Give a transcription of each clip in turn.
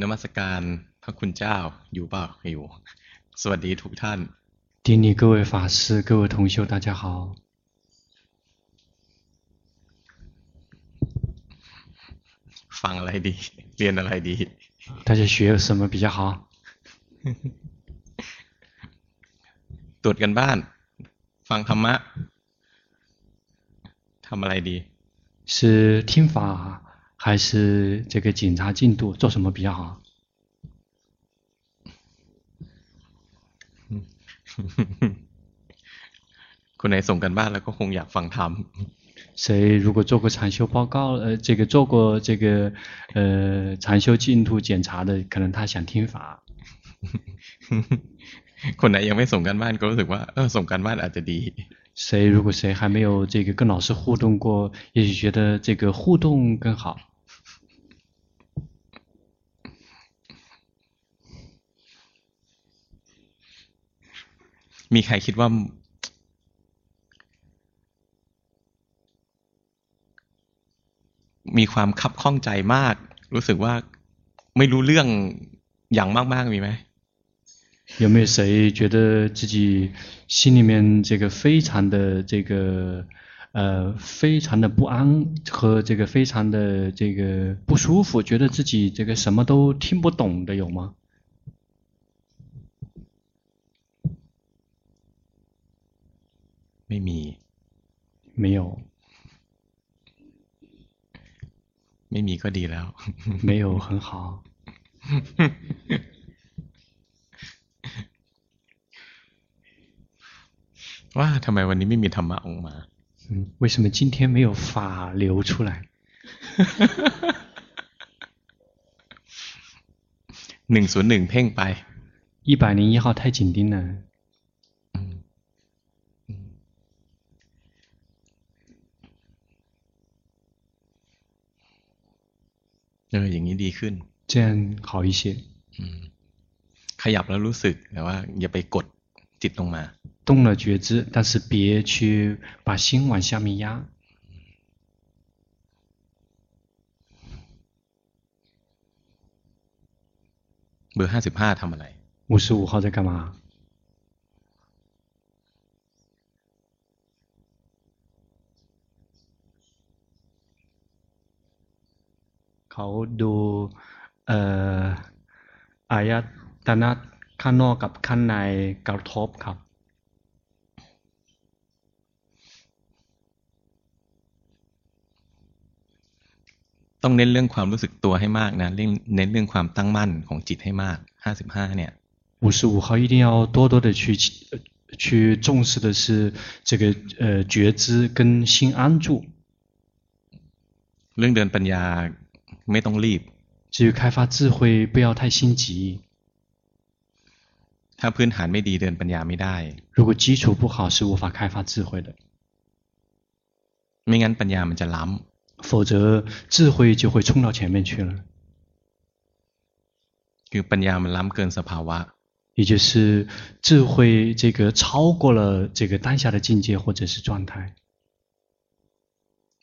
นมัสการพระคุณเจ้าอยู่เปล่าอยู่สวัสดีทุกท่าน顶礼各位法师各位同修大家好ฟังอะไรดีเรียนอะไรดี大家学什么比较好ตรวจกันบ้าน ฟังธรรมะทำอะไรดี是听法 还是这个检查进度做什么比较好คนไหนส่งกันบ้านแล้วก็คงอยากฟังธรรม谁如果做过禅修报告，呃，这个做过这个，呃，禅修进度检查的，可能他想听法。คนไหนยังไม่ส่งกันบ้านก็รู้สึกว่าเออส่งกันบ้านอาจจะดี谁如果谁还没有这个跟老师互动过，也许觉得这个互动更好。 มีใครคิดว่ามีความคับข้องใจมาก รู้สึกว่าไม่รู้เรื่องอย่างมากๆมีไหม有没有谁觉得自己心里面这个非常的这个呃非常的不安和这个非常的这个不舒服，觉得自己这个什么都听不懂的有吗？ 没มี没有ไม่มีก็ดีแล้ว没有很好ว่าทำไมวันนี้ไม่มีธรรมะออกมา嗯，为什么今天没有法流出来？หนึ่งศูนย์หนึ่งเพ่งไป一百零一号太紧盯了。 เอออย่างนี้ดีขึ้น这样好一些ขยับแล้วรู้สึกแต่ว่าอย่าไปกดจิตลงมา动了觉知，但是别去把心往下面压。เบอร์ห้าสิบห้าทำอะไร五十五号在干嘛？ เขาดูเอ่ออายตนะข้างนอกกับข้างในกระทบครับต้องเน้นเรื่องความรู้สึกตัวให้มากนะเน้นเน้นเรื่องความตั้งมั่นของจิตให้มากห้าสิบห้าเนี่ย五十五号一定要多多的去去重视的是这个呃觉知跟心安住。เรื่องเดินปัญญา ไม่ต้องรีบ至于开发智慧不要太心急。ถ้าพื้นฐานไม่ดีเดินปัญญาไม่ได้如果基础不好是无法开发智慧的。ไม่งั้นปัญญามันจะล้ำ否则智慧就会冲到前面去了。คือปัญญามันล้ำเกินสภาวะ，也就是智慧这个超过了这个当下的境界或者是状态。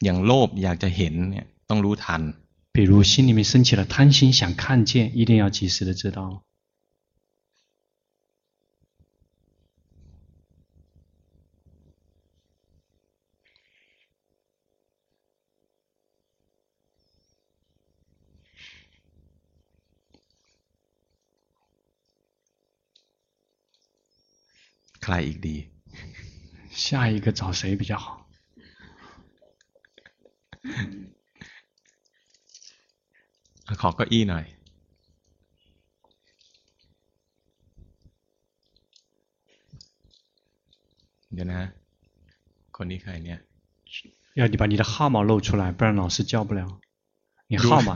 อย่างโลภอยากจะเห็นเนี่ยต้องรู้ทัน。 比如心里面升起了贪心，想看见，一定要及时的知道。来，一个，下一个找谁比较好？ ขอเก้าอี้หน่อยเดี๋ยวนะคนนี้ใครเนี่ย要你把你的号码露出来，不然老师叫不了。你号码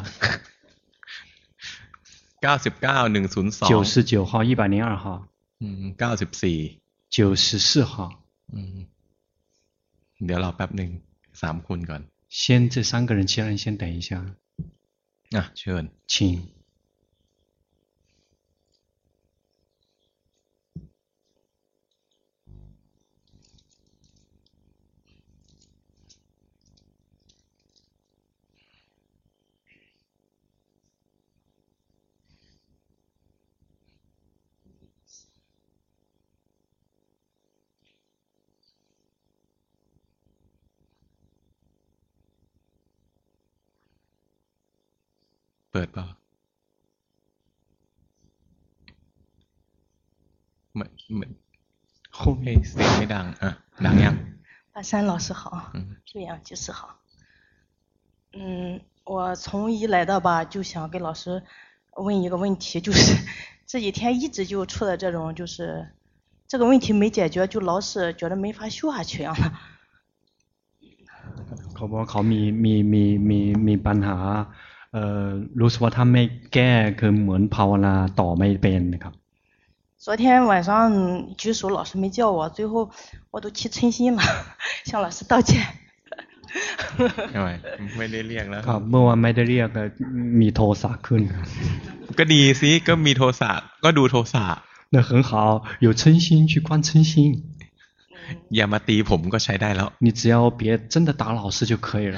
เก้าสิบเก้าหนึ่งศูนย์สอง九十九号一百零二号อืมเก้าสิบสี่九十四号เดี๋ยวรอแป๊บหนึ่งสามคนก่อน先这三个人先人先等一下 啊，就很轻。เปิดเปล่าเหมือนเหมือน 后 เฮ้ย 面 เสียงไม่ดังอ่ะดังยัง 大山老师好，嗯祝杨居士好。嗯，我从一来到吧，就想给老师问一个问题，就是这几天一直就出的这种，就是这个问题没解决，就老是觉得没法修下去一样的。 เขาบอกว่าเขามีมีมีมีมีปัญหา เอ่อรู้สึกว่าถ้าไม่แก้คือเหมือนภาวนาต่อไม่เป็นนะครับ 昨天晚上举手，老师没叫我，最后我都起嗔心了，向老师道歉。 ทำไมไม่ได้เรียกแล้ว ครับเมื่อวานไม่ได้เรียกก็มีโทสะขึ้นครับ ก็ดีสิก็มีโทสะก็ดูโทสะ 那很好有嗔心去观嗔心 อย่ามาตีผมก็ใช้ได้แล้ว 你只要别真的打老师就可以了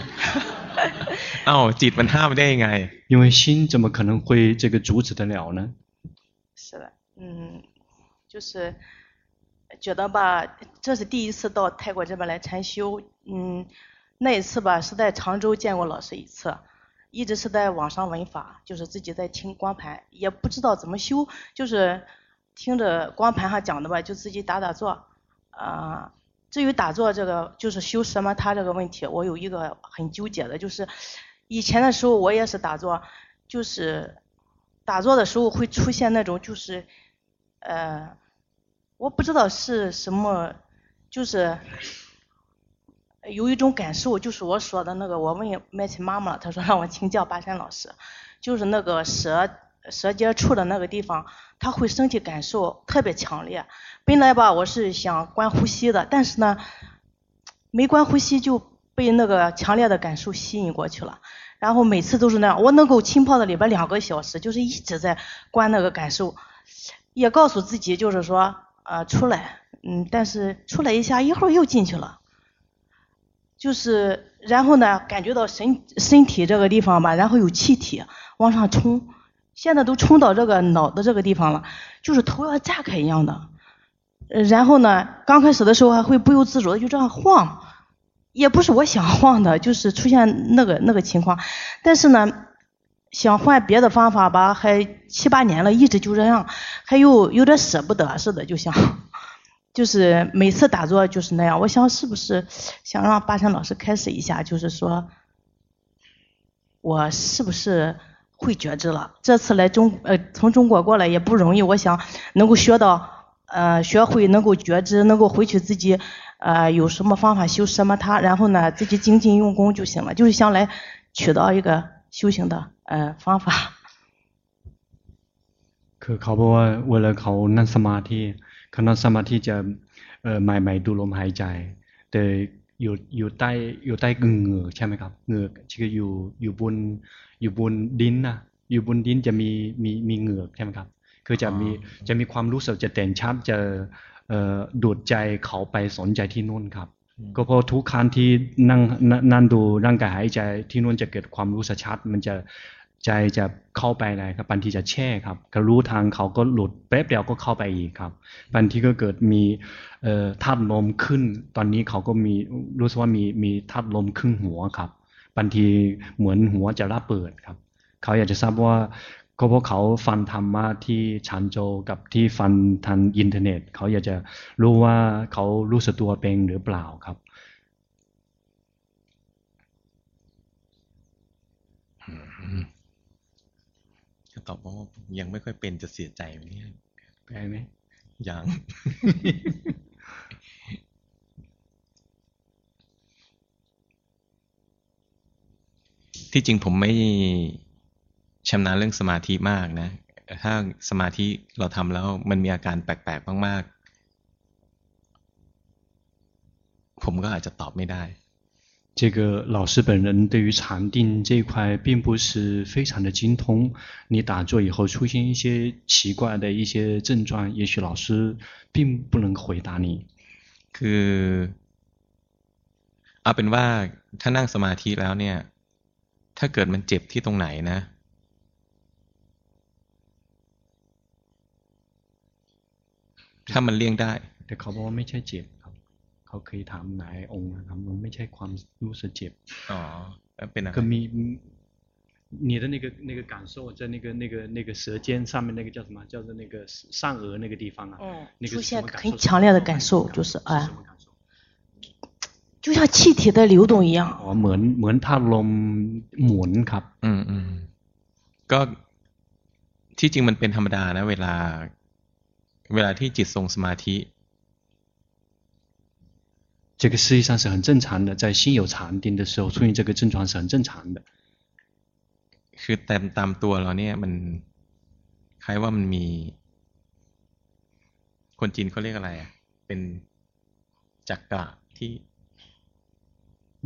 เอ้าจิตมันห้ามได้ยังไง 因为心怎么可能会这个阻止得了呢是的，嗯，就是觉得吧，这是第一次到泰国这边来禅修，嗯，那一次吧是在常州见过老师一次，一直是在网上闻法，就是自己在听光盘，也不知道怎么修，就是听着光盘上讲的吧，就自己打打坐，啊、 至于打坐这个就是修什么他这个问题，我有一个很纠结的，就是以前的时候我也是打坐，就是打坐的时候会出现那种就是，呃，我不知道是什么，就是有一种感受，就是我说的那个，我问麦琪妈妈，她说让我请教巴山老师，就是那个蛇舌尖触的那个地方，他会身体感受特别强烈。本来吧，我是想关呼吸的，但是呢，没关呼吸就被那个强烈的感受吸引过去了。然后每次都是那样，我能够浸泡在里边两个小时，就是一直在关那个感受，也告诉自己就是说，呃，出来，嗯，但是出来一下，一会儿又进去了，就是然后呢，感觉到身身体这个地方吧，然后有气体往上冲，现在都冲到这个脑的这个地方了，就是头要炸开一样的，然后呢，刚开始的时候还会不由自主的就这样晃。也不是我想晃的，就是出现那个那个情况，但是呢，想换别的方法吧，还七八年了，一直就这样，还有有点舍不得似的，就想，就是每次打坐就是那样。我想是不是想让巴山老师开始一下，就是说，我是不是会觉知了？这次来中呃从中国过来也不容易，我想能够学到呃学会能够觉知，能够回去自己。呃，有什么方法修什么他，然后呢，自己精进用功就行了，就是想来取到一个修行的呃方法。คือเขาบอกว่าเวลาเขานั่งสมาธิเขานั่งสมาธิจะเอ่อใหม่ๆดูลมหายใจ แต่อยู่อยู่ใต้อยู่ใต้เหงือกใช่ไหมครับเหงือกคืออยู่อยู่บน อยู่บนดินนะอยู่บนดินจะมีมีมีเหงือกใช่ไหมครับ คือจะมีจะมีความรู้สึกจะเด่นชัดจะเอ่อดูดใจเขาไปสนใจที่นู่นครับ ก็เพราะทุกครั้งที่นั่งนั่งดูร่างกายหายใจที่นู่นจะเกิดความรู้สึกชัด มันจะใจจะเข้าไปอะไรครับบางทีจะแช่ครับก็รู้ทางเขาก็หลุดแป๊บเดียวก็เข้าไปอีกครับบางทีก็เกิดมีเอ่อธาตุลมขึ้น ตอนนี้เขาก็มีรู้สึกว่ามีมีธาตุลมครึ่งหัวครับ บางทีเหมือนหัวจะระเบิดครับ เขาอยากจะทราบว่าก็เพราะเขาฟังธรรมะที่ชานโจกับที่ฟังทางอินเทอร์เน็ต เขาอยากจะรู้ว่าเขารู้สึกตัวเป็นหรือเปล่าครับจะตอบว่ายังไม่ค่อยเป็นจะเสียใจไหมเนี่ยแปลไหมยัง ที่จริงผมไม่ชำนาญเรื่องสมาธิมากนะ ถ้าสมาธิเราทำแล้วมันมีอาการแปลกๆมากๆ ผมก็อาจจะตอบไม่ได้ 这个老师本人对于禅定这一块并不是非常的精通。你打坐以后出现一些奇怪的一些症状，也许老师并不能回答你。คือเอาเป็นว่าถ้านั่งสมาธิแล้วเนี่ย ถ้าเกิดมันเจ็บที่ตรงไหนนะ ถ้ามันเลี่ยงได้ แต่เขาบอกว่าไม่ใช่เจ็บครับ เขาเคยถามหลายองค์นะครับมันไม่ใช่ความรู้สึกเจ็บ อ๋อแล้วเป็นอะไร ก็มี 你的那个那个感受，在那个那个那个舌尖上面那个叫什么？叫做那个上顎那个地方啊。嗯。那个出现很强烈的感受，就是啊。 就像气体的流动一样。哦，เหมือนเหมือนธาตุลมหมุนครับอืมอืมก็ที่จริงมันเป็นธรรมดานะเวลา เวลาที่จิตทรงสมาธิ这个实际上是很正常的，在心有禅定的时候出现这个症状是很正常的。คือตามตามตัวเราเนี่ยมันคล้ายว่ามันมี คนจีนเขาเรียกอะไรอ่ะ เป็นจักระที่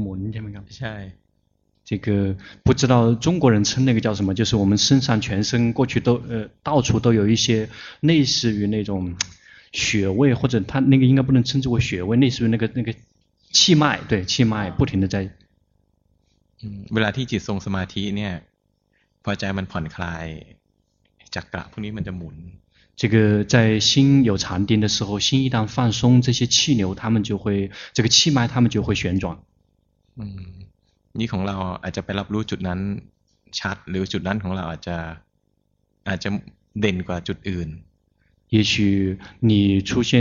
หมุนใช่ไหมครับใช่这个不知道中国人称那个叫什么，就是我们身上全身过去都呃到处都有一些类似于那种。穴位或者它那个应该不能称之为穴位，类似于那个那个气脉，对气脉不停的在。嗯，เวลาที่จิตทรงสมาธิเนี่ยพอใจมันผ่อนคลายจักระพวกนี้มันจะหมุน。这个在心有禅定的时候，心一旦放松，这些气流它们就会，这个气脉它们就会旋转。 嗯，นี่ของเราอาจจะไปรับรู้จุดนั้นชัดหรือจุดนั้นของเราอาจจะอาจจะเด่นกว่าจุดอื่น。也许你出现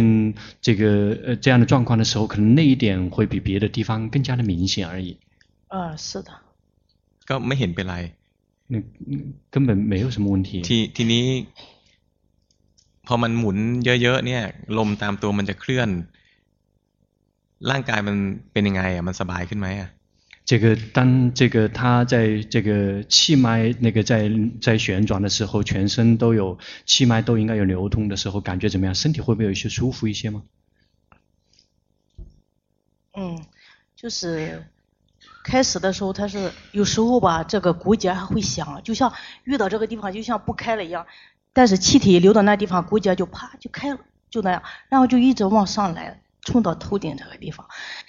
这个呃这样的状况的时候，可能那一点会比别的地方更加的明显而已。啊，是的。ก็ไม่เห็นเป็นไร。那根本没有什么问题。ทีทีนี้พอมันหมุนเยอะๆเนี่ยลมตามตัวมันจะเคลื่อน ร่างกายมันเป็นยังไงอ่ะมันสบายขึ้นไหมอ่ะ这个当这个它在这个气脉那个在在旋转的时候，全身都有气脉都应该有流通的时候，感觉怎么样？身体会不会有一些舒服一些吗？嗯，就是开始的时候，它是有时候吧，这个骨节还会响，就像遇到这个地方就像不开了一样，但是气体流到那地方，骨节就啪就开了，就那样，然后就一直往上来。 冲到头顶这个地方，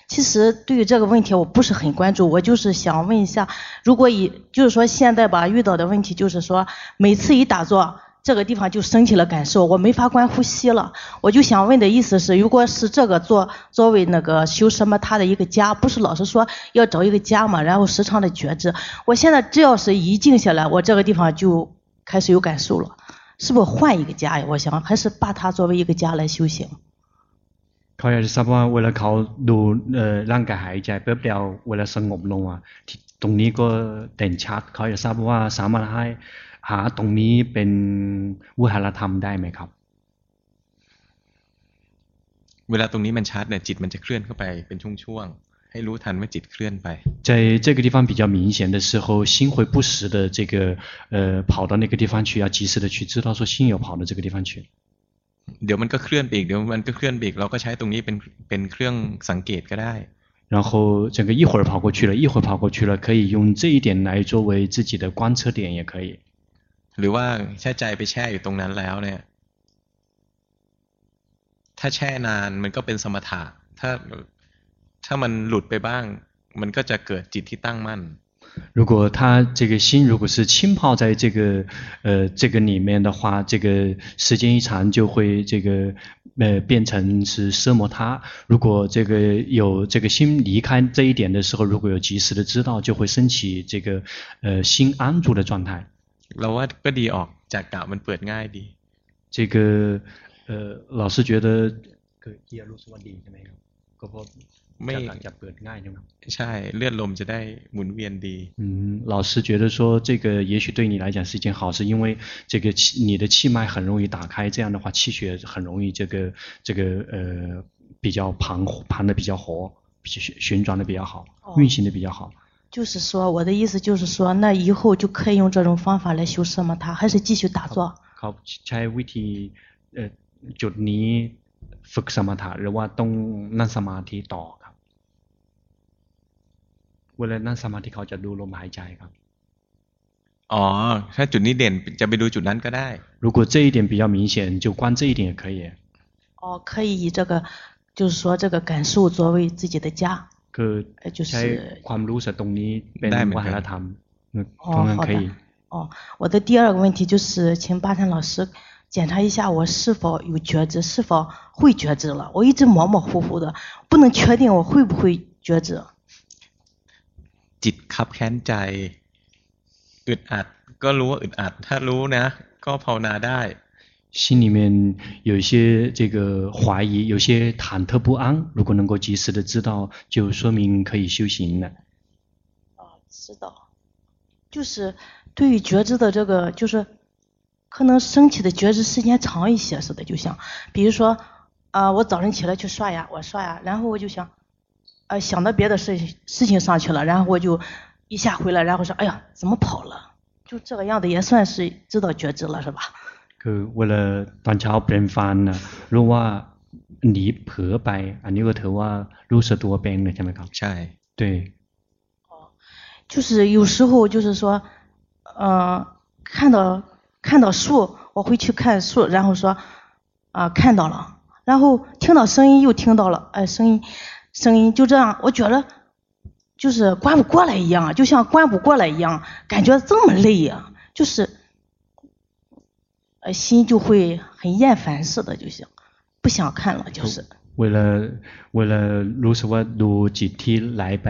其实对于这个问题我不是很关注，我就是想问一下，如果以就是说现在吧遇到的问题就是说，每次一打坐，这个地方就升起了感受，我没法观呼吸了，我就想问的意思是，如果是这个作作为那个修什么他的一个家，不是老是说要找一个家嘛，然后时常的觉知，我现在只要是一静下来，我这个地方就开始有感受了，是不是换一个家呀？我想还是把它作为一个家来修行。 เขาอยากจะทราบว่าเวลาเขาดูร่างกายหายใจแป๊บเดียวเวลาสงบลงอ่ะตรงนี้ก็เด่นชัดเขาอยากทราบว่าสามารถให้หาตรงนี้เป็นวิหารธรรมได้ไหมครับเวลาตรงนี้มันชัดเนี่ยจิตมันจะเคลื่อนเข้าไปเป็นช่วงๆให้รู้ทันว่าจิตเคลื่อนไป在这个地方比较明显的时候心会不时的这个呃跑到那个地方去要及时的去知道说心有跑到这个地方去 เดี๋ยวมันก็เคลื่อนไปอีกเดี๋ยวมันก็เคลื่อนไปอีกเราก็ใช้ตรงนี้เป็นเป็นเครื่องสังเกตก็ได้然后整个一会儿跑过去了，一会儿跑过去了，可以用这一点来作为自己的观测点，也可以。หรือว่าแช่ใจไปแช่อยู่ตรงนั้นแล้วเนี่ย ถ้าแช่นานมันก็เป็นสมถะถ้าถ้ามันหลุดไปบ้าง มันก็จะเกิดจิตที่ตั้งมั่น 如果他这个心如果是浸泡在这个呃这个里面的话，这个时间一长就会这个呃变成是奢摩他。如果这个有这个心离开这一点的时候，如果有及时的知道，就会升起这个呃心安住的状态。เราว่าก็ดีออกจากกะมันเปิดง่ายดี这个呃老师觉得可以รู้สึกว่าดีใช่ไหมครับก็เพราะ ไม่จะเปิดง่ายใช่ไหมใช่เลือดลมจะได้หมุนเวียนดี嗯老师觉得说这个也许对你来讲是一件好事因为这个气你的气脉很容易打开这样的话气血很容易这个这个呃比较盘盘的比较活旋旋转的比较好运行的比较好就是说我的意思就是说那以后就可以用这种方法来修什么它还是继续打坐เขาใช้วิธีเอ่อจุดนี้ฝึกสมถะหรือว่าต้องนั่งสมาธิต่อ เวลานั่งสมาธิเขาจะดูลมหายใจครับอ๋อถ้าจุดนี้เด่นจะไปดูจุดนั้นก็ได้如果这一点比较明显就观这一点也可以哦可以以这个就是说这个感受作为自己的家คือใช้ความรู้สึกตรงนี้เป็นวัฒนธรรมตรงนั้น可以哦我的第二个问题就是请巴山老师检查一下我是否有觉知是否会觉知了我一直模模糊糊的不能确定我会不会觉知 จิตคับแค้นใจ อึดอัด ก็รู้ว่าอึดอัด ถ้ารู้นะ ก็ภาวนาได้ 心里面有一些这个怀疑，有些忐忑不安。如果能够及时的知道，就说明可以修行了。哦，知道，就是对于觉知的这个，就是可能升起的觉知时间长一些似的，就像，比如说，啊、呃，我早晨起来去刷牙，我刷牙，然后我就想，啊、 呃，想到别的事事情上去了，然后我就一下回来，然后说，哎呀，怎么跑了？就这个样子也算是知道觉知了，是吧？คือเวลาตอนเช้าเปลี่ยนฟันนะรู้ว่าหนีเผลอไป อันนี้ก็ถือว่ารู้สึกตัวเป็นเลยใช่ไหมครับใช่对哦就是有时候就是说呃看到看到树我会去看树然后说啊、呃、看到了然后听到声音又听到了哎声音 声音就这样我觉得就是关不过来一样就像关不过来一样感觉这么累呀就是呃，心就会很厌烦似的，就行，不想看了，就是。为了为了รู้สึกว่าดูจิตที่ไหลไป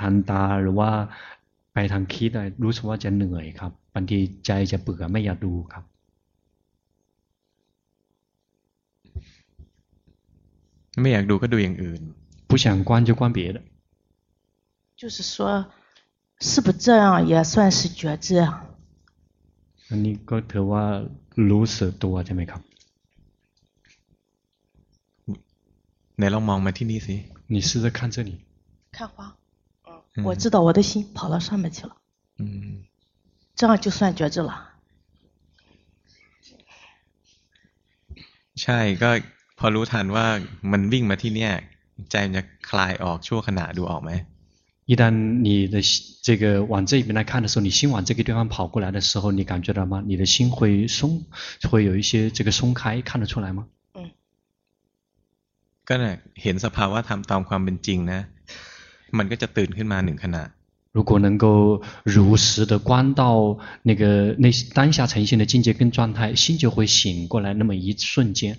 ทางตาหรือว่าไปทางคิดรู้สึกว่าจะเหนื่อยครับบางทีใจจะเบื่อไม่อยากดูครับไม่อยากดูก็ดูอย่างอื่น 不想观就观别的就是说是不是这样也算是觉知啊อันนี้ก็ถือว่ารู้สึกตัวใช่ไหมครับไหนลองมองมาที่นี่สิ你试着看这里看花嗯我知道我的心跑到上面去了嗯这样就算觉知了ใช่ก็พอรู้ทันว่ามันวิ่งมาที่เนี่ย ใจมันจะคลายออกชั่วขณะดูออกไหม一旦你的这个往这边来看的时候，你心往这个地方跑过来的时候，你感觉到吗？你的心会松，会有一些这个松开，看得出来吗？嗯。ก็เนี่ยเห็นสภาวะธรรมตามความเป็นจริงนะมันก็จะตื่นขึ้นมาหนึ่งขณะ如果能够如实的观到那个那当下呈现的境界跟状态，心就会醒过来那么一瞬间。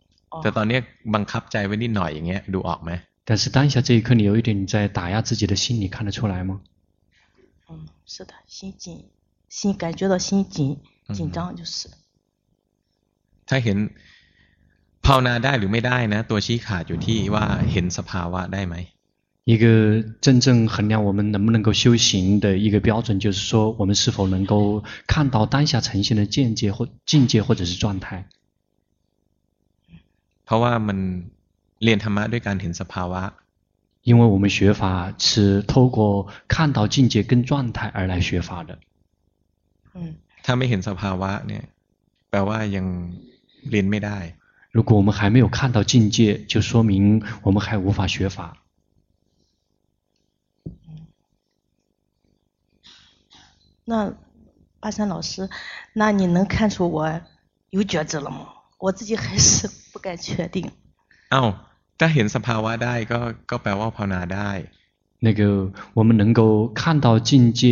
แต่ตอนนี้บังคับใจไว้นิดหน่อยอย่างเงี้ยดูออกไหม但是当下这一刻，你有一点在打压自己的心，你看得出来吗？嗯，是的，心紧，心感觉到心紧紧张就是。ถ้าเห็นภาวนาได้หรือไม่ได้นะตัวชี้ขาดอยู่ที่ว่าเห็นสภาวะได้ไหม一个真正衡量我们能不能够修行的一个标准，就是说我们是否能够看到当下呈现的见解或境界或者是状态。 เพราะว่ามันเรียนธรรมะด้วยการเห็นสภาวะ因为我们学法是透过看到境界跟状态而来学法的。嗯，ถ้าไม่เห็นสภาวะเนี่ยแปลว่ายังเรียนไม่ได้如果我们还没有看到境界，就说明我们还无法学法。嗯，那巴山老师，那你能看出我有觉知了吗？ 我自己还是不敢确定。哦。ถ้าเห็นสภาวะได้ก็ก็แปลว่าภาวนาได้那个我们能够看到境界，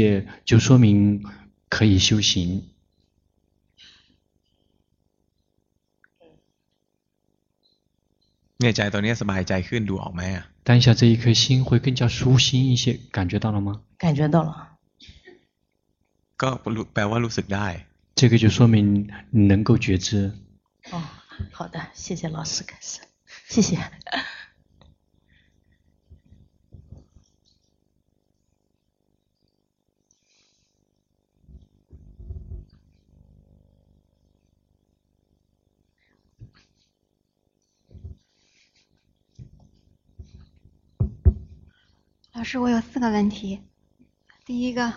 就说明可以修行。เนี่ยใจตอนนี้สบายใจขึ้นดูออกไหมอ่ะ当下这一颗心会更加舒心一些，感觉到了吗？感觉到了。ก็แปลว่ารู้สึกได้这个就说明你能够觉知。 哦，好的，谢谢老师开示。谢谢。老师，我有四个问题。第一个，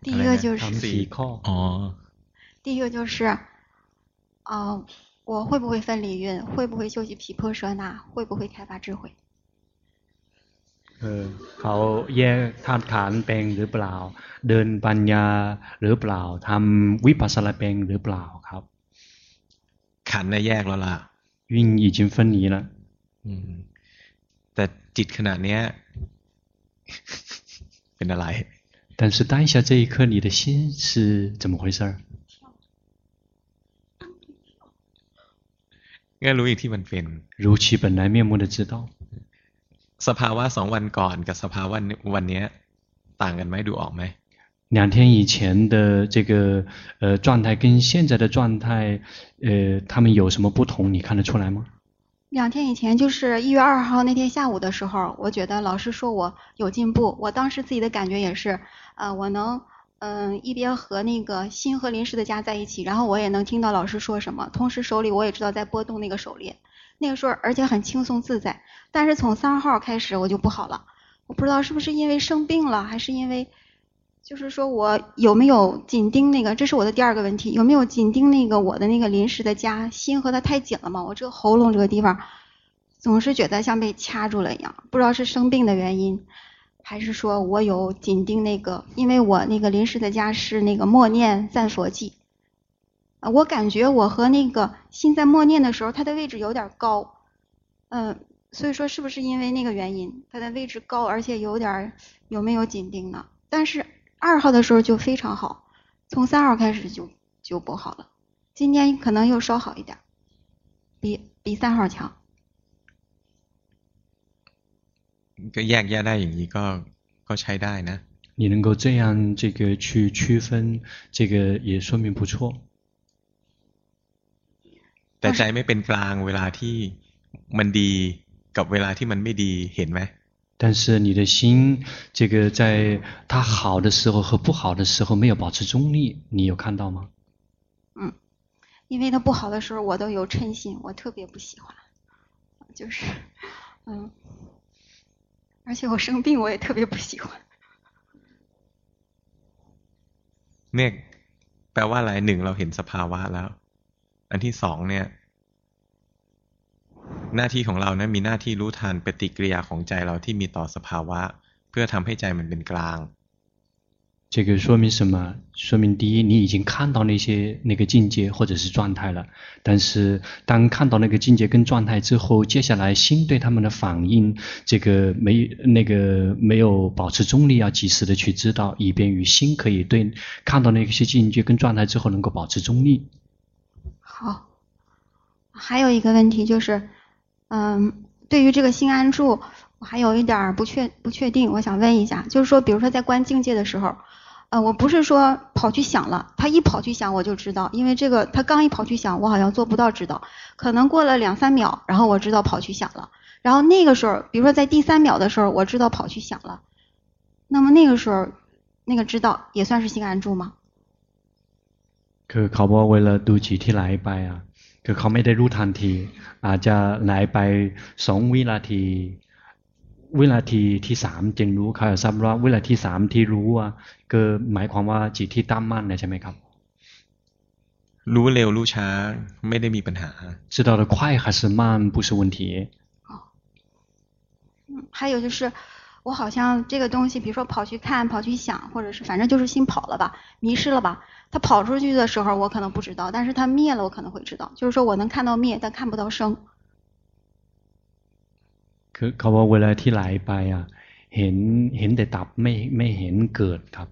第一个就是，哦，第一个就是，啊、呃。我会不会分离运？会不会修习毗婆舍那？会不会开发智慧？ เออเขาแยกธาตุขันธ์เป็นหรือเปล่า เดินปัญญาหรือเปล่าทำวิปัสสนาเป็นหรือเปล่าครับ ขันธ์น่ะแยกแล้วล่ะ 运已经分离了 อืม แต่จิตขณะเนี้ย เป็นอะไร 但是当下这一刻你的心是怎么回事儿 ก็รู้อย่างที่มันเป็น 如其本来面目的知道 สภาวะสองวันก่อนกับสภาวะวันเนี้ย ต่างกันไหมดูออกไหม 两天以前的这个呃状态跟现在的状态，呃，他们有什么不同？你看得出来吗？两天以前，就是一月二号那天下午的时候，我觉得老师说我有进步，我当时自己的感觉也是，呃，我能 嗯、一边和那个心和临时的家在一起，然后我也能听到老师说什么，同时手里我也知道在拨动那个手链，那个时候而且很轻松自在。但是从三号开始我就不好了，我不知道是不是因为生病了，还是因为。就是说我有没有紧盯那个？这是我的第二个问题，有没有紧盯那个我的那个临时的家？心和它太紧了嘛？我这个喉咙这个地方总是觉得像被掐住了一样，不知道是生病的原因，还是说我有紧盯那个？因为我那个临时的家是那个默念赞佛偈，啊，我感觉我和那个心在默念的时候，它的位置有点高，嗯，所以说是不是因为那个原因，它的位置高，而且有点有没有紧盯呢？但是。二号的时候就非常好，从三号开始就就不好了，今天可能又稍好一点，比比三号强。 ก็แยกแยะได้อย่างนี้ก็ก็ใช้ได้นะ。你能够这样这个去区分，这个也说明不错。แต่ใจไม่เป็นกลางเวลาที่มันดีกับเวลาที่มันไม่ดีเห็นไหม但是你的心，这个在它好的时候和不好的时候没有保持中立，你有看到吗？嗯，因为它不好的时候我都有嗔心，我特别不喜欢，就是，嗯， 而且我生病我也特别不喜欢。เนี่ยแปลว่าอะไรหนึ่งเราเห็นสภาวะแล้ว อันที่สองเนี่ยหน้าที่ของเรานะมีหน้าที่รู้ทันปฏิกิริยาของใจเราที่มีต่อสภาวะ เพื่อทำให้ใจมันเป็นกลาง 这个说明什么？说明第一，你已经看到那些那个境界或者是状态了。但是当看到那个境界跟状态之后，接下来心对他们的反应，这个没那个没有保持中立，要及时的去知道，以便于心可以对看到那些境界跟状态之后能够保持中立。好，还有一个问题就是。嗯，对于这个心安住，我还有一点不确不确定，我想问一下，就是说，比如说在观境界的时候，呃，我不是说跑去想了，他一跑去想我就知道，因为这个他刚一跑去想，我好像做不到知道，可能过了两三秒，然后我知道跑去想了，然后那个时候，比如说在第三秒的时候，我知道跑去想了，那么那个时候，那个知道也算是心安住吗？คือเขาบอกเวลาดูจิตที่ไหลไปอ่ะคือเขาไม่ได้รู้ทันที อาจจะไหลไปสองวินาที วินาทีที่สามจึงรู้เขาทราบว่าวินาทีสามที่รู้ว่าก็หมายความว่าจิตที่ตั้งมั่นนะใช่ไหมครับ รู้เร็วรู้ช้าไม่ได้มีปัญหา知道的快还是慢不是问题哦嗯还有就是我好像这个东西，比如说跑去看、跑去想，或者是反正就是心跑了吧，迷失了吧。他跑出去的时候，我可能不知道，但是他灭了，我可能会知道。就是说我能看到灭，但看不到生。 คือเขาว่าเวลาที่ไหลไปอ่ะเห็นเห็นแต่ดับไม่ไม่เห็นเกิดครับ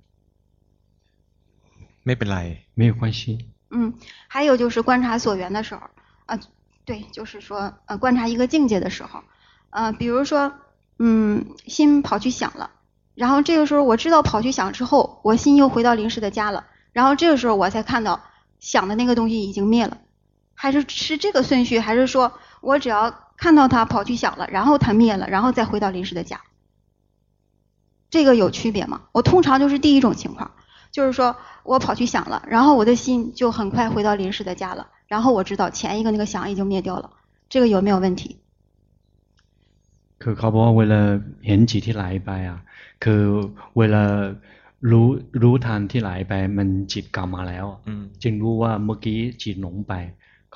ไม่เป็นไร没有关系。嗯，还有就是观察所缘的时候，啊，对，就是说，呃，观察一个境界的时候，呃，比如说。嗯，心跑去想了，然后这个时候我知道跑去想之后，我心又回到临时的家了，然后这个时候我才看到想的那个东西已经灭了，还是是这个顺序，还是说我只要 看到他跑去想了，然后他灭了，然后再回到临时的家，这个有区别吗？我通常就是第一种情况，就是说我跑去想了，然后我的心就很快回到临时的家了，然后我知道前一个那个想已经灭掉了，这个有没有问题？คือเขาบอกว่าเวลาเห็นจิตที่ไหลไปอ่ะคือเวลารู้รู้ทันที่ไหลไปมันจิตกลับมาแล้วจึงรู้ว่าเมื่อกี้จิตหลงไป เ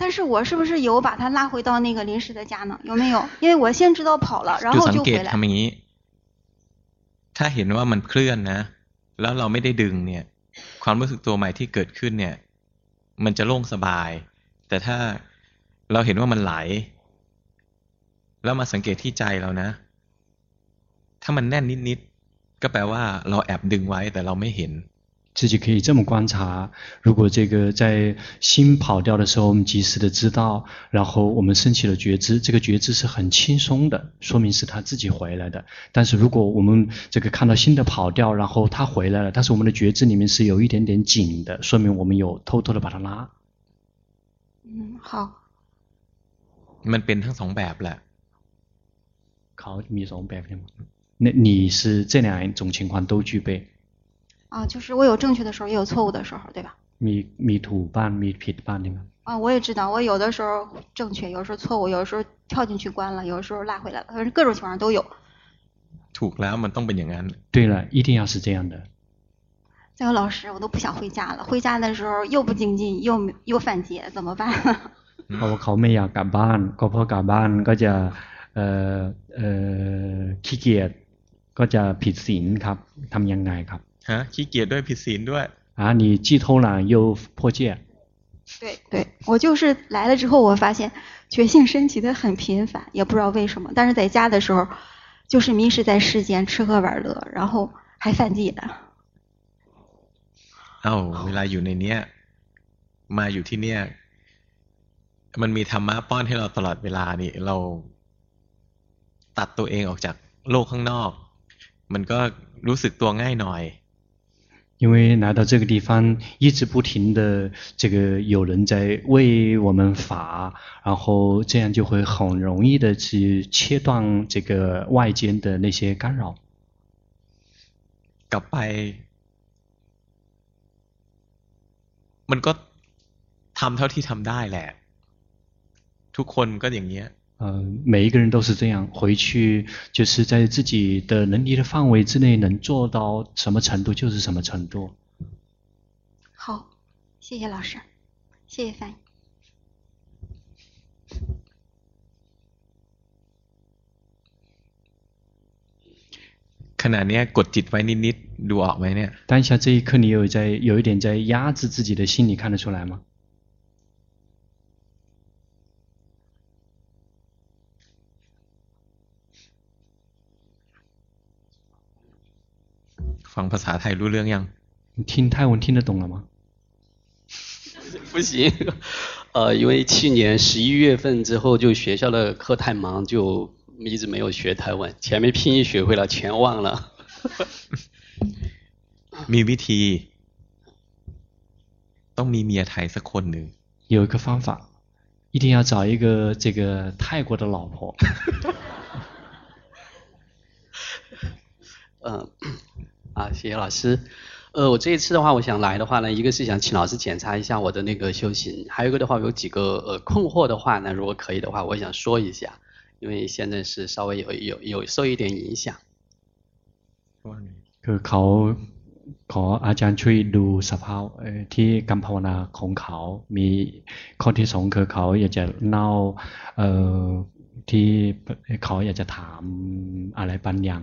但是我是不是有把他拉回到那个临时的家呢？有没有？因为我先知道跑了，然 จุด 后 สัง 就 เกต 回来 ทำ。อย่างนี้ ถ้าเห็นว่ามันเคลื่อนนะ แล้วเราไม่ได้ดึงเนี่ย ความรู้สึกตัวใหม่ที่เกิดขึ้นเนี่ย มันจะโล่งสบาย แต่ถ้าเราเห็นว่ามันไหล แล้วมาสังเกตที่ใจเรานะ ถ้ามันแน่นนิดๆ ก็แปลว่าเราแอบดึงไว้ แต่เราไม่เห็น 自己可以这么观察，如果这个在心跑掉的时候，我们及时的知道，然后我们升起了觉知，这个觉知是很轻松的，说明是他自己回来的。但是如果我们这个看到新的跑掉，然后他回来了，但是我们的觉知里面是有一点点紧的，说明我们有偷偷的把它拉。嗯，好。 มันเป็นทั้งสองแบบแหละ เขามีสองแบบใช่ไหม那你是这两种情况都具备？ 啊，就是我有正确的时候，也有错误的时候，对吧？ มีมีถูกบ้างมีผิดบ้างใช่ไหม 啊，我也知道，我有的时候正确，有的时候错误，有的时候跳进去关了，有的时候拉回来了，反正各种情况都有。 ถูกแล้วมันต้องเป็นอย่างนั้น 对了，一定要是这样的。再有老师，我都不想回家了，回家的时候又不精进，又又犯戒，怎么办？ เพราะว่าเขาไม่อยากกลับบ้าน ก็เพราะกลับบ้านก็จะเอ่อเอ่อขี้เกียจก็จะผิดศีลครับทำยังไงครับ ฮะขี้เกียจด้วยผิดศีลด้วย อ่า你既偷懒又破戒对对，我就是来了之后，我发现觉性升起的很频繁，也不知道为什么。但是在家的时候，就是迷失在世间，吃喝玩乐，然后还犯戒的。 เอ้าเวลาอยู่ในเนี้ย มาอยู่ที่เนี่ย มันมีธรรมะป้อนให้เราตลอดเวลานี่ เราตัดตัวเองออกจากโลกข้างนอก มันก็รู้สึกตัวง่ายหน่อย 因为来到这个地方，一直不停的这个有人在为我们法，然后这样就会很容易的去切断这个外间的那些干扰。 กลับไป มันก็ทำเท่าที่ทำได้แหละ ทุกคนก็อย่างเงี้ย 呃，每一个人都是这样，回去就是在自己的能力的范围之内，能做到什么程度就是什么程度。好，谢谢老师，谢谢翻译。 ขณะเนี้ยกดจิตไว้นิดๆดูออกไหมเนี่ย 当下这一刻，你有在有一点在压制自己的心，你看得出来吗？ ฟังภาษาไทยรู้เรื่องยัง 你听泰文听得懂了吗？不行，呃，因为去年十一月份之后，就学校的课太忙，就一直没有学台湾。前面拼音学会了，全忘了。 มีวิธี ต้องมีเมียไทยสักคนหนึ่ง 有一个方法，一定要找一个这个泰国的老婆。嗯， 啊，谢谢老师。呃，我这一次的话，我想来的话呢，一个是想请老师检查一下我的那个修行，还有一个的话，有几个呃困惑的话呢，如果可以的话，我想说一下，因为现在是稍微有有有受一点影响。 คือเขาขออาจารย์ช่วยดูสภาพเอ่อที่กรรมภาวนาของเขา มีข้อที่สองคือเขาอยากจะเล่าเอ่อที่เขาอยากจะถามอะไรบางอย่าง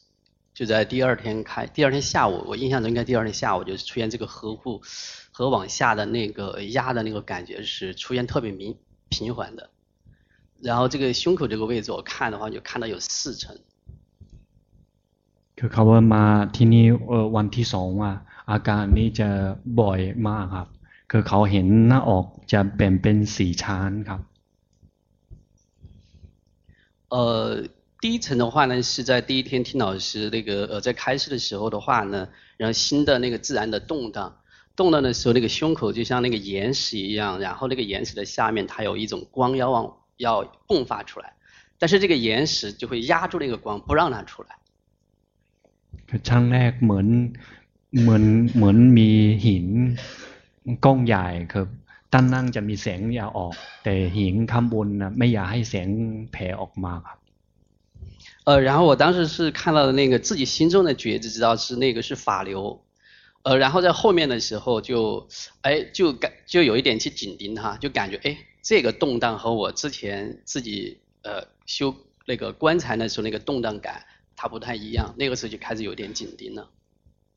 就在第二天开，第二天下午，我印象中应该第二天下午就是出现这个呵护和往下的那个压的那个感觉是出现特别明频繁的。然后这个胸口这个位置，我看的话就看到有四层。 คือเขาว่ามาที่นี่เออวันที่สองอ่ะอาการนี้จะบ่อยมากครับ คือเขาเห็นหน้าอกจะแบ่งเป็นสี่ชั้นครับ 呃， 第一层的话呢，是在第一天听老师那个呃在开示的时候的话呢，然后心的那个自然的动荡，动荡的时候，那个胸口就像那个岩石一样，然后那个岩石的下面它有一种光要往要迸发出来，但是这个岩石就会压住那个光，不让它出来。 คือชั้นแรกเหมือนเหมือนเหมือนมีหินก้อนใหญ่ครับด้านนั่งจะมีแสงอยากออก แต่หินข้างบนนะไม่อยากให้แสงแผ่ออกมาครับ 呃，然后我当时是看到的那个自己心中的觉知，知道是那个是法流，呃，然后在后面的时候就，哎，就感就有一点去紧盯它，就感觉哎，这个动荡和我之前自己呃修那个棺材的时候那个动荡感，它不太一样，那个时候就开始有点紧盯了。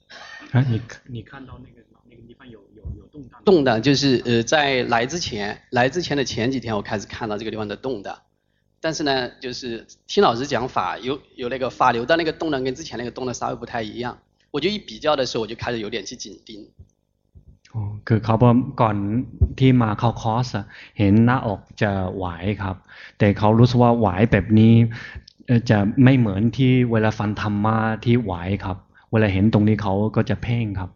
啊，你你看到那个那个地方有有有动荡？动荡就是呃，在来之前，来之前的前几天，我开始看到这个地方的动荡。但是呢，就是听老师讲法，有有那个法流的那个动荡跟之前那个动荡稍微不太一样。我就一比较的时候，我就开始有点去紧盯。อ๋อคือเขาบอกก่อนที่มาเข้าคอร์สอะเห็นหน้าอกจะไหวครับ แต่เขารู้สึกว่าไหวแบบนี้เอ่อจะไม่เหมือนที่เวลาฟันธรรมะที่ไหวครับ เวลาเห็นตรงนี้เขาก็จะเพ่งครับ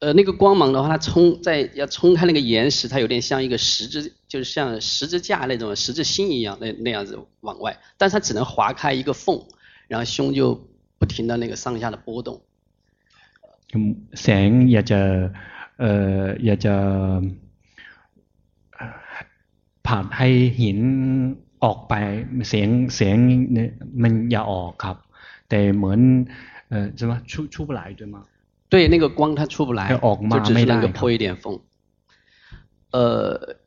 呃，那个光芒的话，它冲在要冲开那个岩石，它有点像一个十字，就是像十字架那种十字星一样，那那样子往外，但是它只能划开一个缝，然后胸就不停的那个上下的波动。 แสงอยากจะเอ่ออยากจะผ่านให้หินออกไปเสียงเสียงเนี่ยมันอย่าออกครับ แต่เหมือนเอ่อ什么出出不来对吗？ 对，那个光它出不来，就只是那个破一点缝。呃，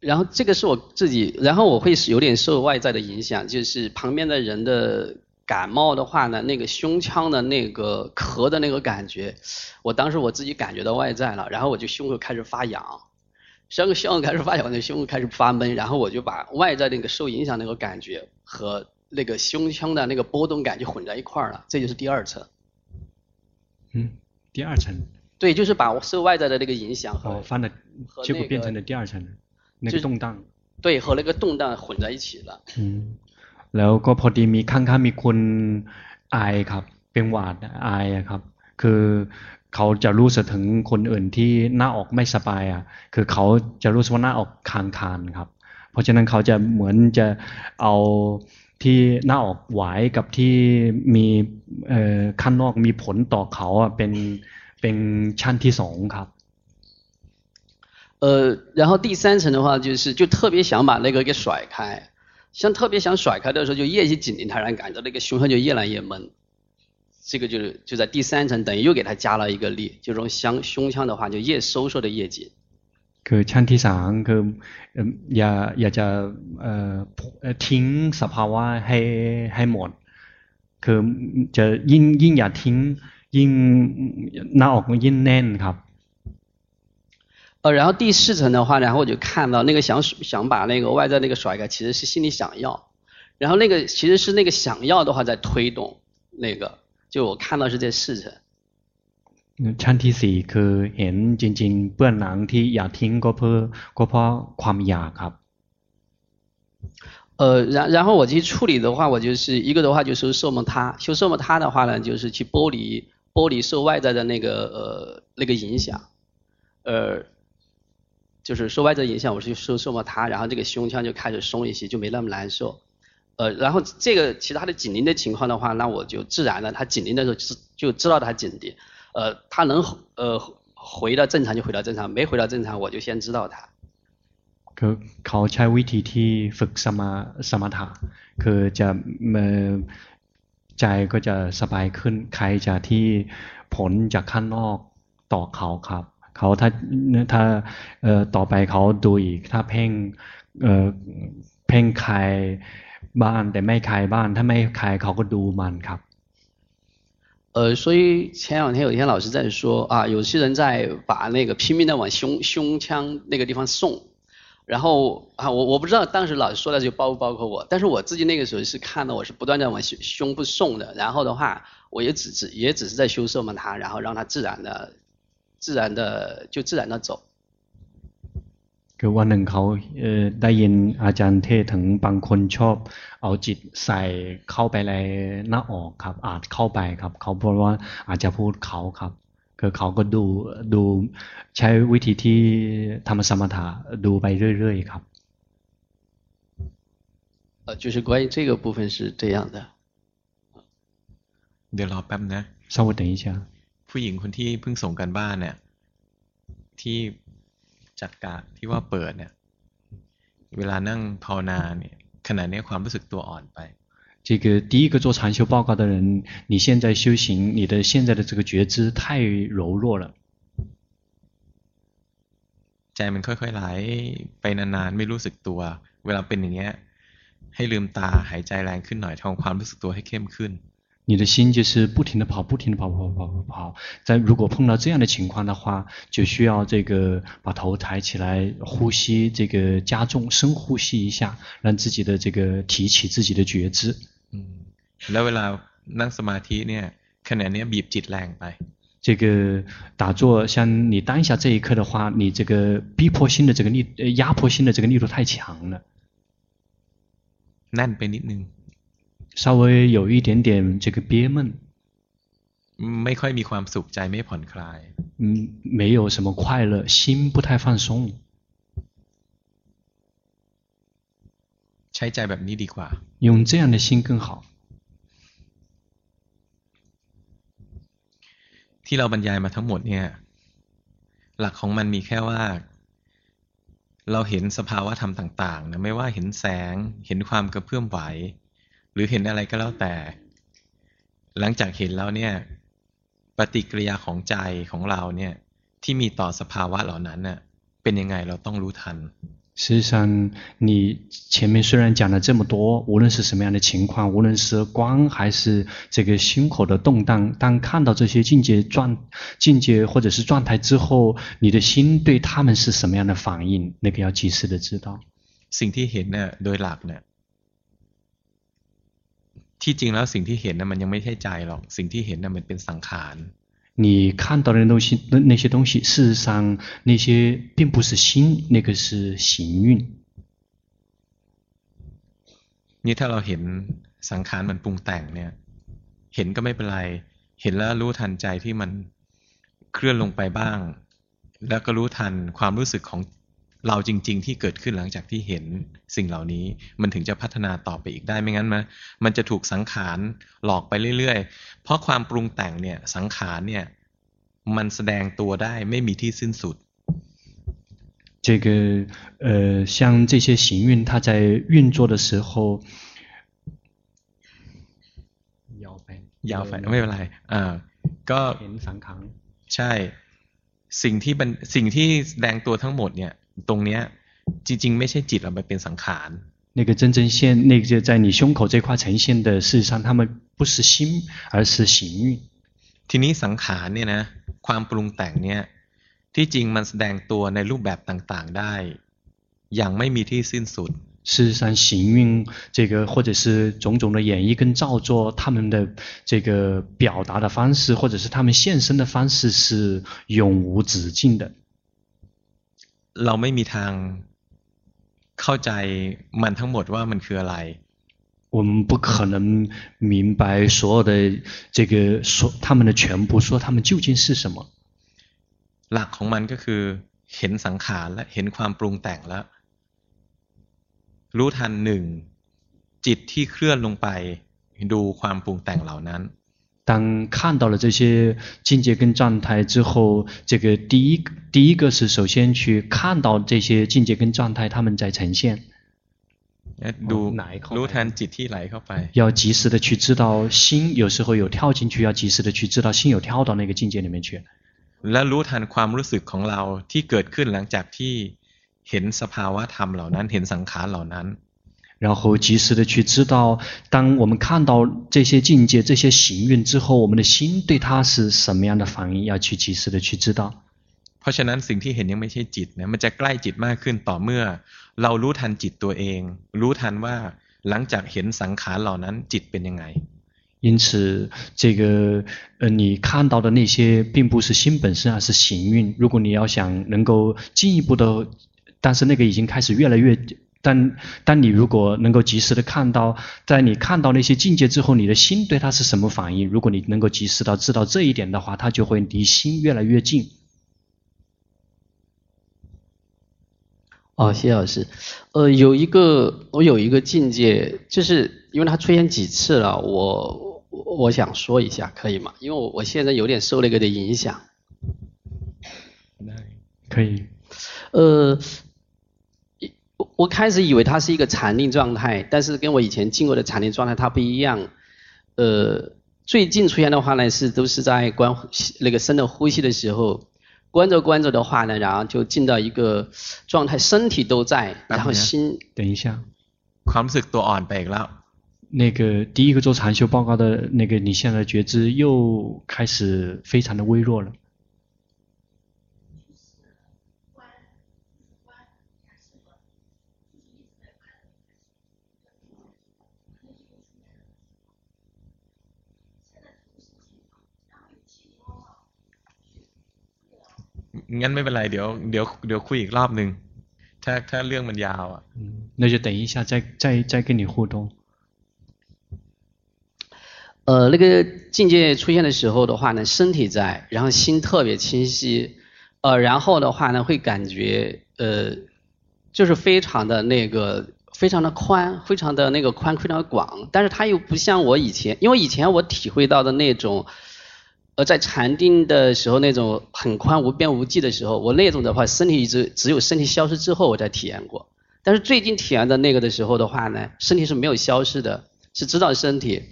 然后这个是我自己，然后我会有点受外在的影响，就是旁边的人的感冒的话呢，那个胸腔的那个咳的那个感觉，我当时我自己感觉到外在了，然后我就胸口开始发痒，胸胸口开始发痒，的胸口开始发闷，然后我就把外在那个受影响那个感觉和那个胸腔的那个波动感就混在一块儿了，这就是第二层。嗯。第二层对，就是把受外在的那个影响和、哦，翻了，和结果那个变成了第二层，那就是个动荡。对，和那个动荡混在一起了。 อืมแล้วก็พอดีมีข้างๆมีคนไอครับ เป็นหวัดไออะครับ คือเขาจะรู้สึกถึงคนอื่นที่หน้าอกไม่สบายอ่ะ คือเขาจะรู้สึกว่าหน้าอกคานคานๆครับ เพราะฉะนั้นเขาจะเหมือนจะเอา ที่หน้าอกไหวกับที่มีเอ่อข้างนอกมีผลต่อเขาอ่ะเป็นเป็นชั้นที่สองครับ 呃，然后第三层的话，就是就特别想把那个给甩开，像特别想甩开的时候，就越去紧盯它，然后感觉那个胸腔就越来越闷。这个就是就在第三层，等于又给它加了一个力，就从胸胸腔的话就越收缩的越紧。 คือชั้นที่สามคือเอิ่มอย่าอย่าจะเอ่อเอ่อทิ้งสภาวะให้ให้หมด คือจะยิ่งยิ่งอย่าทิ้ง ยิ่งหน้าอกมันยิ่งแน่นครับ 呃，然后第四层的话，然后我就看到那个想想把那个外在那个甩开，其实是心里想要，然后那个其实是那个想要的话在推动那个，就我看到是这四层。 ชั้นที่สี่คือเห็นจริง ๆ เปื้อนหนังที่อยากทิ้งก็เพื่อก็เพราะความอยากครับ 呃，然然后我去处理的话，我就是一个的话就修奢摩他，修奢摩他的话呢，就是去剥离剥离受外在的那个呃那个影响，呃，就是受外在影响，我是去修奢摩他，然后这个胸腔就开始松一些，就没那么难受。呃，然后这个其他的紧盯的情况的话，那我就自然的，他紧盯的时候就就知道他紧盯， 呃，他能呃回到正常就回到正常，没回到正常我就先知道他。 คือเขาใช้วิธีที่ฝึกสมาสมถะคือจะเอ่อใจก็จะสบายขึ้น ใครจะที่ผลจากข้างนอกต่อเขาครับ เขาถ้าถ้าเอ่อต่อไปเขาดูอีก ถ้าเพ่งเอ่อเพ่งใครบ้านแต่ไม่ใครบ้าน ถ้าไม่ใครเขาก็ดูมันครับ 呃，所以前两天有一天老师在说啊，有些人在把那个拼命的往胸胸腔那个地方送，然后啊，我我不知道当时老师说的就包不包括我，但是我自己那个时候是看到我是不断在往胸胸部送的，然后的话，我也只只也只是在修饰嘛它，然后让它自然的、自然的就自然的走。 คือวันหนึ่งเขาเอ่อได้ยินอาจารย์เทศถึงบางคนชอบเอาจิตใส่เข้าไปในหน้าอกครับอาจเข้าไปครับเขาบอกว่าอาจจะพูดเขาครับคือเขาก็ดูดูใช้วิธีที่ธรรมสมถะดูไปเรื่อยๆครับ呃就是关于这个部分是这样的เดี๋ยวรอแป๊บนะ稍微等一下ผู้หญิงคนที่เพิ่งส่งกันบ้านเนี่ยที่ จัดการที่ว่าเปิดเนี่ยเวลานั่งภาวนาเนี่ยขณะนี้ความรู้สึกตัวอ่อนไป这个第一个做禅修报告的人，你现在修行，你的现在的这个觉知太柔弱了。ใจมันค่อยๆไหลไปนานๆไม่รู้สึกตัว เวลาเป็นอย่างเงี้ยให้ลืมตาหายใจแรงขึ้นหน่อยทำความรู้สึกตัวให้เข้มขึ้น 你的心就是不停的跑，不停的跑，跑，跑，跑，跑。在如果碰到这样的情况的话，就需要这个把头抬起来，呼吸，这个加重深呼吸一下，让自己的这个提起自己的觉知。嗯，แล้วเวลานั่งสมาธิเนี่ยขณะนี้บีบจิตแรงไป。这个打坐，像你当下这一刻的话，你这个逼迫心的这个力，呃，压迫心的这个力度太强了。แน่นไปนิดนึง。 稍微有一点点这个憋闷，ไม่ค่อยมีความสุขใจไม่ผ่อนคลาย嗯，没有什么快乐，心不太放松。ใช้ใจแบบนี้ดีกว่า。用这样的心更好。ที่เราบรรยายมาทั้งหมดเนี่ยหลักของมันมีแค่ว่า เราเห็นสภาวะธรรมต่างๆนะไม่ว่าเห็นแสง เห็นความกระเพื่อมไหว รือเห็นอะไรก็แล้วแต่ หลังจากเห็นแล้วเนี่ย ปฏิกิริยาของใจของเราเนี่ย ที่มีต่อสภาวะเหล่านั้นเน่ะเป็นยังไงเราต้องรู้ทัน实际上，你前面虽然讲了这么多，无论是什么样的情况，无论是光还是这个心口的动荡，当看到这些境界状境界或者是状态之后，你的心对他们是什么样的反应？那个要及时的知道。สิ่งที่เห็นเนี่ยโดยหลักเนี่ย ที่จริงแล้วสิ่งที่เห็นนะมันยังไม่ใช่ใจหรอกสิ่งที่เห็นนะมันเป็นสังขาร你看到的东西，那那些东西，事实上那些并不是心，那个是行蕴。นี่ถ้าเราเห็นสังขารมันปรุงแต่งเนี่ย เห็นก็ไม่เป็นไร เห็นแล้วรู้ทันใจที่มันเคลื่อนลงไปบ้าง แล้วก็รู้ทันความรู้สึกของ เราจริงๆที่เกิดขึ้นหลังจากที่เห็นสิ่งเหล่านี้ มันถึงจะพัฒนาต่อไปอีกได้ไม่งั้นมันมันจะถูกสังขารหลอกไปเรื่อยๆ เพราะความปรุงแต่งเนี่ยสังขารเนี่ยมันแสดงตัวได้ไม่มีที่สิ้นสุด这个呃，像这些行运，它在运作的时候，ยาวไปยาวไปไม่เป็นไรอ่าก็เห็นสังขารใช่สิ่งที่เป็นสิ่งที่แสดงตัวทั้งหมดเนี่ย ตรงเนี้ยจริงๆไม่ใช่จิตหรอกมันเป็นสังขาร那个真正现，那个在你胸口这块呈现的，事实上，他们不是心，而是行运。ทีนี้สังขารเนี่ยนะความปรุงแต่งเนี่ยที่จริงมันแสดงตัวในรูปแบบต่างๆได้อย่างไม่มีที่สิ้นสุด事实上，行运这个或者是种种的演绎跟造作，他们的这个表达的方式，或者是他们现身的方式，是永无止境的。 เราไม่มีทางเข้าใจมันทั้งหมดว่ามันคืออะไร我们不可能明白所有的这个说他们的全部，说他们究竟是什么。หลักของมันก็คือเห็นสังขารและเห็นความปรุงแต่งแล้วรู้ทันหนึ่งจิตที่เคลื่อนลงไปดูความปรุงแต่งเหล่านั้น 当看到了这些境界跟状态之后，这个第一第一个是首先去看到这些境界跟状态，他们在呈现。ดูรู้ทันจิตที่ไหลเข้าไป要及时的去知道心有时候有跳进去，要及时的去知道心有跳到那个境界里面去。และรู้ทันความรู้สึกของเราที่เกิดขึ้นหลังจากที่เห็นสภาวะธรรมเหล่านั้น เห็นสังขารเหล่านั้น 然后及时的去知道，当我们看到这些境界、这些行运之后，我们的心对它是什么样的反应，要去及时的去知道。 เพราะฉะนั้นสิ่งที่เห็นยังไม่ใช่จิตนะมันจะใกล้จิตมากขึ้นต่อเมื่อ เรารู้ทันจิตตัวเอง รู้ทันว่าหลังจากเห็นสังขารเหล่านั้นจิตเป็นยังไง因此，这个呃，你看到的那些并不是心本身，而是行蕴。如果你要想能够进一步的，但是那个已经开始越来越， 但但你如果能够及时的看到，在你看到那些境界之后，你的心对它是什么反应？如果你能够及时的知道这一点的话，它就会离心越来越近。哦，谢谢老师。呃，有一个我有一个境界，就是因为它出现几次了，我。我想说一下，可以吗？因为我我现在有点受那个的影响。可以。呃，我我开始以为它是一个禅定状态，但是跟我以前经过的禅定状态它不一样。呃，最近出现的话呢，是都是在观那个深的呼吸的时候，观着观着的话呢，然后就进到一个状态，身体都在，然后心。等一下。ความรู้สึกตัวอ่อนไปอีกแล้ว那个第一个做禅修报告的那个，你现在觉知又开始非常的微弱了。 งั้นไม่เป็นไรเดี๋ยวเดี๋ยวเดี๋ยวคุยอีกรอบหนึ่งถ้าถ้าเรื่องมันยาวอ่ะ那就等一下再再再跟你互动呃，那个境界出现的时候的话呢，身体在，然后心特别清晰，呃，然后的话呢，会感觉呃，就是非常的那个，非常的宽，非常的那个宽，非常的广，但是它又不像我以前，因为以前我体会到的那种， 而，在禅定的时候那种很宽无边无际的时候，我那种的话，身体一直只有身体消失之后我才体验过，但是最近体验的那个的时候的话呢，身体是没有消失的，是知道身体。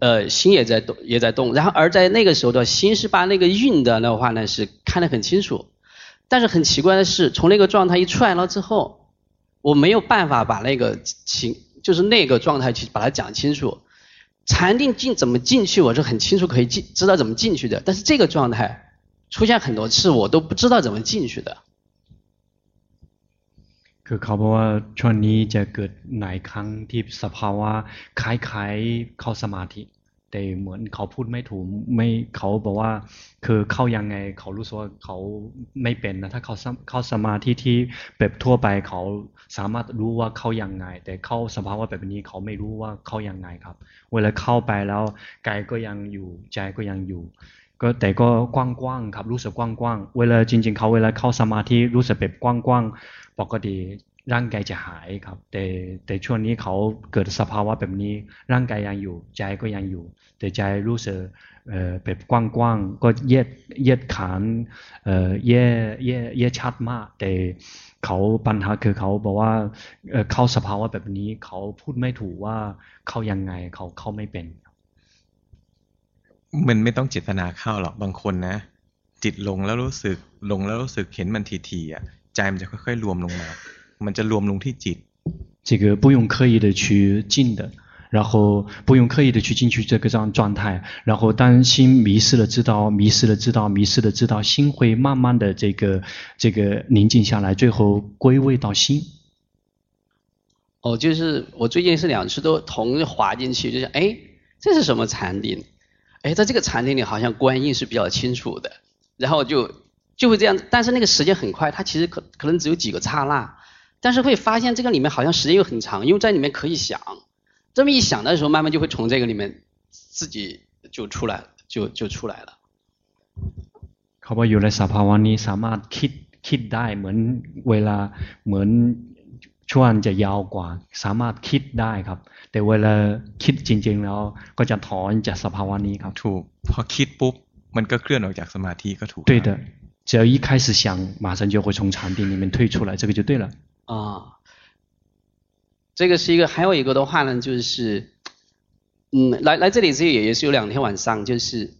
呃，心也在动，也在动，然后而在那个时候的心是把那个运的的话呢是看得很清楚，但是很奇怪的是，从那个状态一出来了之后，我没有办法把那个情，就是那个状态去把它讲清楚。禅定进怎么进去，我是很清楚可以进，知道怎么进去的，但是这个状态出现很多次，我都不知道怎么进去的。คือเขาบอกว่าช่วงนี้จะเกิดหลายครั้งที่สภาวะคล้ายๆเข้าสมาธิ แต่เหมือนเขาพูดไม่ถูกไม่เขาบอกว่า คือเข้ายังไงเขารู้สึกว่าเขาไม่เป็นนะถ้าเขาเข้าสมาธิที่แบบทั่วไปเขาสามารถรู้ว่าเข้ายังไง แต่เข้าสภาวะแบบนี้เขาไม่รู้ว่าเข้ายังไงครับ เวลาเข้าไปแล้วกายก็ยังอยู่ใจก็ยังอยู่ ก็แต่ก็กว้างๆครับรู้สึกกว้างๆเวลาจริง ๆ เขาเวลาเข้าสมาธิรู้สึกแบบกว้างๆปกติ ร่างกายจะหายครับ แต่แต่ช่วงนี้เขาเกิดสภาวะแบบนี้ ร่างกายยังอยู่ ใจก็ยังอยู่ แต่ใจรู้สึกเอ่อแบบกว้างๆก็แยกแยกขานเอ่อแยกแยกแยกชัดมาก แต่เขาปัญหาคือเขาบอกว่าเอ่อเข้าสภาวะแบบนี้เขาพูดไม่ถูกว่าเข้ายังไงเขาเข้าไม่เป็น มันไม่ต้องเจตนาเข้าหรอกบางคนนะ จิตลงแล้วรู้สึกลงแล้วรู้สึกเห็นมันทีๆอะใจมันจะค่อยๆรวมลงมา มันจะรวมลงที่จิต这个不用刻意的去进的，然后不用刻意的去进去这个这样状态，然后当心迷失了知道，迷失了知道，迷失了知道，心会慢慢的这个这个宁静下来，最后归位到心。哦，就是我最近是两次都同时滑进去，就是哎，这是什么禅定？哎，在这个禅定里好像观应是比较清楚的，然后就。就会这样，但是那个时间很快，它其实可可能只有几个刹那， 但是会发现这个里面好像时间又很长，因为在里面可以想，这么一想的时候，慢慢就会从这个里面自己就出来，就就出来了。เขาบอกอยู่ในสภาวะนี้สามารถคิดคิดได้เหมือนเวลาเหมือนช่วงจะยาวกว่าสามารถคิดได้ครับแต่เวลาคิดจริงๆแล้วก็จะถอนจากสภาวะนี้ครับถูกพอคิดปุ๊บมันก็เคลื่อนออกจากสมาธิก็ถูก对的只要一开始想，马上就会从禅定里面退出来，这个就对了。 啊，这个是一个，还有一个的话呢，就是，嗯，来来这里之后也也是有两天晚上，就是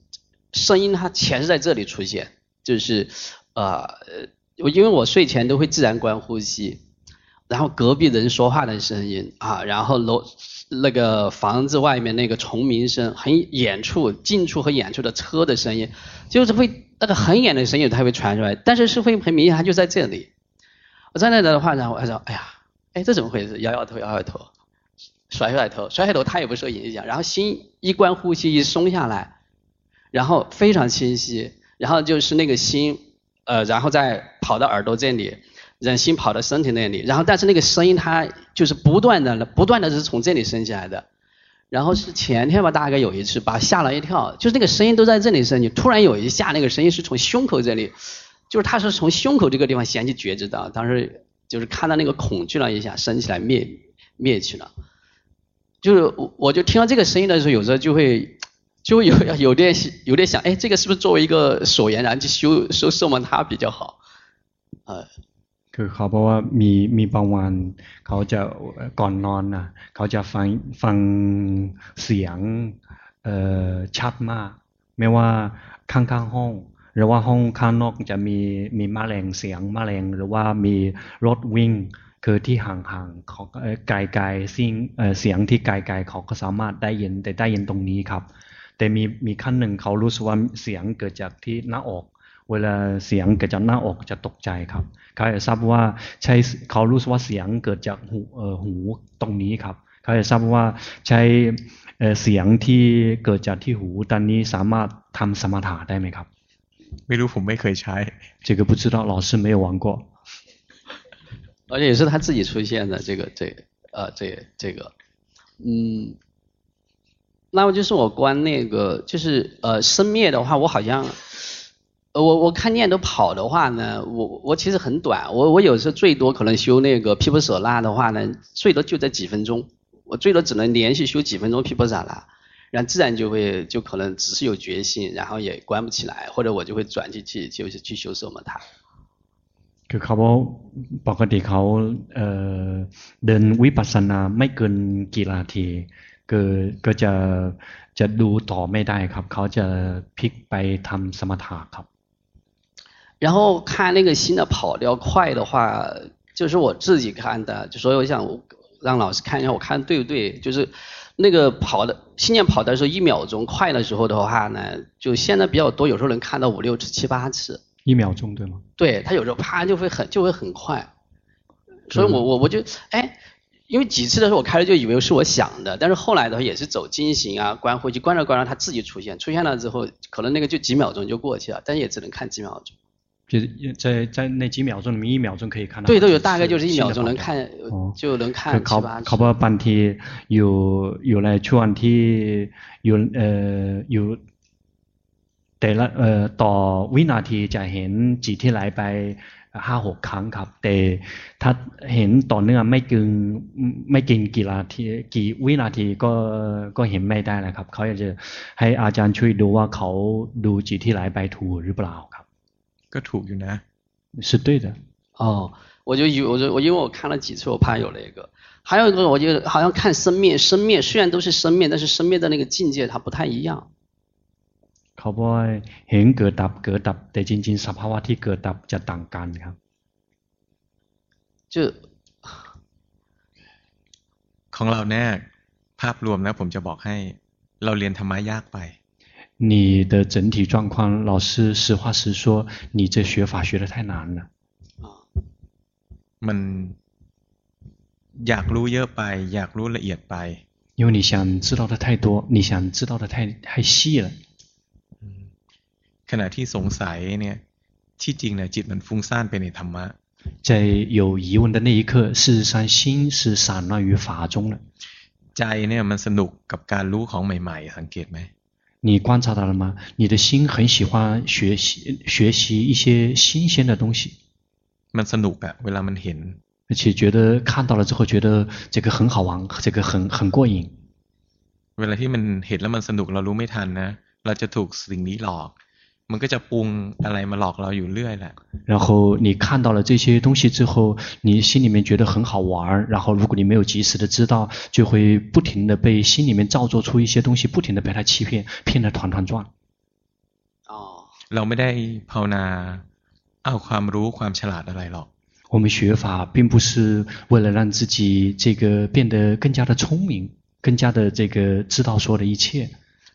声音它全是在这里出现，就是，呃，我因为我睡前都会自然观呼吸，然后隔壁人说话的声音啊，然后楼那个房子外面那个虫鸣声，很远处近处和远处的车的声音，就是会。那个很远的声音它会传出来，但是是会很明显，它就在这里。我站在那的话，然后我说，哎呀，哎，这怎么回事？摇摇头，摇摇头，甩甩头，甩甩头，它也不受影响。然后心一关呼吸一松下来，然后非常清晰，然后就是那个心，呃，然后再跑到耳朵这里，让心跑到身体那里，然后但是那个声音它就是不断的、不断的是从这里升起来的。然后是前天吧，大概有一次把吓了一跳，就是那个声音都在这里升起，突然有一下那个声音是从胸口这里，就是他是从胸口这个地方先去觉知到，当时就是看到那个恐惧了一下，升起来灭灭去了，就是我我就听到这个声音的时候，有时候就会就会有有点有点想，哎，这个是不是作为一个所缘然后去修修受摩他比较好？呃。คือเขาบอกว่ามีมีบางวันเขาจะก่อนนอนนะเขาจะฟังฟังเสียงเอ่อชัดมาก ไม่ว่าข้างๆห้อง หรือว่าห้องข้างนอกจะมีมีแมลงเสียงแมลงหรือว่ามีรถวิ่ง คือที่ห่างๆเขาไกลๆสิ่งเสียงที่ไกลๆเขาก็สามารถได้ยินแต่ได้ยินตรงนี้ครับ แต่มีมีขั้นหนึ่งเขารู้สึกว่าเสียงเกิดจากที่หน้าอก เวลาเสียงเกิดจากหน้าอกจะตกใจครับเขาอยากทราบว่าใช้เขารู้สึกว่าเสียงเกิดจากหูหูตรงนี้ครับเขาอยากทราบว่าใช้เสียงที่เกิดจากที่หูตอนนี้สามารถทำสมถะได้ไหมครับ ไม่รู้ผมไม่เคยใช้这个不知道老师没有玩过而且也是他自己出现的这个这呃这这个嗯那么就是我观那个就是呃生灭的话我好像呃，我我看念都跑的话呢，我我其实很短，我我有时候最多可能修那个毗婆舍那的话呢，最多就在几分钟，我最多只能连续修几分钟毗婆舍那， 然后自然就会就可能只是有觉性，然后也关不起来，或者我就会转去去就是去修什么它。คือเขาปกติเขาเอ่อเดินวิปัสสนาไม่เกินกี่นาทีก็ก็จะจะดูต่อไม่ได้ครับเขาจะพลิกไปทำสมถะครับ然后看那个心的跑得要快的话，就是我自己看的，就所以我想让老师看一下，我看对不对？就是那个跑的 心念跑的时候一秒钟快的时候的话呢，就现在比较多，有时候能看到五六次、七八次。一秒钟对吗？对，他有时候啪就会很就会很快，所以我我我就哎，因为几次的时候我开始就以为是我想的，但是后来的话也是走经行啊，观回去观着观着它自己出现，出现了之后可能那个就几秒钟就过去了，但也只能看几秒钟。就在在那几秒钟里面，一秒钟可以看到。对，都有大概就是一秒钟能看，就能看七八次。เขาบอกบางทีอยู่อยู่ในช่วงที่อยู่เอ่ออยู่แต่ละเอ่อต่อวินาทีจะเห็นจิตที่ไหลไปห้าหกครั้งครับ แต่ถ้าเห็นต่อเนื่องไม่กึงไม่กินกี่นาทีกี่วินาทีก็ก็เห็นไม่ได้นะครับเขาอยากจะให้อาจารย์ช่วยดูว่าเขาดูจิตที่ไหลไปถูกหรือเปล่าครับ ก็ถูกอยู่นะ是对的哦我就以我就我因为我看了几次我怕有那个还有一个我就好像看生灭生灭虽然都是生灭但是生灭的那个境界它不太一样เขาบอกเห็นเกิดดับเกิดดับแต่จริงๆสภาวะที่เกิดดับจะต่างกันครับ就ของเราแน่ภาพรวมนะผมจะบอกให้เราเรียนธรรมะยากไป 你的整体状况，老师实话实说，你这学法学得太难了。มันอยากรู้เยอะไปอยากรู้ละเอียดไป因为你想知道的太多，你想知道的太太细了。ขณะที่สงสัยเนี่ยที่จริงเนี่ยจิตมันฟุ้งซ่านไปในธรรมะ在有疑问的那一刻，事实上心是散乱于法中了。ใจเนี่ยมันสนุกกับการรู้ของใหม่ๆสังเกตไหม 你观察到了吗？你的心很喜欢学习学习一些新鲜的东西。มันสนุกอะเวลามันเห็น而且觉得看到了之后觉得这个很好玩，这个很很过瘾。เวลาที่มันเห็นแล้วมันสนุกเรารู้ไม่ทันนะเราจะถูกสิ่งนี้หลอก มันก็จะปรุงอะไรมาหลอกเราอยู่เรื่อยแหละ然后你看到了这些东西之后，你心里面觉得很好玩，然后如果你没有及时的知道，就会不停的被心里面造作出一些东西，不停的被他欺骗，骗得团团转。哦，เราไม่ได้ภาวนาเอาความรู้ความฉลาดอะไรหรอก我们学法并不是为了让自己这个变得更加的聪明，更加的这个知道所有的一切。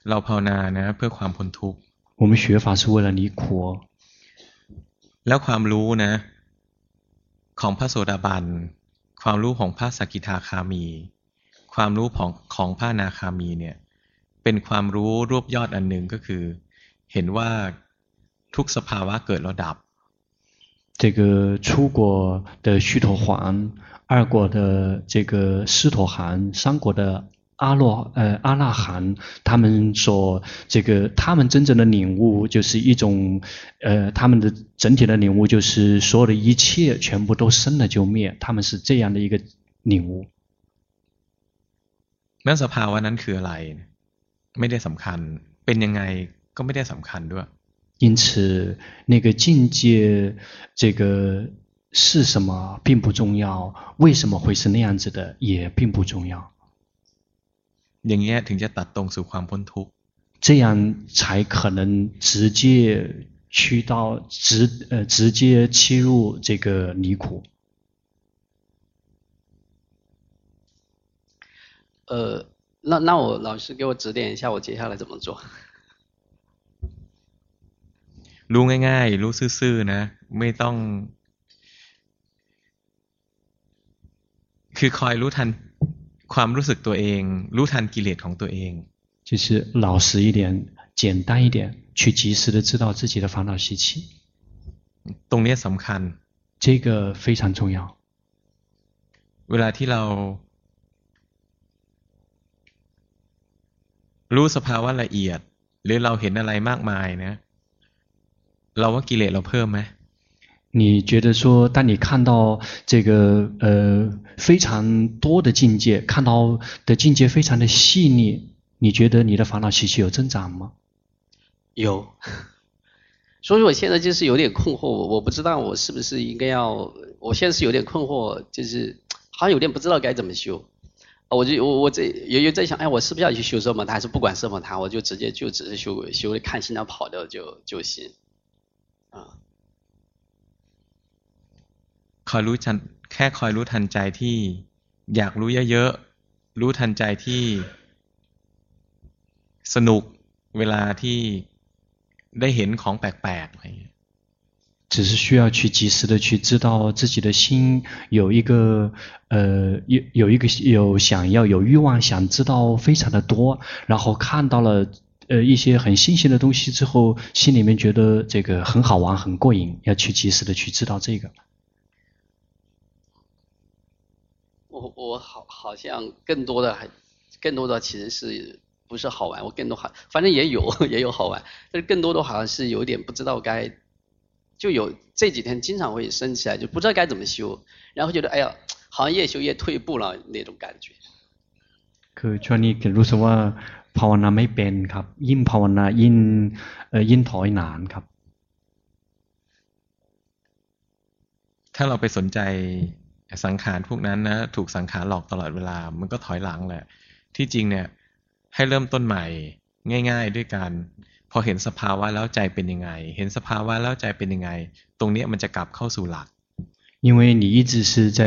เราภาวนานะเพื่อความพ้นทุกข์ 我们学法是为了离苦。แล้วความรู้นะ ของพระโสดาบัน ความรู้ของพระสกิทาคามี ความรู้ของของพระนาคามีเนี่ย เป็นความรู้รวบยอดอันหนึ่งก็คือ เห็นว่าทุกสภาวะเกิดแล้วดับ这个初果的须陀洹，二果的这个斯陀含，三果的 阿罗呃阿那含，他们所这个他们真正的领悟就是一种呃他们的整体的领悟就是所有的一切全部都生了就灭，他们是这样的一个领悟。那สภาวะนั้นคืออะไรไม่ได้สำคัญเป็นยังไงก็ไม่ได้สำคัญด้วย因此，那个境界，这个是什么并不重要，为什么会是那样子的也并不重要。 อย่างนี้ถึงจะตัดตรงสู่ความพ้นทุกข์。这样才可能直接去到直呃直接切入这个离苦。呃，那那我老师给我指点一下，我接下来怎么做？รู้ง่ายๆรู้ซื่อๆนะไม่ต้องคือคอยรู้ทัน ความรู้สึกตัวเองรู้ทันกิเลสของตัวเอง就是老实一点简单一点去及时的知道自己的烦恼习气ตรงนี้สำคัญ这个非常重要เวลาที่เรารู้สภาวะละเอียด หรือเราเห็นอะไรมากมายนะเราว่ากิเลสเราเพิ่มไหม 你觉得说，当你看到这个呃非常多的境界，看到的境界非常的细腻，你觉得你的烦恼习气有增长吗？有，所以我现在就是有点困惑，我我不知道我是不是应该要，我现在是有点困惑，就是好像有点不知道该怎么修，我就我我这有有在想，哎，我是不是要去修什么？还是不管什么他，我就直接就只是修修看心脏跑掉就就行。啊 คอยรู้ทันแค่คอยรู้ทันใจที่อยากรู้เยอะๆรู้ทันใจที่สนุกเวลาที่ได้เห็นของแปลกๆอะไรอย่างเงี้ย只是需要去及时的去知道自己的心有一个呃有有一个有想要有欲望想知道非常的多，然后看到了呃一些很新鲜的东西之后，心里面觉得这个很好玩很过瘾，要去及时的去知道这个。 我我好好像更多的还更多的其实是不是好玩，我更多好反正也有也有好玩，但是更多的好像是有点不知道该就有这几天经常会生起来，就不知道该怎么修，然后觉得哎呀，好像越修越退步了那种感觉。คือช่วงนี้รู้สึกว่าภาวนาไม่เป็นครับยิ่งภาวนายิ่งเอ่อยิ่งถอยนานครับถ้าเราไปสนใจ สังขารพวกนั้นนะถูกสังขารหลอกตลอดเวลา มันก็ถอยหลังแหละ ที่จริงเนี่ย ให้เริ่มต้นใหม่ ง่าย ๆ ด้วยกันพอเห็นสภาวะแล้วใจเป็นยังไง เห็นสภาวะแล้วใจเป็นยังไง ตรงนี้มันจะกลับเข้าสู่หลัก因为你一直是在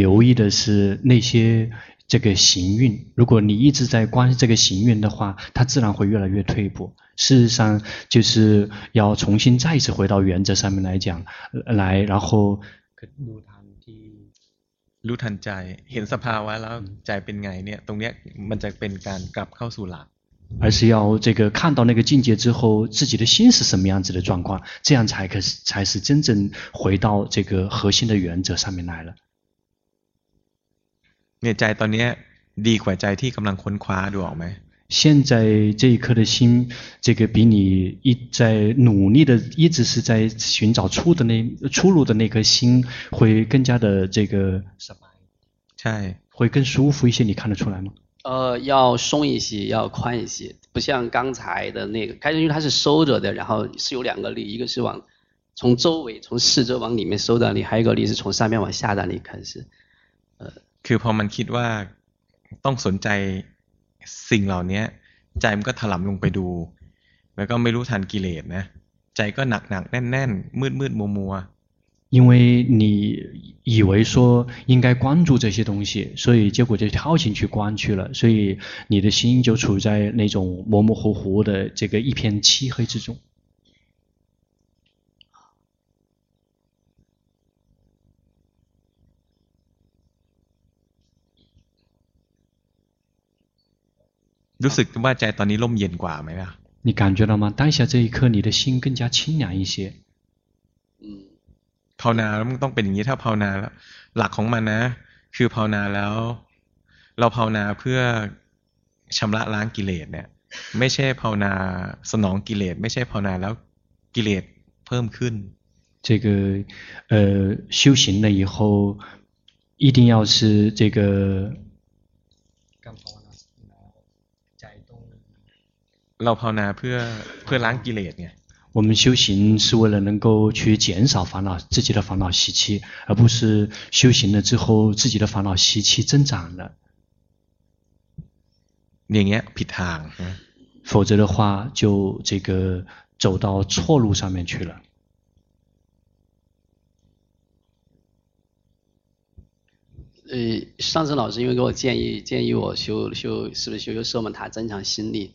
留意的是那些这个行运，如果你一直在观这个行运的话，它自然会越来越退步。事实上，就是要重新再一次回到原则上面来讲，来，然后。 รู้ทันใจเห็นสภาวะแล้วใจเป็นไงเนี่ยตรงเนี้ยมันจะเป็นการกลับเข้าสู่หลัก而是要这个看到那个境界之后，自己的心是什么样子的状况，这样才可才是真正回到这个核心的原则上面来了。เนี่ยใจตอนนี้ดีกว่าใจที่กำลังค้นคว้าดูออกไหม 现在这一颗的心，这个比你一在努力的，一直是在寻找出的那出路的那颗心，会更加的这个，是会更舒服一些。你看得出来吗？呃，要松一些，要宽一些，不像刚才的那个，开始因为它是收着的，然后是有两个力，一个是往从周围、从四周往里面收的力，还有一个力是从上面往下的力开始。呃，คือพอมันคิดว่าต้องสนใจ。 สิ่งเหล่านี้ใจมันก็ถลำลงไปดู แล้วก็ไม่รู้ทันกิเลสนะ ใจก็หนักหนักแน่นแน่นมืดมืดมัวมัว因为你以为说应该关注这些东西，所以结果就跳进去关去了，所以你的心就处在那种模模糊糊的这个一片漆黑之中。 รู้สึกว่าใจตอนนี้ร่มเย็นกว่าไหมล่ะ你感觉到吗？当下这一刻，你的心更加清凉一些。嗯，ภาวนาแล้วมันต้องเป็นอย่างนี้ถ้าภาวนาแล้วหลักของมันนะ คือภาวนาแล้ว เราภาวนาเพื่อชำระล้างกิเลสเนี่ย ไม่ใช่ภาวนาสนองกิเลสไม่ใช่ภาวนาแล้วกิเลสเพิ่มขึ้น这个呃修行了以后，一定要是这个。 เราภาวนาเพื่อเพื่อล้างกิเลสไง我们修行是为了能够去减少烦恼，自己的烦恼习气，而不是修行了之后自己的烦恼习气增长了。อย่างเงี้ยผิดทาง否则的话就这个走到错路上面去了。呃，上次老师因为给我建议，建议我修修，是不是修修奢摩他，增强心力？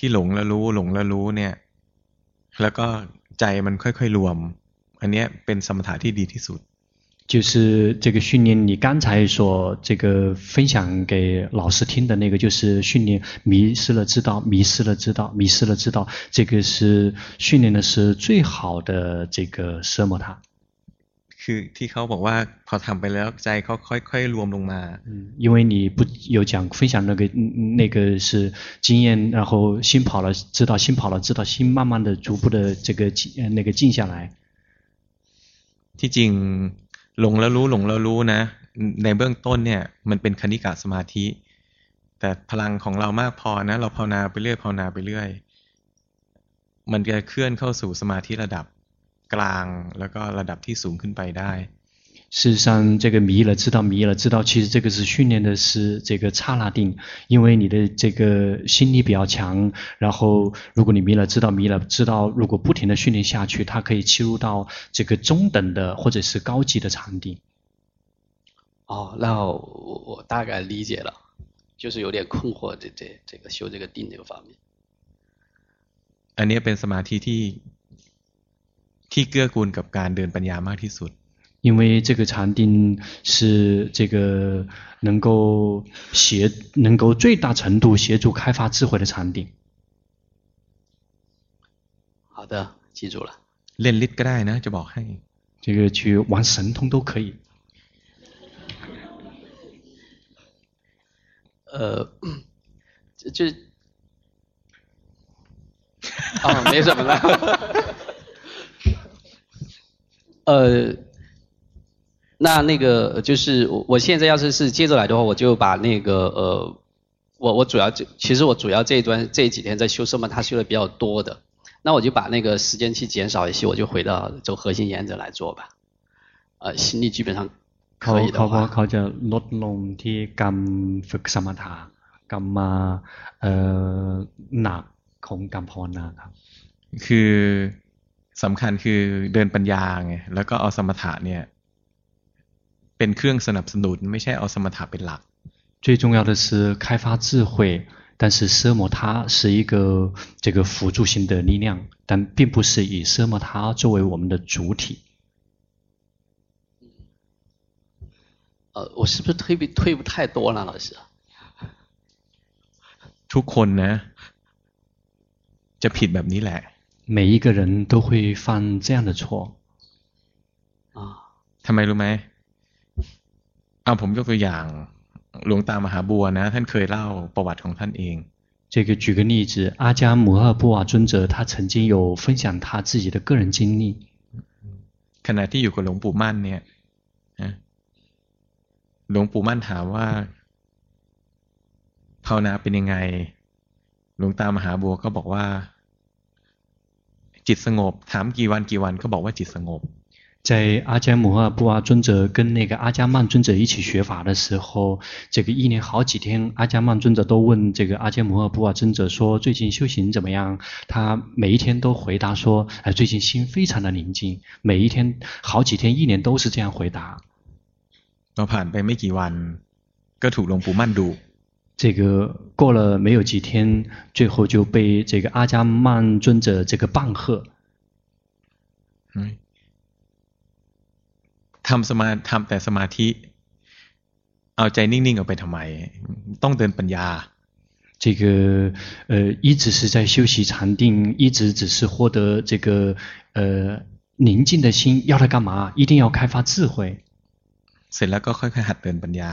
ที่หลงแล้วรู้หลงแล้วรู้เนี่ย แล้วก็ใจมันค่อยๆรวม อันนี้เป็นสมถะที่ดีที่สุด就是这个训练，你刚才所这个分享给老师听的那个，就是训练迷失了知道，迷失了知道，迷失了知道，这个是训练的是最好的这个奢摩他。 คือที่เขาบอกว่าพอทำไปแล้วใจเขาค่อยๆรวมลงมา。嗯，因为你不有讲分享那个那个是经验，然后心跑了，知道心跑了，知道心慢慢的逐步的这个静那个静下来。ที่จริงหลงแล้วรู้หลงแล้วรู้นะ ในเบื้องต้นเนี่ย มันเป็นคณิกาสมาธิ แต่พลังของเรามากพอนะ เราภาวนาไปเรื่อยภาวนาไปเรื่อย มันจะเคลื่อนเข้าสู่สมาธิระดับ กลางแล้วก็ระดับที่สูงขึ้นไปได้事实上，这个迷了知道迷了知道，其实这个是训练的是这个刹那定，因为你的这个心力比较强，然后如果你迷了知道迷了知道，如果不停的训练下去，它可以切入到这个中等的或者是高级的禅定。哦，那我我大概理解了，就是有点困惑，这这这个修这个定这个方面。อันนี้เป็นสมาธิที่ ที่เกื้อกูลกับการเดินปัญญามากที่สุด因为这个禅定是这个能够协能够最大程度协助开发智慧的禅定。好的，记住了。练ฤทธิ์ก็ได้นะจะบอกให้。这个去玩神通都可以。呃，就就，哦，没什么了。 呃。那那个就是我我现在要是是接着来的话，我就把那个呃，我我主要就其实我主要这一段这几天在修什么，他修的比较多的，那我就把那个时间去减少一些，我就回到走核心原则来做吧。呃，心力基本上可以的话。เขาเขาจะลดลงที่การฝึกสมถะการมาเอ่อหนักของการภาวนาครับคือ สำคัญคือเดินปัญญาไงแล้วก็เอาสมถะเนี่ยเป็นเครื่องสนับสนุนไม่ใช่เอาสมถะเป็นหลัก最重要的是开发智慧，但是奢摩他是一个这个辅助性的力量，但并不是以奢摩他作为我们的主体。呃，我是不是退步退步太多了，老师？ทุกคนนะจะผิดแบบนี้แหละ。 每一个人都会犯这样的错。啊，ทำไมรู้ไหมเอาผมยกตัวอย่างหลวงตามหาบัวนะท่านเคยเล่าประวัติของท่านเอง这个举个例子，阿迦摩诃波瓦尊者他曾经有分享他自己的个人经历。ขณะที่อยู่กับหลวงปู่มั่นเนี่ยหลวงปู่มั่นถามว่าภาวนาเป็นยังไงหลวงตามหาบัวก็บอกว่า จิตสงบ ถามกี่วันกี่วันก็บอกว่าจิตสงบ 在阿迦摩诃布瓦尊者跟那个阿迦曼尊者一起学法的时候，这个一年好几天，阿迦曼尊者都问这个阿迦摩诃布瓦尊者说：“最近修行怎么样？”他每一天都回答说：“哎，最近心非常的宁静。”每一天好几天，一年都是这样回答。พอผ่านไปไม่กี่วันก็ถูกหลวงปู่มั่นดุ 这个过了没有几天，最后就被这个阿迦曼尊者这个棒喝。嗯。ทำสมาทำแต่สมาธิเอาใจนิ่งๆออกไปทำไมต้องเดินปัญญา这个呃一直是在修习禅定，一直只是获得这个呃宁静的心，要它干嘛？一定要开发智慧。เสร็จแล้วก็ค่อยๆหัดเดินปัญญา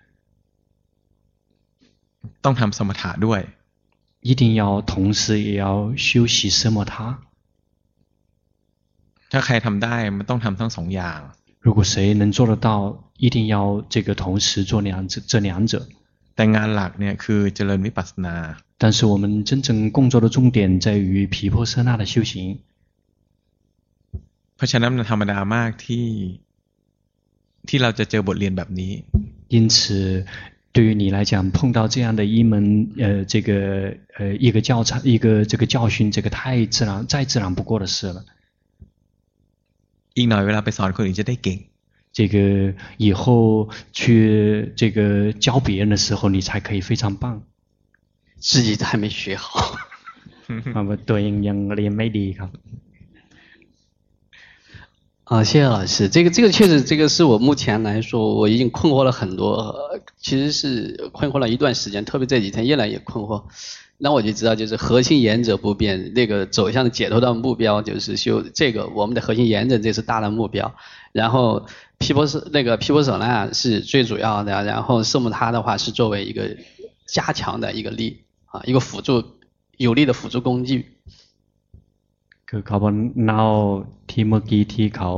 ต้องทำสมถะด้วย一定要同时也要修习สมถะถ้าใครทำได้มันต้องทำทั้งสองอย่าง如果谁能做得到，一定要这个同时做两者，这两者。但งานหลักเนี่ยคือเจริญวิปัสสนา。但是我们真正工作的重点在于毗婆舍那的修行。เพราะฉะนั้นมันธรรมดามากที่ที่เราจะเจอบทเรียนแบบนี้。因此， 对于你来讲，碰到这样的一门呃这个呃一个教材一个这个教训，这个太自然再自然不过的事了。อีกหน่อยเวลาไปสอนคนอื่นจะได้เก่ง这个以后去这个教别人的时候，你才可以非常棒。自己都还没学好。对，ยังเรียนไม่ดีครับ。 啊，谢谢老师。这个这个确实，这个是我目前来说，我已经困惑了很多，其实是困惑了一段时间，特别这几天越来越困惑。那我就知道，就是核心原则不变，那个走向解脱的目标就是修这个我们的核心原则，这是大的目标。然后毗婆舍那个毗婆舍那是最主要的，然后色目他的话是作为一个加强的一个力啊，一个辅助有力的辅助工具。 คือเขาบอกเล่าที่เมื่อกี้ที่เขา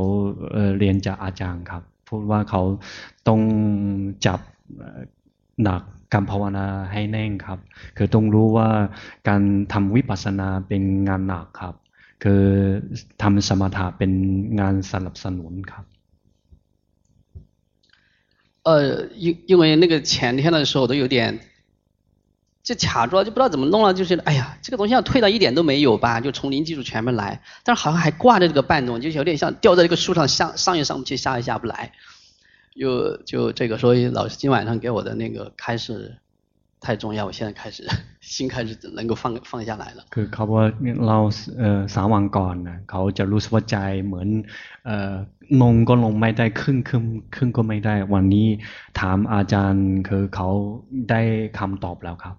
เเรียนจากอาจารย์ครับพูดว่าเขาต้องจับหนักการภาวนาให้แน่งครับคือต้องรู้ว่าการทำวิปัสสนาเป็นงานหนักครับคือทำสมถะเป็นงานสนับสนุนครับ呃，因因为那个前天的时候都有点 就卡住了，就不知道怎么弄了，就是哎呀，这个东西要退到一点都没有吧，就从零基础全部来，但是好像还挂着这个半种，就有点像吊在这个树上上上也上不去，下也下不来。又就这个，所以老师今晚上给我的那个开示太重要，我现在开始心开始能够放放下来了。คือเขาว่าเราเอ่อสามวันก่อนนะเขาจะรู้สึกว่าใจเหมือนเอ่อนงก็ลงไม่ได้ครึ่งครึ่งครึ่งก็ไม่ได้วันนี้ถามอาจารย์คือเขาได้คำตอบแล้วครับ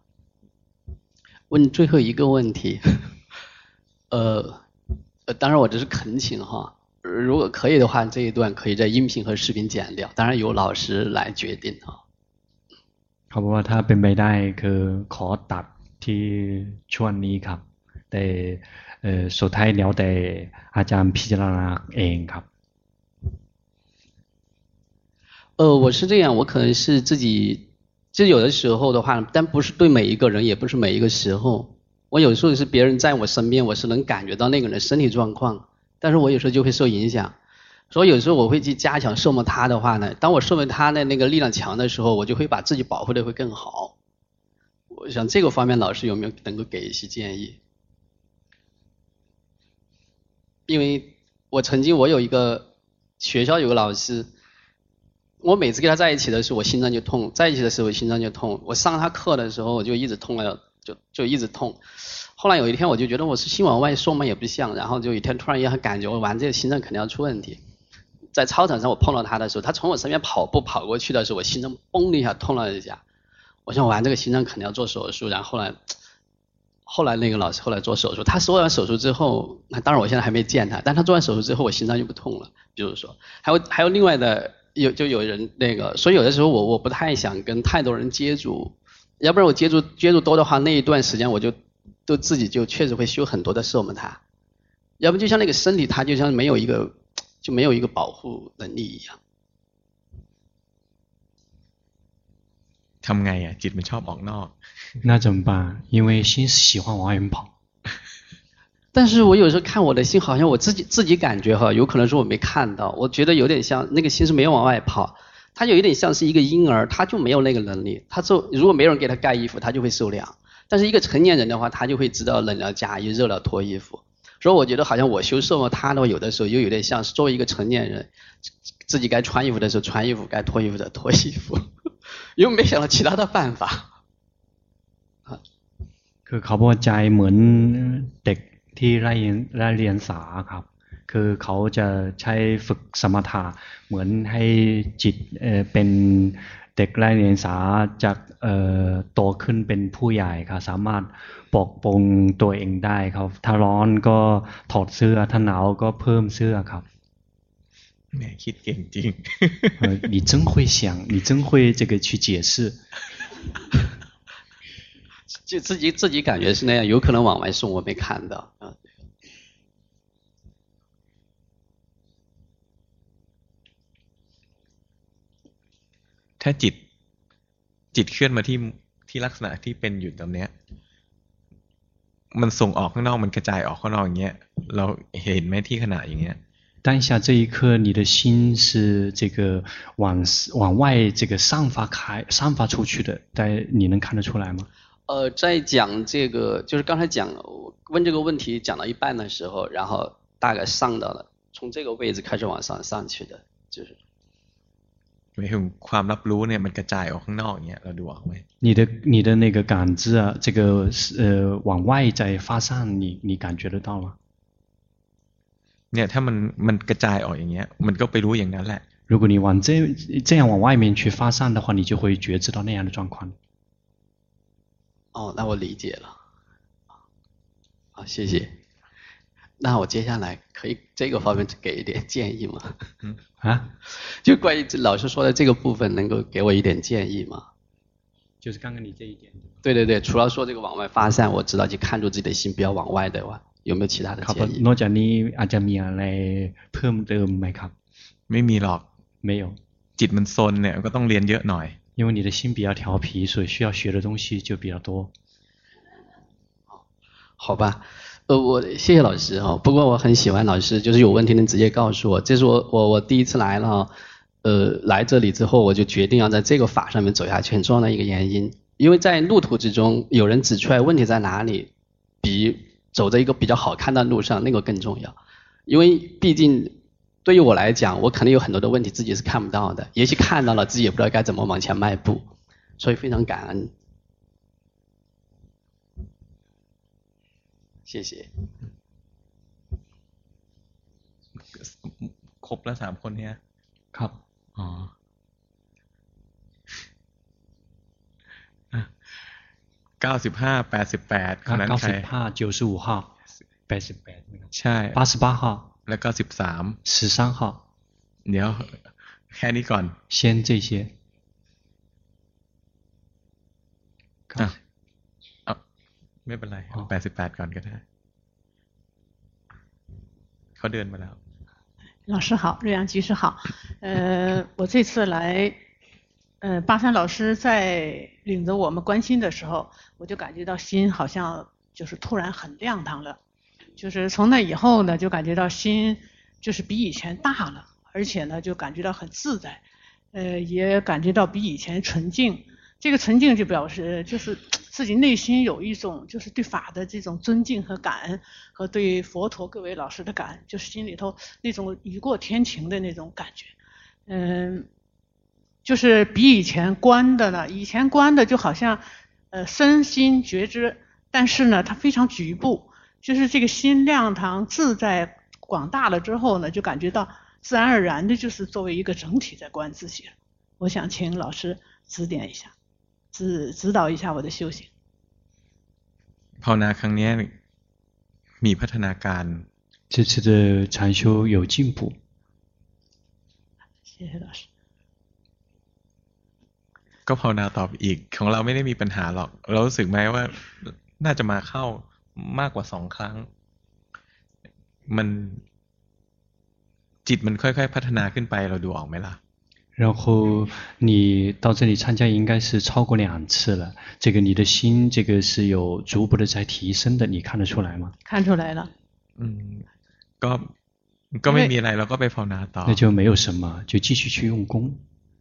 问最后一个问题，呃，当然我这是恳请哈。如果可以的话，这一段可以在音频和视频剪掉，当然由老师来决定啊。เขาบอกว่าถ้าเป็นไปได้คือขอตัดที่ช่วงนี้ครับแต่สุดท้ายแล้วแต่อาจารย์พิจารณาเองครับ呃，我是这样，我可能是自己， 就有的时候的话，但不是对每一个人，也不是每一个时候。我有时候是别人在我身边，我是能感觉到那个人身体状况。但是我有时候就会受影响，所以有时候我会去加强色摩他的话呢，当我色摩他的那个力量强的时候，我就会把自己保护的会更好。我想这个方面老师有没有能够给一些建议？因为我曾经我有一个学校有个老师，我每次跟他在一起的时候，我心脏就痛；在一起的时候，我心脏就痛。我上他课的时候，我就一直痛了，就就一直痛。后来有一天我就觉得我是心往外送嘛，也不像，然后就有一天突然也很感觉我玩这个心脏肯定要出问题。在操场上我碰到他的时候，他从我身边跑步跑过去的时候，我心脏嘣的一下痛了一下。我想玩这个心脏肯定要做手术，然后后来后来那个老师后来做手术，他做完手术之后，当然我现在还没见他，但他做完手术之后，我心脏就不痛了。比如说，还有还有另外的有就有人那个，所以有的时候我我不太想跟太多人接触，要不然我接触接触多的话，那一段时间我就都自己就确实会修很多的寿摩他，要不就像那个身体，它就像没有一个就没有一个保护能力一样。ทำไงอ่ะจิตมันชอบออกนอก那怎么办？因为心喜欢往外跑。 但是我有时候看我的心，好像我自己自己感觉哈，有可能是我没看到。我觉得有点像那个心是没有往外跑，它就有点像是一个婴儿，他就没有那个能力。他就如果没有人给他盖衣服，他就会受凉。但是一个成年人的话，他就会知道冷了加衣，热了脱衣服。所以我觉得好像我修寿摩他的话，有的时候又有点像是作为一个成年人，自己该穿衣服的时候穿衣服，该脱衣服的脱衣服。又没想到其他的办法。คือเขาพอใจเหมือนเด็ก ที่ไล่ไล่เรียนสาครับ คือเขาจะใช้ฝึกสมถะเหมือนให้จิตเอ่อเป็นเด็กไล่เรียนสาจากเอ่อโตขึ้นเป็นผู้ใหญ่ครับสามารถปกป้องตัวเองได้ครับถ้าร้อนก็ถอดเสื้อถ้าหนาวก็เพิ่มเสื้อครับแหมคิดเก่งจริง你真会想，你真会这个去解释。 就自己自己感觉是那样，有可能往外送，我没看到。ถ้าจิตจิตเคลื่อนมาที่ที่ลักษณะที่เป็นอยู่ตรงเนี้ยมันส่งออกข้างนอกมันกระจายออกข้างนอกอย่างเงี้ยเราเห็นไหมที่ขณะอย่างเงี้ย当下这一刻，你的心是这个往往外这个散发开、散发出去的，但你能看得出来吗？ 呃，在讲这个，就是刚才讲我问这个问题讲到一半的时候，然后大概上到了从这个位置开始往上上去的，就是。没有ความรับรู้เนี่ยมันกระจายออกข้างนอกเนี่ยเราดูออกไหม？你的你的那个感知啊，这个呃往外在发散，你你感觉得到吗？เนี่ยถ้ามันมันกระจายออกอย่างเงี้ยมันก็ไปรู้อย่างนั้นแหละ如果你往这这样往外面去发散的话，你就会觉知到那样的状况。 哦，那我理解了。好，谢谢。那我接下来可以这个方面给一点建议吗？嗯啊，就关于老师说的这个部分，能够给我一点建议吗？就是刚刚你这一点。对对对，除了说这个往外发散，我知道就看住自己的心不要往外的话。有没有其他的建议？นอกจากนี้อาจจะมีอะไรเพิ่มเติมไหมครับไม่มีหรอก没有จิตมันซนเนี่ยก็ต้องเรียนเยอะหน่อย 因为你的心比较调皮，所以需要学的东西就比较多。好吧，呃，我谢谢老师哈。不过我很喜欢老师，就是有问题能直接告诉我。这是我我我第一次来了，呃，来这里之后我就决定要在这个法上面走下去，很重要的一个原因。因为在路途之中，有人指出来问题在哪里，比。走在一个比较好看的路上，那个更重要，因为毕竟对于我来讲，我可能有很多的问题自己是看不到的，也许看到了自己也不知道该怎么往前迈步，所以非常感恩，谢谢。ครบแล้วสามคนเนี่ยครับอ๋อเก้าสิบห้าแปดสิบแปดคนนั้นใครเก้าสิบห้า九十五号แปดสิบแปดใช่八十八号 แล้วก็สิบสาม十三号เดี๋ยวแค่นี้ก่อน先这些อ่ะอ่ะไม่เป็นไรแปดสิบแปดก่อนก็ได้เขาเดินมาแล้ว老师好，瑞阳居士好，呃，我这次来。嗯，巴山老师在领着我们观心的时候，我就感觉到心好像就是突然很亮堂了， 就是从那以后呢，就感觉到心就是比以前大了，而且呢，就感觉到很自在，呃，也感觉到比以前纯净。这个纯净就表示就是自己内心有一种就是对法的这种尊敬和感恩，和对佛陀各位老师的感恩，就是心里头那种雨过天晴的那种感觉，嗯。就是比以前观的呢，以前观的就好像，呃，身心觉知，但是呢，它非常局部，就是这个心亮堂自在广大了之后呢，就感觉到自然而然的，就是作为一个整体在观自己。我想请老师指点一下，指指导一下我的修行。 ภาวนาครั้งเนี้ยมีพัฒนาการ 这次的禅修有进步。谢谢老师。ก็ภาวนาตอบอีก ของเราไม่ได้มีปัญหาหรอก เรารู้สึกไหมว่าน่าจะมาเข้า มากกว่าสองครั้ง มันจิตมันค่อยๆพัฒนาขึ้นไปเราดูออกไหมล่ะ然后你到这里参加应该是超过两次了，这个你的心这个是有逐步的在提升的，你看得出来吗？看出来了。嗯，ก็ก็ไม่มีอะไรเราก็ไปภาวนาต่อ。那就没有什么，就继续去用功。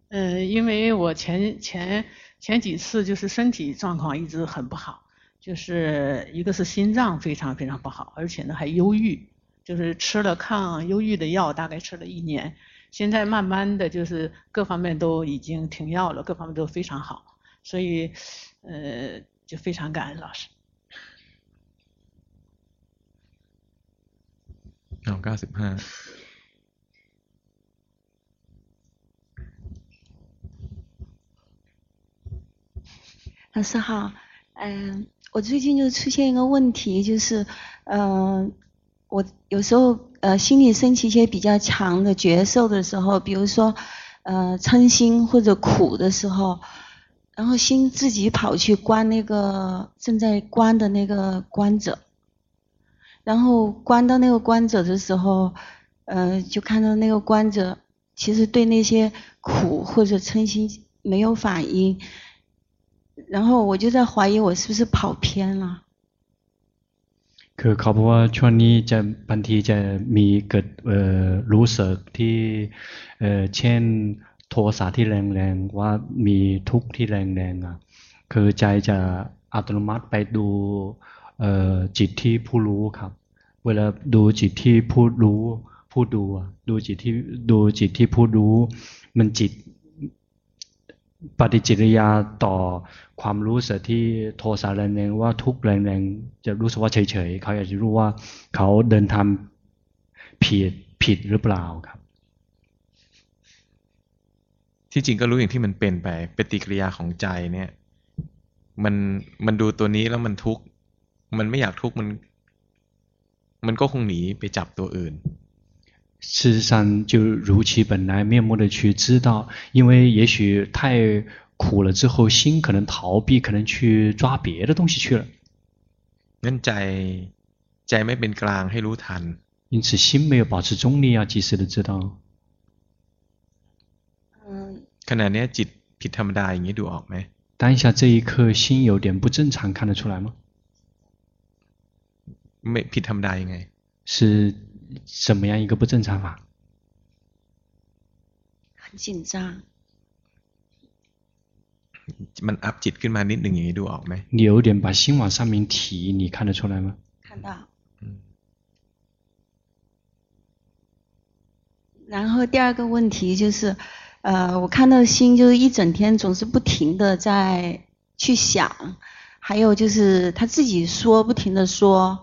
呃，因为我前前前几次就是身体状况一直很不好， 就是一个是心脏非常非常不好，而且呢还忧郁，就是吃了抗忧郁的药，大概吃了一年。现在慢慢的就是各方面都已经停药了，各方面都非常好，所以，呃，就非常感恩老师。好，九十五。老师好，嗯、呃，我最近就出现一个问题，就是，嗯、我有时候。呃，心里升起一些比较强的觉受的时候，比如说，呃，嗔心或者苦的时候，然后心自己跑去观那个正在观的那个观者，然后观到那个观者的时候，呃，就看到那个观者其实对那些苦或者嗔心没有反应，然后我就在怀疑我是不是跑偏了。คือเขาบอกว่าช่วงนี้จะบางทีจะมีเกิดรู้สึกที่เช่นโทสะที่แรงๆว่ามีทุกข์ที่แรงๆอ่ะคือใจจะอัตโนมัติไปดูจิตที่ผู้รู้ครับ เวลาดูจิตที่ผู้รู้ผู้ดูดูจิตที่ดูจิตที่ผู้รู้มันจิต ปฏิจิริยาต่อความรู้สึกที่โทสะแรงๆว่าทุกแรงๆจะรู้สึกว่าเฉยๆเขาอยากจะรู้ว่าเขาเดินทำผิดผิดหรือเปล่าครับ ที่จริงก็รู้อย่างที่มันเป็นไปปฏิกิริยาของใจเนี่ย มันมันดูตัวนี้แล้วมันทุกข์มันไม่อยากทุกข์มัน มันก็คงหนีไปจับตัวอื่น 事实上，就如其本来面目的去知道，因为也许太苦了之后，心可能逃避，可能去抓别的东西去了。งั้นใจใจไม่เป็นกลางให้รู้ทัน。因此，心没有保持中立，要及时的知道。嗯。ขณะนี้จิตผิดธรรมดาอย่างนี้ดูออกไหม？当下这一刻，心有点不正常，看得出来吗？没ผิดธรรมดายังไง？是。 什么样一个不正常法？很紧张。มันอัพจิตขึ้นมานิดหนึ่งอย่างนี้ดูออกไหม？你有点把心往上面提，你看得出来吗？看到。然后第二个问题就是，呃，我看到心就是一整天总是不停的在去想，还有就是他自己说，不停的说。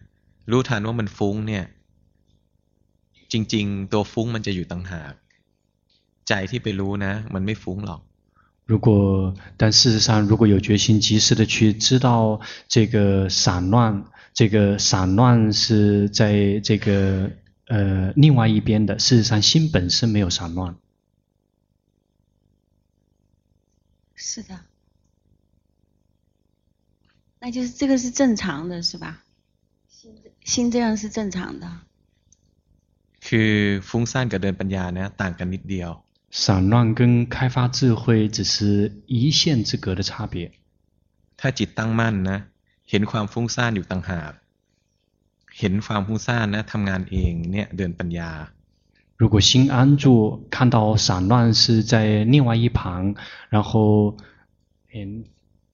รู้ทันว่ามันฟุ้งเนี่ย จริง ๆ ตัวฟุ้งมันจะอยู่ต่างหาก ใจที่ไปรู้นะ มันไม่ฟุ้งหรอก如果但事实上，如果有决心，及时的去知道这个散乱，这个散乱是在这个呃另外一边的。事实上，心本身没有散乱。是的，那就是这个是正常的，是吧？ 心这样是正常的。คือฟุ้งซ่านกับเดินปัญญาเนี่ยต่างกันนิดเดียว。散乱跟开发智慧只是一线之隔的差别。ถ้าจิตตั้งมั่นนะเห็นความฟุ้งซ่านอยู่ต่างหากเห็นความฟุ้งซ่านนะทำงานเองเนี่ยเดินปัญญา。如果心安住，看到散乱是在另外一旁，然后，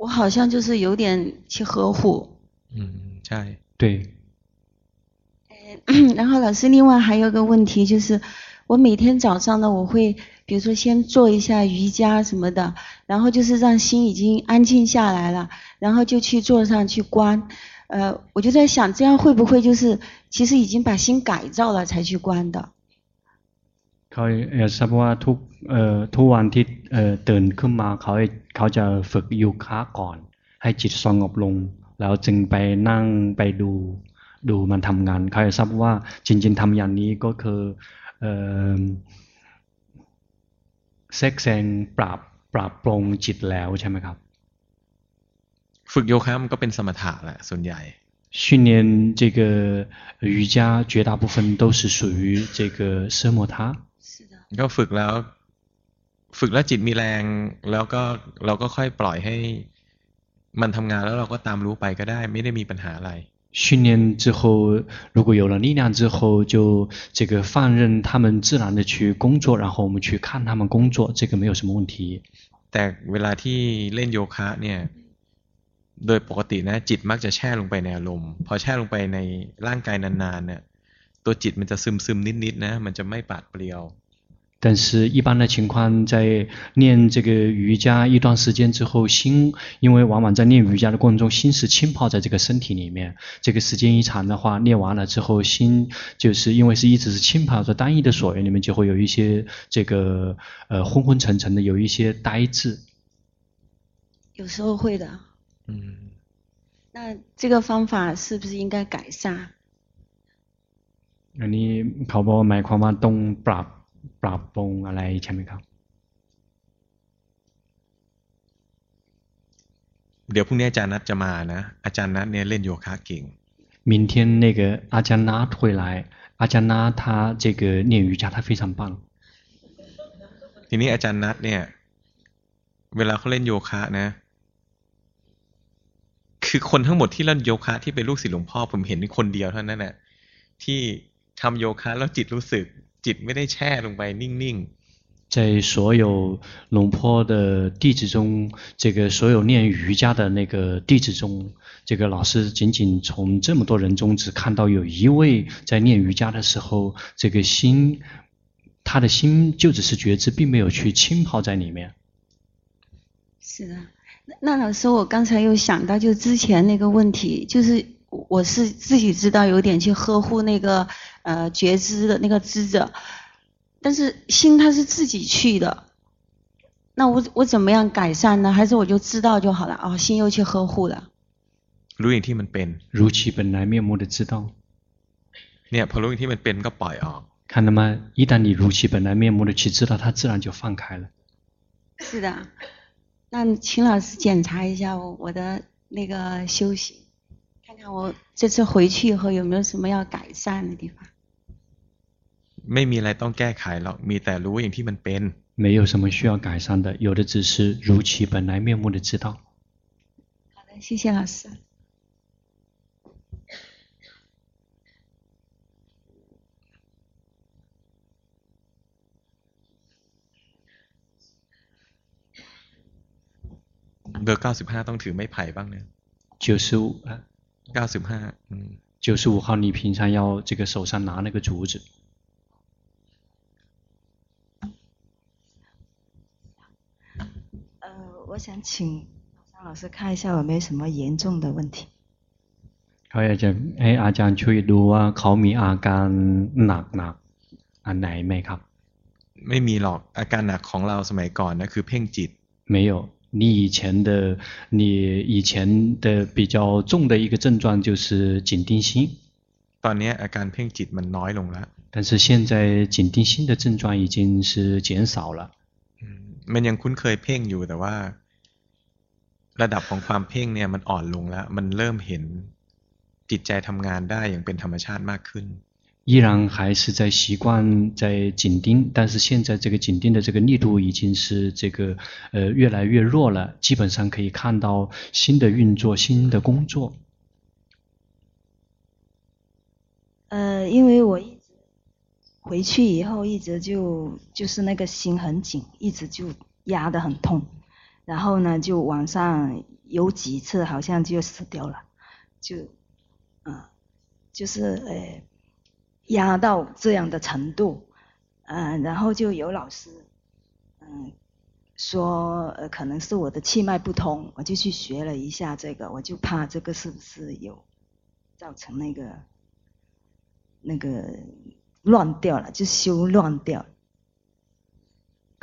我好像就是有点去呵护。嗯，ใช่。对。然后老师，另外还有个问题就是，我每天早上呢，我会比如说先做一下瑜伽什么的，然后就是让心已经安静下来了，然后就去坐上去观。呃，我就在想，这样会不会就是其实已经把心改造了才去观的？ เขาอยากทราบว่าทุกเอ่อทุกวันที่เอ่อตื่นขึ้นมาเขาเขาจะฝึกโยคะก่อน ให้จิตสงบลง แล้วจึงไปนั่งไปดูดูมันทำงานเขาอยากทราบว่าจริงๆทำอย่างนี้ก็คือเอ่อแทรกแซงปราบปราบปรงจิตแล้วใช่ไหมครับฝึกโยคะมันก็เป็นสมถะแหละส่วนใหญ่训练这个瑜伽绝大部分都是属于这个奢摩他。 是的。ก็ฝึกแล้วฝึกแล้วจิตมีแรงแล้วก็เราก็ค่อยปล่อยให้มันทำงานแล้วเราก็ตามรู้ไปก็ได้ไม่ได้มีปัญหาอะไร训练之后，如果有了力量之后，就这个放任他们自然的去工作，然后我们去看他们工作，这个没有什么问题。แต่เวลาที่เล่นโยคะเนี่ยโดยปกตินะจิตมักจะแช่ลงไปในอารมณ์พอแช่ลงไปในร่างกายนานๆเนี่ย ตัวจิตมันจะซึมซึมนิดๆนะมันจะไม่ปาดเปรียว但是，一般的情况，在练这个瑜伽一段时间之后，心因为往往在练瑜伽的过程中，心是浸泡在这个身体里面。这个时间一长的话，练完了之后，心就是因为是一直是浸泡在单一的所缘里面，就会有一些这个呃昏昏沉沉的，有一些呆滞。有时候会的。嗯。那这个方法是不是应该改善？ อันนี้เขาบอกหมายความว่าต้องปรับปรับปรุงอะไรใช่ไหมครับเดี๋ยวพรุ่งนี้อาจารย์นัดจะมานะอาจารย์นัดเนี่ยเล่นโยคะเก่ง明天那个阿江纳会来阿江纳他这个练瑜伽他非常棒ทีนี้อาจารย์นัดเนี่ยเวลาเขาเล่นโยคะนะคือคนทั้งหมดที่เล่นโยคะที่เป็นลูกศิษย์หลวงพ่อผมเห็นคนเดียวเท่านั้นแหละที่ ทำโยคะแล้วจิตรู้สึกจิตไม่ได้แช่ลงไปนิ่งๆ在所有龙坡的弟子中，这个所有练瑜伽的那个弟子中，这个老师仅仅从这么多人中只看到有一位在练瑜伽的时候，这个心，他的心就只是觉知，并没有去浸泡在里面。是的，那老师，我刚才又想到，就之前那个问题，就是我是自己知道有点去呵护那个 呃觉知的那个知者。但是心它是自己去的，那我我怎么样改善呢？还是我就知道就好了？哦，心又去呵护了。รู้อย่างที่มันเป็น如其本来面目的知道。เนี่ยพอรู้อย่างที่มันเป็นก็ปล่อยออก。看到吗？一旦你如其本来面目的去知道，它自然就放开了。是的，那请老师检查一下我我的那个修行，看看我这次回去以后有没有什么要改善的地方。 ไม่มีอะไรต้องแก้ไขหรอกมีแต่รู้อย่างที่มันเป็น没有什么需要改善的有的只是如其本来面目的知道好的谢谢老师เบอร์เก้าสิบห้าต้องถือไม้ไผ่บ้างเนี่ย九十五เก้าสิบห้า九十五号你平常要这个手上拿那个竹子 我想请张老师看一下有没有什么严重的问题。เขาอยากจะให้อาจารย์ช่วยดูว่าเขามีอาการหนักหนักอันไหนไหมครับไม่มีหรอกอาการหนักของเราสมัยก่อนนะคือเพ่งจิต没有你以前的你以前的比较重的一个症状就是紧定心ตอนนี้อาการเพ่งจิตมันน้อยลงแล้ว但是现在紧定心的症状已经是减少了 มันยังคุ้นเคยเพ่งอยู่แต่ว่า ระดับของความเพ่งเนี่ยมันอ่อนลงแล้ว มันเริ่มเห็นจิตใจทำงานได้อย่างเป็นธรรมชาติมากขึ้น依然还是在习惯在紧盯，但是现在这个紧盯的这个力度已经是这个呃越来越弱了，基本上可以看到新的运作、新的工作。呃，因为我一直 回去以后，一直就就是那个心很紧，一直就压得很痛，然后呢，就晚上有几次好像就死掉了，就，嗯、就是呃。压到这样的程度，嗯，然后就有老师，嗯，说呃可能是我的气脉不通，我就去学了一下这个，我就怕这个是不是有造成那个那个乱掉了，就修乱掉。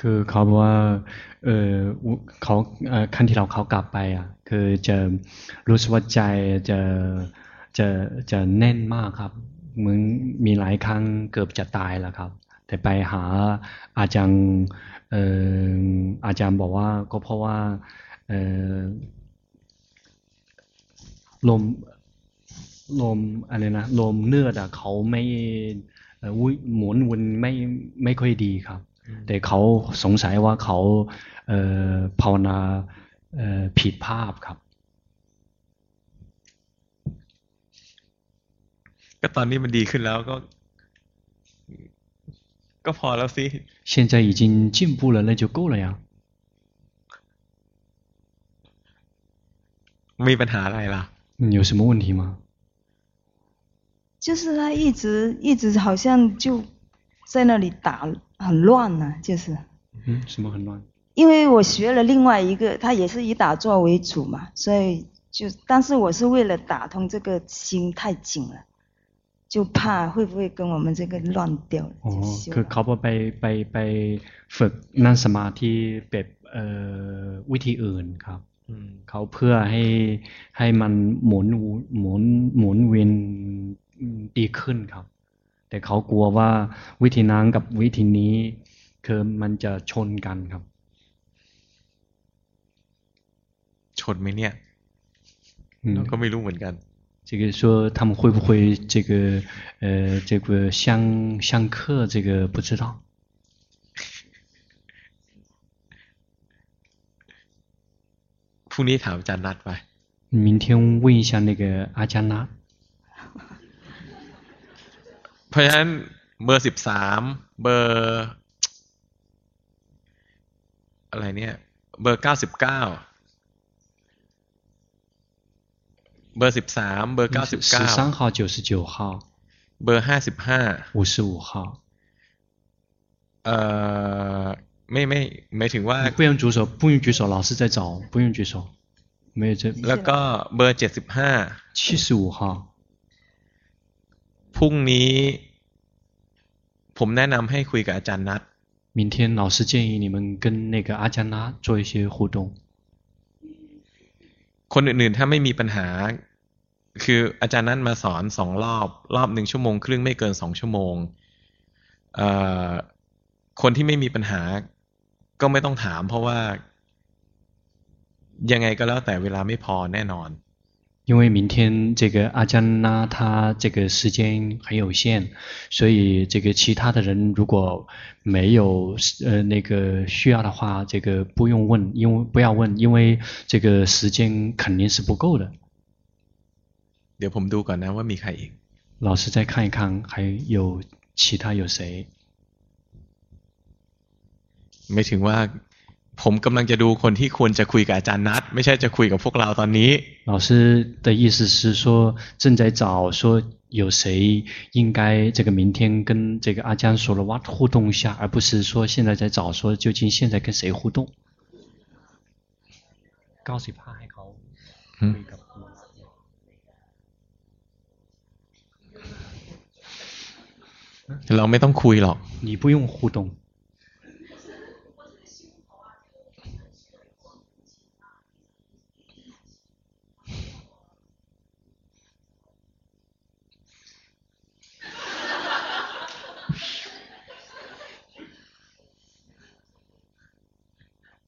คือเขาบอกว่าเออเขาเอ่อขั้นที่เราเขากลับไปอ่ะคือจะรู้สึกว่าใจจะจะจะแน่นมากครับเหมือนมีหลายครั้งเกือบจะตายแล้วครับ แต่ไปหาอาจารย์เอ่ออาจารย์บอกว่าก็เพราะว่าเอ่อลมลมอะไรนะลมเลือดอะเขาไม่ หมุนวนไม่ไม่ค่อยดีครับ แต่เขาสงสัยว่าเขาเอ่อภาวนาเอ่อผิดภาพครับก็ตอนนี้มันดีขึ้นแล้วก็ ก็พอแล้วสิ现在已经进步了那就够了呀มีปัญหาอะไรล่ะ有什么问题吗 就是他一直一直好像就在那里打很乱呢、啊、就是嗯什么很乱因为我学了另外一个他也是以打坐为主嘛所以就但是我是为了打通这个心太紧了就怕会不会跟我们这个乱掉อ๋อคือเขาพอไปไปไปฝึกนั่งสมาธิแบบเอ่อวิธีอื่นครับเขาเพื่อให้ให้มันหมุนหมุนหมุนเวียน ดีขึ้นครับ แต่เขากลัวว่าวิธีนั้นกับวิธีนี้คือมันจะชนกันครับ ชนไหมเนี่ยเราก็ไม่รู้เหมือนกัน这个说他们会不会这个呃这个相相克？这个不知道。พรุ่งนี้ถามอาจารย์นัดไป明天问一下那个阿加纳。 ราะฉะนั้นเบอร์สิบสามเบอร์อะไรเนี่ยเบอร์เก้าสิบเก้าเบอร์สิบสามเบอร์เก้าสิบเก้า十三号九十九号เบอร์ห้าสิบห้า五十五号เอ่อไม่ไม่ไม่ถึงว่า不用举手不用举手老师在找不用举手没有这แล้วก็เบอร์เจ็ดสิบห้า七十五号พรุ่งนี้ ผมแนะนำให้คุยกับอาจารย์นัด明天老师建议你们跟那个阿加纳做一些互动คนอื่นๆ ถ้าไม่มีปัญหา คืออาจารย์นั้นมาสอนสองรอบ รอบหนึ่งชั่วโมงครึ่งไม่เกินสองชั่วโมงคนที่ไม่มีปัญหา ก็ไม่ต้องถาม เพราะว่า ยังไงก็แล้วแต่เวลาไม่พอแน่นอน 因为明天这个阿江拉他这个时间很有限，所以这个其他的人如果没有呃那个需要的话，这个不用问，因为不要问，因为这个时间肯定是不够的。เดี๋ยวผมดูก่อนนะว่ามีใครอีก老师再看一看还有其他有谁ไม่ถึงว่า ผมกำลังจะดูคนที่ควรจะคุยกับอาจารย์นัดไม่ใช่จะคุยกับพวกเราตอนนี้老师的意思是说正在找说有谁应该这个明天跟这个阿江索罗瓦互动一下，而不是说现在在找说究竟现在跟谁互动。高水怕还好，嗯。เราไม่ต้องคุยหรอก你不用互动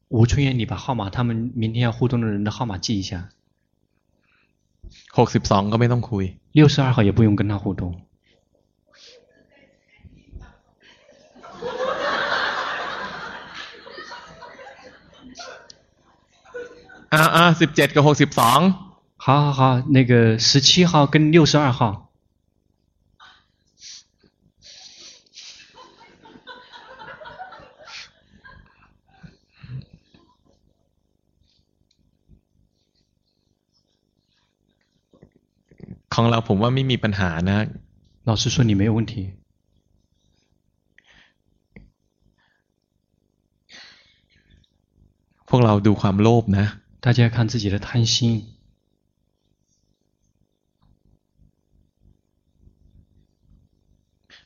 吴春燕，你把号码，他们明天要互动的人的号码记一下。หกสิบสองก็ไม่ต้องคุย六十二号也不用跟他互动。อ่าอ่าสิบเจ็ดกับหกสิบสอง好好好，那个十七号跟六十二号。 ของเราผมว่าไม่มีปัญหานะ老师说你没有问题。พวกเราดูความโลภนะ大家看自己的贪心。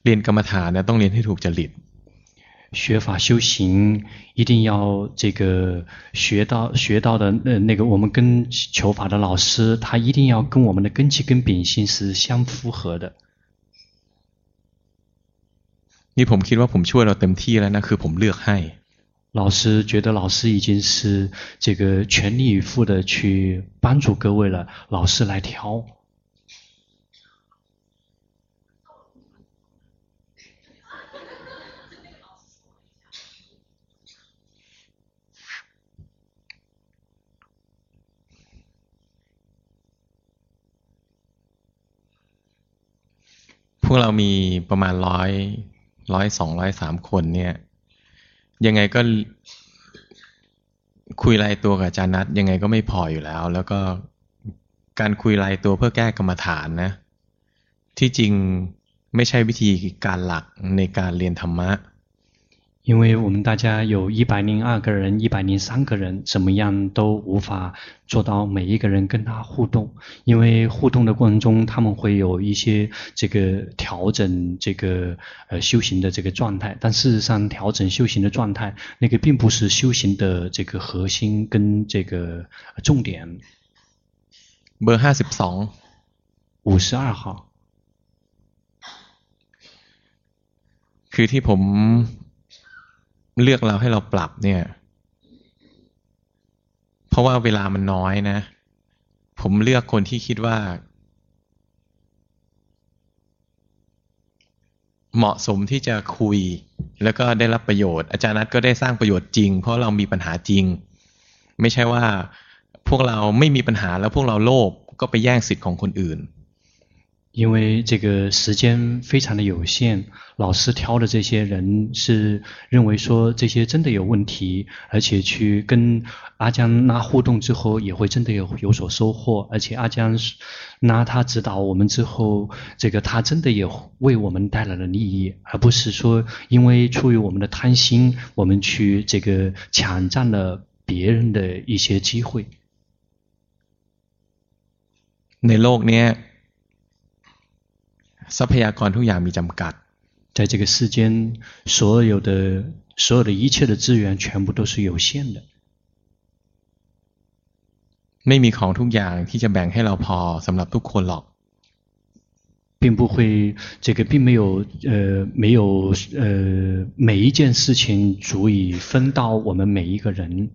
เรียนกรรมฐานนะต้องเรียนให้ถูกจริต 学法修行一定要这个学到学到的那那个，我们跟求法的老师，他一定要跟我们的根器跟秉性是相符合的。นี่ผมคิดว่าผมช่วยเราเต็มที่แล้วนะคือผมเลือกให้老师觉得老师已经是这个全力以赴的去帮助各位了，老师来挑。 วกเรามีประมาณร้อยร้อยสองร้อยสามคนเนี่ย ยังไงก็คุยรายตัวกับอาจารย์นัดยังไงก็ไม่พออยู่แล้ว แล้วก็การคุยรายตัวเพื่อแก้กรรมฐานนะ ที่จริงไม่ใช่วิธีการหลักในการเรียนธรรมะ 因为我们大家有一百零二个人、一百零三个人，怎么样都无法做到每一个人跟他互动。因为互动的过程中，他们会有一些这个调整这个呃修行的这个状态。但事实上，调整修行的状态，那个并不是修行的这个核心跟这个重点。เบอร์ห้าสิบสอง五十二号，คือที่ผม เลือกเราให้เราปรับเนี่ย เพราะว่าเวลามันน้อยนะ ผมเลือกคนที่คิดว่า เหมาะสมที่จะคุย แล้วก็ได้รับประโยชน์ อาจารย์นัทก็ได้สร้างประโยชน์จริง เพราะเรามีปัญหาจริง ไม่ใช่ว่าพวกเราไม่มีปัญหาแล้วพวกเราโลภก็ไปแย่งสิทธิ์ของคนอื่น 因为这个时间非常的有限，老师挑的这些人是认为说这些真的有问题，而且去跟阿江那互动之后也会真的有有所收获，而且阿江那他指导我们之后，这个他真的也为我们带来了利益，而不是说因为出于我们的贪心，我们去这个抢占了别人的一些机会。ในโลกนี้ ทรัพยากรทุกอย่างมีจำกัด在这个世间，所有的所有的一切的资源全部都是有限的。ไม่มีของทุกอย่างที่จะแบ่งให้เราพอสำหรับทุกคนหรอก并不会，这个并没有，呃，没有，呃，每一件事情足以分到我们每一个人。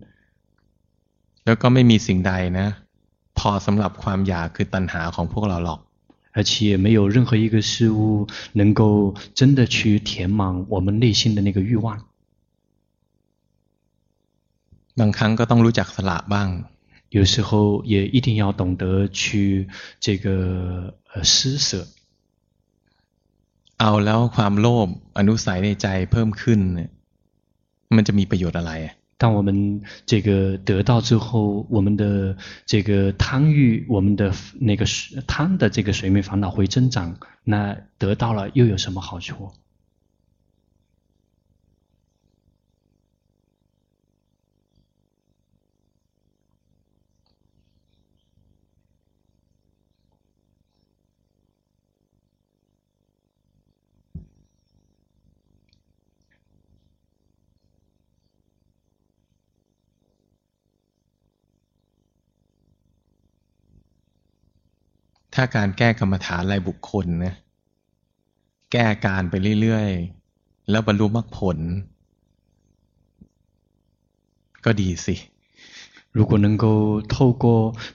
แล้วก็ไม่มีสิ่งใดนะพอสำหรับความอยากคือตัณหาของพวกเราหรอก 而且没有任何一个事物能够真的去填满我们内心的那个欲望。บางครั้งก็ต้องรู้จักสละบ้าง有时候也一定要懂得去这个呃施舍。เอาแล้วความโลภอนุสัยในใจเพิ่มขึ้นมันจะมีประโยชน์อะไร 当我们这个得到之后，我们的这个贪欲，我们的那个贪的这个睡眠烦恼会增长，那得到了又有什么好处？ ถ้าการแก้กรรมฐานรายบุคคลนะแก้การไปเรื่อยๆแล้วบรรลุมรรคผล ก็ดีสิ如果能够透过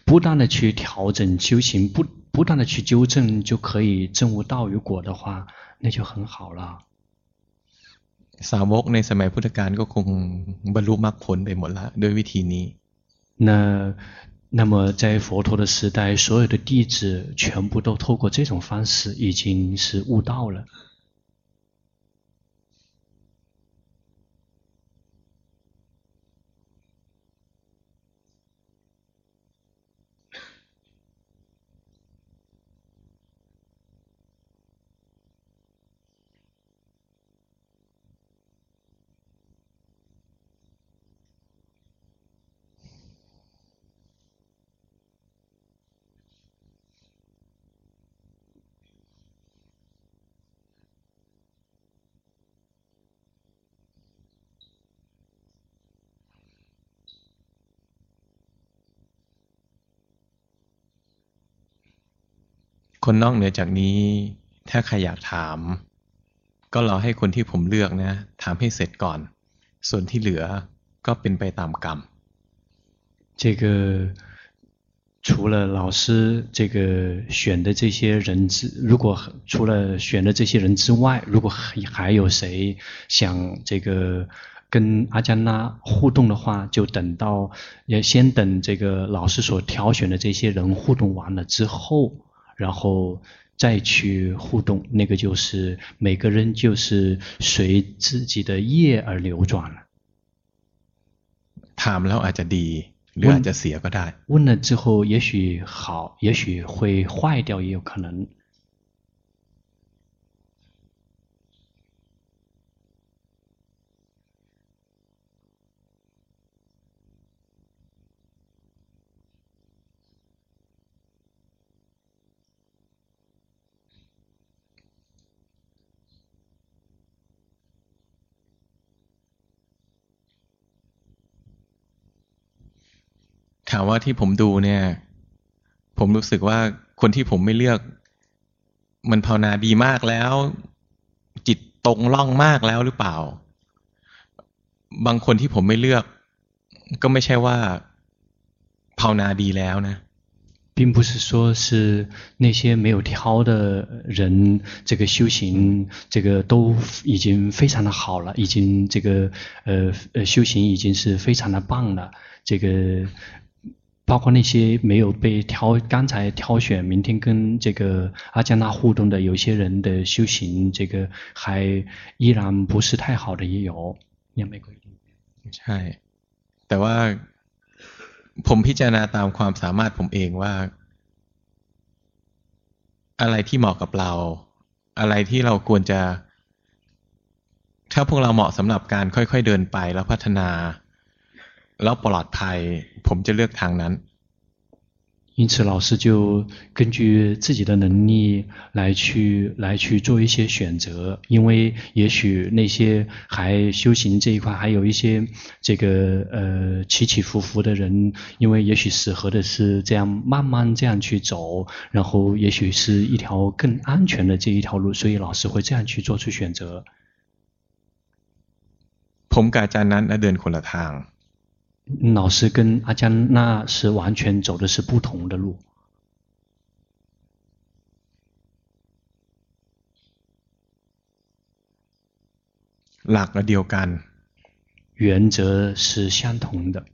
不断的去调整修行，不不断的去纠正，就可以证悟道与果的话，那就很好了。สาวกในสมัยพุทธกาลก็คงบรรลุมรรคผลไปหมดละด้วยวิธีนี้那 那么在佛陀的时代，所有的弟子全部都透过这种方式，已经是悟道了。คนนอกเหนือจากนี้ถ้าใครอยากถาม ก็รอให้คนที่ผมเลือกนะถามให้เสร็จก่อน ส่วนที่เหลือก็เป็นไปตามกรรม这个除了老师这个选的这些人之，如果除了选的这些人之外，如果还有谁想这个跟阿姜那互动的话，就等到要先等这个老师所挑选的这些人互动完了之后。 然后再去互动，那个就是每个人就是随自己的业而流转了。ถามแล้วอาจจะดีหรืออาจจะเสียก็ได้问了之后也许好，也许会坏掉，也有可能。 ถามว่าที่ผมดูเนี่ย ผมรู้สึกว่าคนที่ผมไม่เลือก มันภาวนาดีมากแล้ว จิตตรงล่องมากแล้วหรือเปล่า บางคนที่ผมไม่เลือก ก็ไม่ใช่ว่าภาวนาดีแล้วนะ并不是说是那些没有挑的人，这个修行，这个都已经非常的好了，已经这个呃呃修行已经是非常的棒了，这个。 包括那些没有被挑，刚才挑选，明天跟这个阿姜那互动的有些人的修行，这个还依然不是太好的也有。ยังไม่ค่อยดีใช่ แต่ว่าผมพิจารณาตามความสามารถผมเองว่า อะไรที่เหมาะกับเรา อะไรที่เราควรจะ ถ้าพวกเราเหมาะสำหรับการค่อยๆเดินไปแล้วพัฒนา แล้วปลอดภัยผมจะเลือกทางนั้น因此，老师就根据自己的能力来去来去做一些选择。因为也许那些还修行这一块还有一些这个呃起起伏伏的人，因为也许适合的是这样慢慢这样去走，然后也许是一条更安全的这一条路，所以老师会这样去做出选择。ผมกับอาจารย์นั้นเดินคนละทาง 老师跟阿姜那是完全走的是不同的路。หลักเดียวกัน原则是相同的。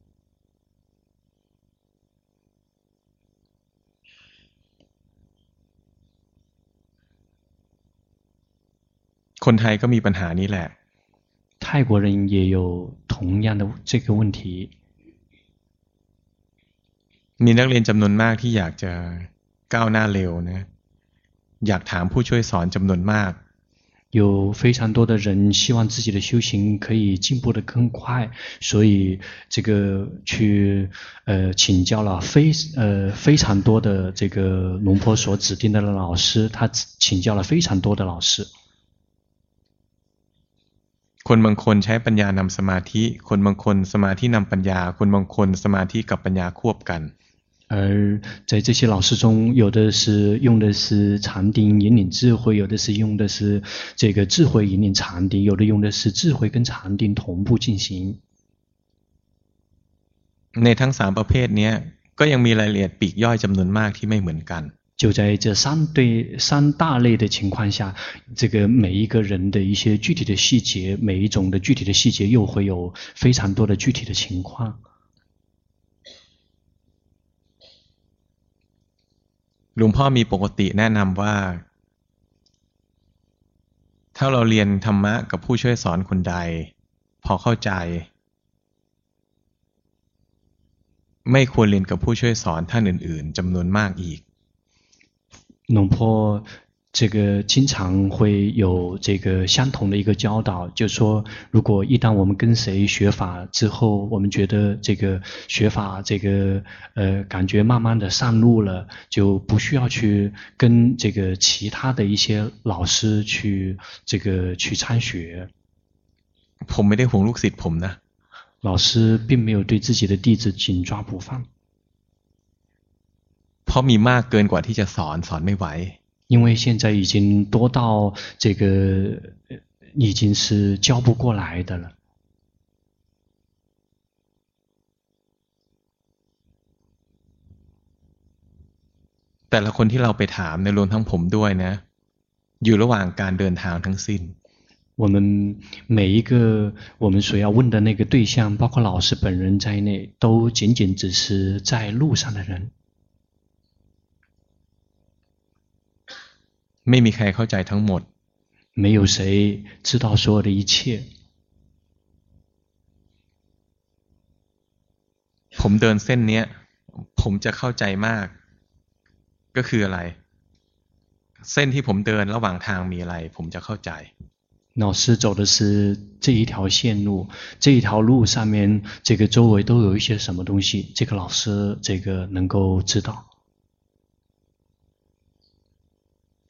คนไทยก็มีปัญหานี้แหละ泰国人也有同样的这个问题。 มีนักเรียนจำนวนมากที่อยากจะก้าวหน้าเร็วนะอยากถามผู้ช่วยสอนจำนวนมาก有非常多的人希望自己的修行可以进步得更快，所以这个去呃请教了非呃非常多的这个龙婆所指定的老师，他请教了非常多的老师。คนบางคนใช้ปัญญานำสมาธิ คนบางคนสมาธินำปัญญา คนบางคนสมาธิกับปัญญาควบกัน 而在这些老师中，有的是用的是禅定引领智慧，有的是用的是这个智慧引领禅定，有的用的是智慧跟禅定同步进行。 ในทั้งสามประเภทเนี้ยก็ยังมีรายละเอียดปีกย่อยจำนวนมากที่ไม่เหมือนกัน就在这三对三大类的情况下，这个每一个人的一些具体的细节，每一种的具体的细节，又会有非常多的具体的情况。 หลวงพ่อมีปกติแนะนำว่า ถ้าเราเรียนธรรมะกับผู้ช่วยสอนคนใด พอเข้าใจ ไม่ควรเรียนกับผู้ช่วยสอนท่านอื่น ๆจำนวนมากอีกลุงพ่อ 这个经常会有这个相同的一个教导，就是说，如果一旦我们跟谁学法之后，我们觉得这个学法这个呃感觉慢慢的上路了，就不需要去跟这个其他的一些老师去这个去参学。ผมไม่ได้ห่วงลูกศิษย์ผมนะ。老师并没有对自己的弟子紧抓不放。เพราะมีมากเกินกว่าที่จะสอนสอนไม่ไหว 因为现在已经多到这个已经是教不过来的了。แต่ละคนที่เราไปถามในรวมทั้งผมด้วยนะอยู่ระหว่างการเดินทางทั้งสิ้น我们每一个我们所要问的那个对象，包括老师本人在内，都仅仅只是在路上的人。 ไม่มีใครเข้าใจทั้งหมด没有谁知道所有的一切ผมเดินเส้นเนี้ยผมจะเข้าใจมาก ก็คืออะไร เส้นที่ผมเดินระหว่างทางมีอะไร ผมจะเข้าใจ老师走的是这一条线路，这一条路上面，这个周围都有一些什么东西，这个老师这个能够知道。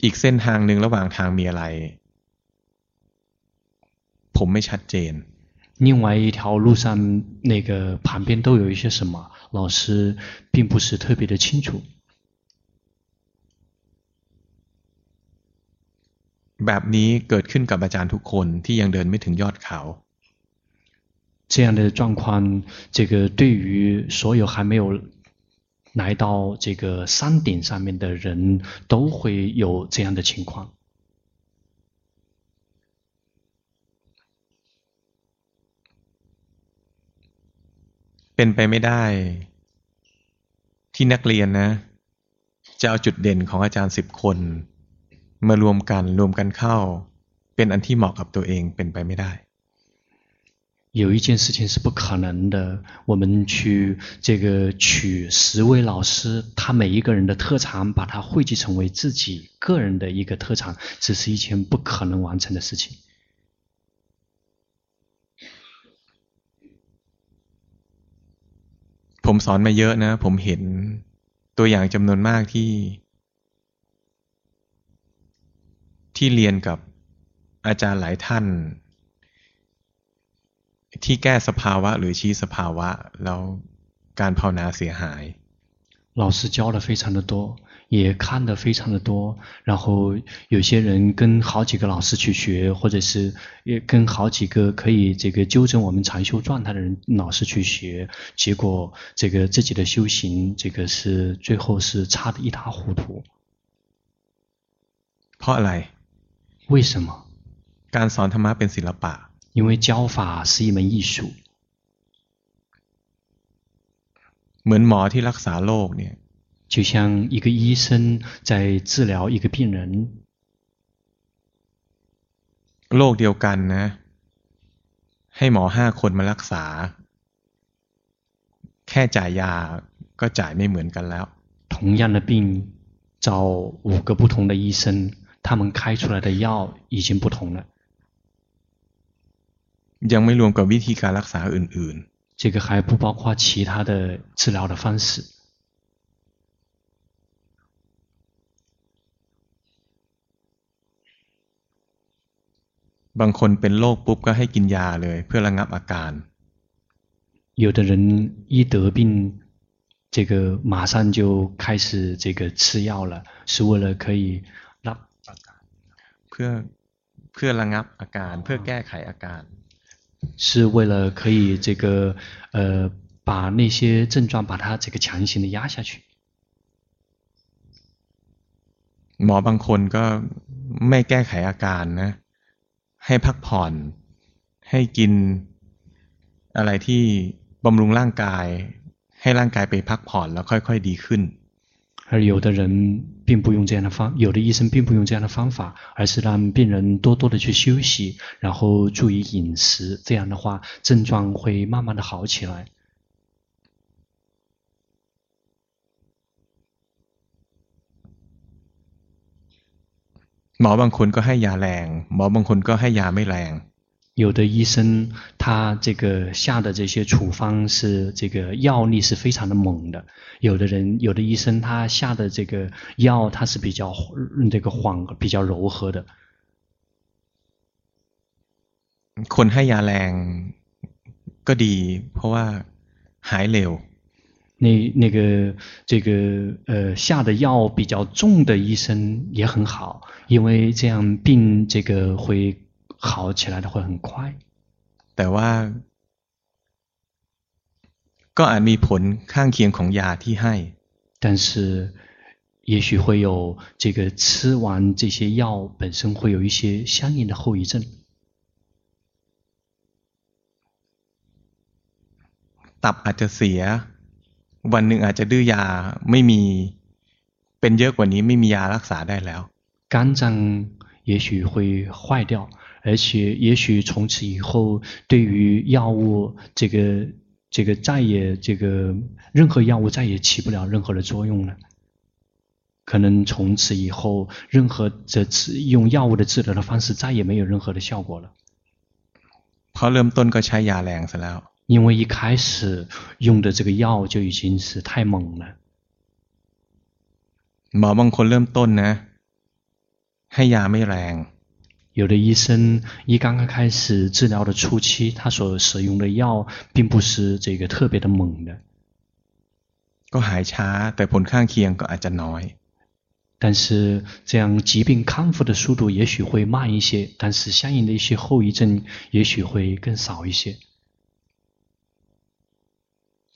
อีกเส้นทางหนึ่งระหว่างทางมีอะไร ผมไม่ชัดเจน另外一条路上那个旁边都有一些什么，老师并不是特别的清楚。แบบนี้เกิดขึ้นกับอาจารย์ทุกคนที่ยังเดินไม่ถึงยอดเขา这样的状况，这个对于所有还没有。 来到这个山顶上面的人都会有这样的情况。เป็นไปไม่ได้ที่นักเรียนนะจะเอาจุดเด่นของอาจารย์สิบคนมารวมกันรวมกันเข้าเป็นอันที่เหมาะกับตัวเองเป็นไปไม่ได้ 有一件事情是不可能的，我们去这个取十位老师，他每一个人的特长，把它汇集成为自己个人的一个特长，这是一件不可能完成的事情。ผมสอนมาเยอะนะผมเห็นตัวอย่างจำนวนมากที่ที่เรียนกับอาจารย์หลายท่าน ที่แก้สภาวะหรือชี้สภาวะแล้วการภาวนาเสียหาย老师教的非常的多，也看的非常的多，然后有些人跟好几个老师去学，或者是也跟好几个可以这个纠正我们禅修状态的人老师去学，结果这个自己的修行，这个是最后是差得一塌糊涂。เพราะอะไร为什么การสอนธรรมะเป็นศิลปะ 因为教法是一门艺术，เหมือนหมอที่รักษาโรคเนี่ย就像一个医生在治疗一个病人。โรคเดียวกันนะให้หมอห้าคนมารักษา แค่จ่ายยาก็จ่ายไม่เหมือนกันแล้ว同样的病找五个不同的医生，他们开出来的药已经不同了。 ยังไม่รวมกับวิธีการรักษาอื่นๆ这个还不包括其他的治疗的方式。บางคนเป็นโรคปุ๊บก็ให้กินยาเลยเพื่อระงับอาการ有的人一得病，这个马上就开始这个吃药了，是为了可以让เพื่อเพื่อระงับอาการเพื่อแก้ไขอาการ 是为了可以这个呃 把那些症状把它这个强行的压下去。หมอบางคนก็ไม่แก้ไขอาการนะ ให้พักผ่อน ให้กินอะไรที่บำรุงร่างกาย ให้ร่างกายไปพักผ่อนแล้วค่อยๆดีขึ้น。 而有的人并不用这样的方，有的医生并不用这样的方法，而是让病人多多的去休息，然后注意饮食，这样的话症状会慢慢的好起来。หมอบางคนก็ให้ยาแรงหมอบางคนก็ให้ยาไม่แรง 有的医生，他这个下的这些处方是这个药力是非常的猛的；有的人，有的医生，他下的这个药，它是比较这个缓、比较柔和的。คนให้ยาแรงก็ดีเพราะว่าหายเร็ว。那那个这个呃下的药比较重的医生也很好，因为这样病这个会。 好起来的会很快，แต่ว่าก็อาจมีผลข้างเคียงของยาที่ให้。但是也许会有这个吃完这些药本身会有一些相应的后遗症。ตับอาจจะเสียวันหนึ่งอาจจะดื้อยาไม่มีเป็นเยอะกว่านี้ไม่มียารักษาได้แล้ว肝脏也许会坏掉。 而且，也许从此以后，对于药物这个这个再也这个任何药物再也起不了任何的作用了。可能从此以后，任何这次用药物的治疗的方式再也没有任何的效果了。เพราะเริ่มต้นก็ใช้ยาแรงซะแล้ว。因为一开始用的这个药就已经是太猛了。หมอบางคนเริ่มต้นนะให้ยาไม่แรง。 有的医生一刚刚开始治疗的初期，他所使用的药并不是这个特别的猛的。ก็หายช้าแต่ผลข้างเคียงก็อาจจะน้อย。但是这样疾病康复的速度也许会慢一些，但是相应的一些后遗症也许会更少一些。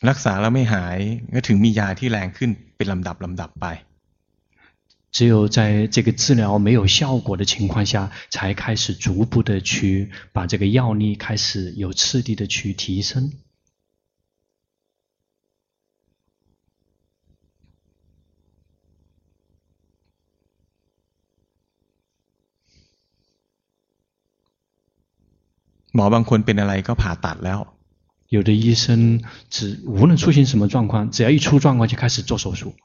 รักษาแล้วไม่หายก็ถึงมียาที่แรงขึ้นเป็นลำดับลำดับไป。 只有在这个治疗没有效果的情况下，才开始逐步的去把这个药力开始有次第的去提升。หมอบางคนเป็นอะไรก็ผ่าตัดแล้ว。有的医生只无论出现什么状况，只要一出状况就开始做手术。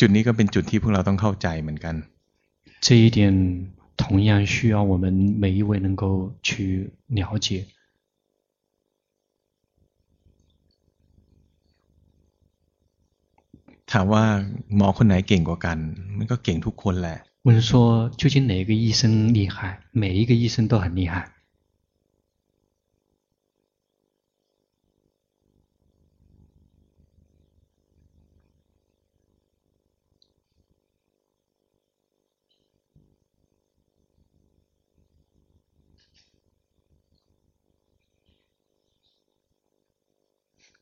จุดนี้ก็เป็นจุดที่พวกเราต้องเข้าใจเหมือนกัน。这一点同样需要我们每一位能够去了解。ถามว่าหมอคนไหนเก่งกว่ากันมันก็เก่งทุกคนแหละ。问说究竟哪个医生厉害？每一个医生都很厉害。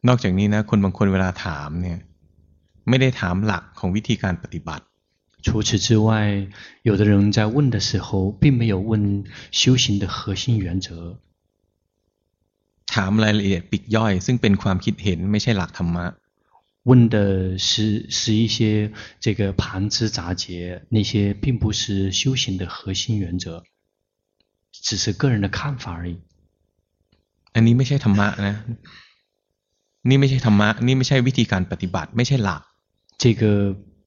นอกจากนี้นะคนบางคนเวลาถามเนี่ยไม่ได้ถามหลักของวิธีการปฏิบัติ。除此之外，有的人在问的时候，并没有问修行的核心原则。ถามรายละเอียดปีกย่อยซึ่งเป็นความคิดเห็นไม่ใช่หลักธรรมะ。问的是是一些这个旁枝杂节，那些并不是修行的核心原则，只是个人的看法而已。อันนี้ไม่ใช่ธรรมะนะ。 นี่ไม่ใช่ธรรมะนี่ไม่ใช่วิธีการปฏิบัติไม่ใช่หลัก这个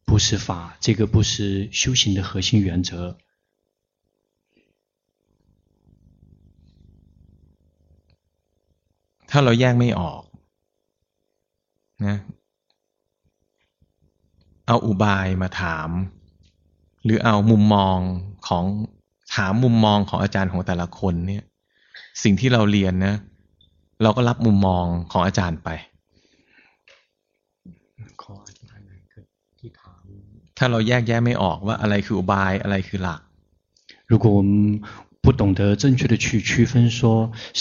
不是法这个不是修行的核心原则ถ้าเราแยกไม่ออกนะเอาอุบายมาถาม หรือเอามุมมองของ ถามมุมมองของอาจารย์ของแต่ละคนเนี่ย สิ่งที่เราเรียนนะ เราก็รับมุมมองของอาจารย์ไป ถ้าเราแยกแยะไม่ออกว่าอะไรคืออุบายอะไรคือหลัก如果我们不懂得正确的去区分，说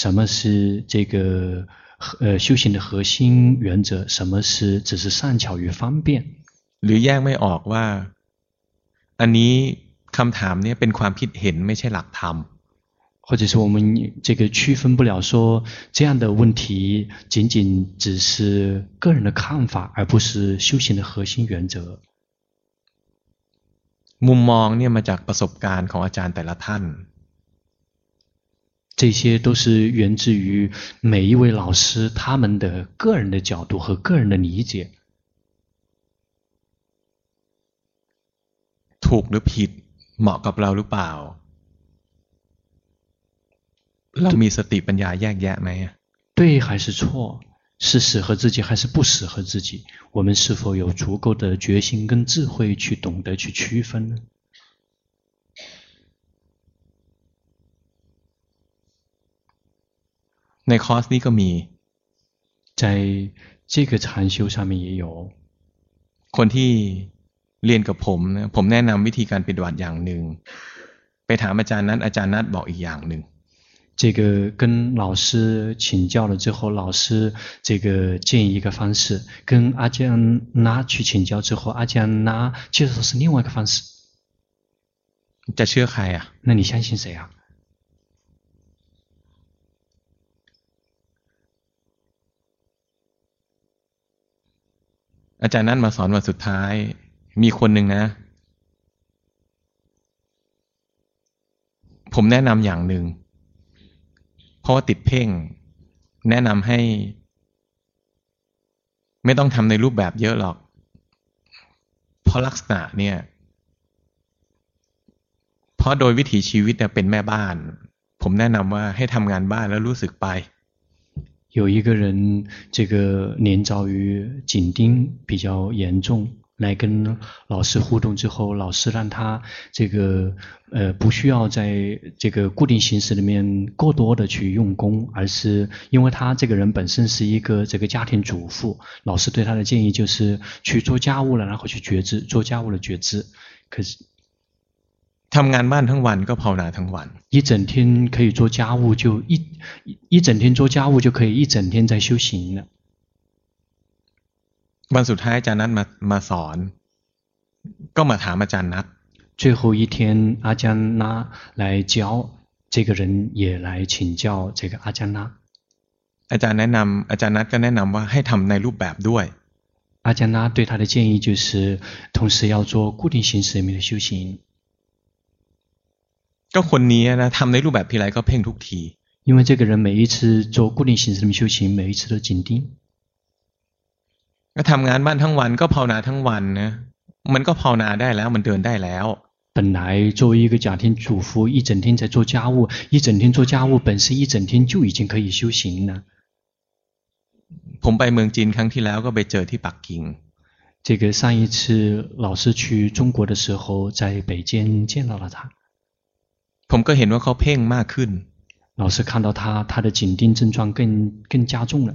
什么是这个呃修行的核心原则，什么是只是善巧与方便，หรือแยกไม่ออกว่าอันนี้คำถามนี้เป็นความคิดเห็นไม่ใช่หลักธรรม 或者是我们这个区分不了，说这样的问题仅仅只是个人的看法，而不是修行的核心原则。มุมมองเนี่ยมาจากประสบการณ์ของอาจารย์แต่ละท่าน这些都是源自于每一位老师他们的个人的角度和个人的理解。ถูกหรือผิดเหมาะกับเราหรือเปล่า เรามีสติปัญญาแยกแยะไหม对还是错？是适合自己还是不适合自己？我们是否有足够的决心跟智慧去懂得去区分呢？ในคอร์สนี้ก็มี，在这个禅修上面也有。คนที่เรียนกับผมนะผมแนะนำวิธีการปฏิบัติอย่างหนึ่งไปถามอาจารย์นั้นอาจารย์นัดบอกอีกอย่างหนึ่ง 这个跟老师请教了之后，老师这个建议一个方式，跟阿江那去请教之后，阿江那接受的是另外一个方式。จะเชื่อใคร啊？那你相信谁啊？อาจารย์นั้นมาสอนวันสุดท้าย มีคนหนึ่งนะ ผมแนะนำอย่างหนึ่ง เพราะว่าติดเพ่ง แนะนำให้ ไม่ต้องทำในรูปแบบเยอะหรอก เพราะลักษณะเนี่ย เพราะโดยวิถีชีวิตเนี่ยเป็นแม่บ้าน ผมแนะนำว่าให้ทำงานบ้านแล้วรู้สึกไป有一个人，这个年遭于紧盯比较严重， 来跟老师互动之后，老师让他这个呃不需要在这个固定形式里面过多的去用功，而是因为他这个人本身是一个这个家庭主妇，老师对他的建议就是去做家务了，然后去觉知做家务的觉知。可是。ทำงานบ้านทั้งวันก็ภาวนาทั้งวัน一整天可以做家务就一一整天做家务就可以一整天在修行了 วันสุดท้ายอาจารย์นัดมามาสอน ก็มาถามอาจารย์นัด最后一天阿江那来教这个人也来请教这个阿江那อาจารย์แนะนำอาจารย์นัดก็แนะนำว่าให้ทำในรูปแบบด้วย阿江那对他的建议就是同时要做固定形式里面的修行ก็คนนี้นะทำในรูปแบบทีไรก็เพ่งทุกที因为这个人每一次做固定形式的修行，每一次都紧盯。 ก็ทำงานบ้านทั้งวันก็ภาวนาทั้งวันนะมันก็ภาวนาได้แล้วมันเดินได้แล้ว本来作为一个家庭主妇，一整天在做家务，一整天做家务，本身一整天就已经可以修行了。ผมไปเมืองจีนครั้งที่แล้วก็ไปเจอที่ปักกิ่ง这个上一次老师去中国的时候，在北京见到了他。ผมก็เห็นว่าเขาเพ่งมากขึ้น老师看到他他的紧盯症状更更加重了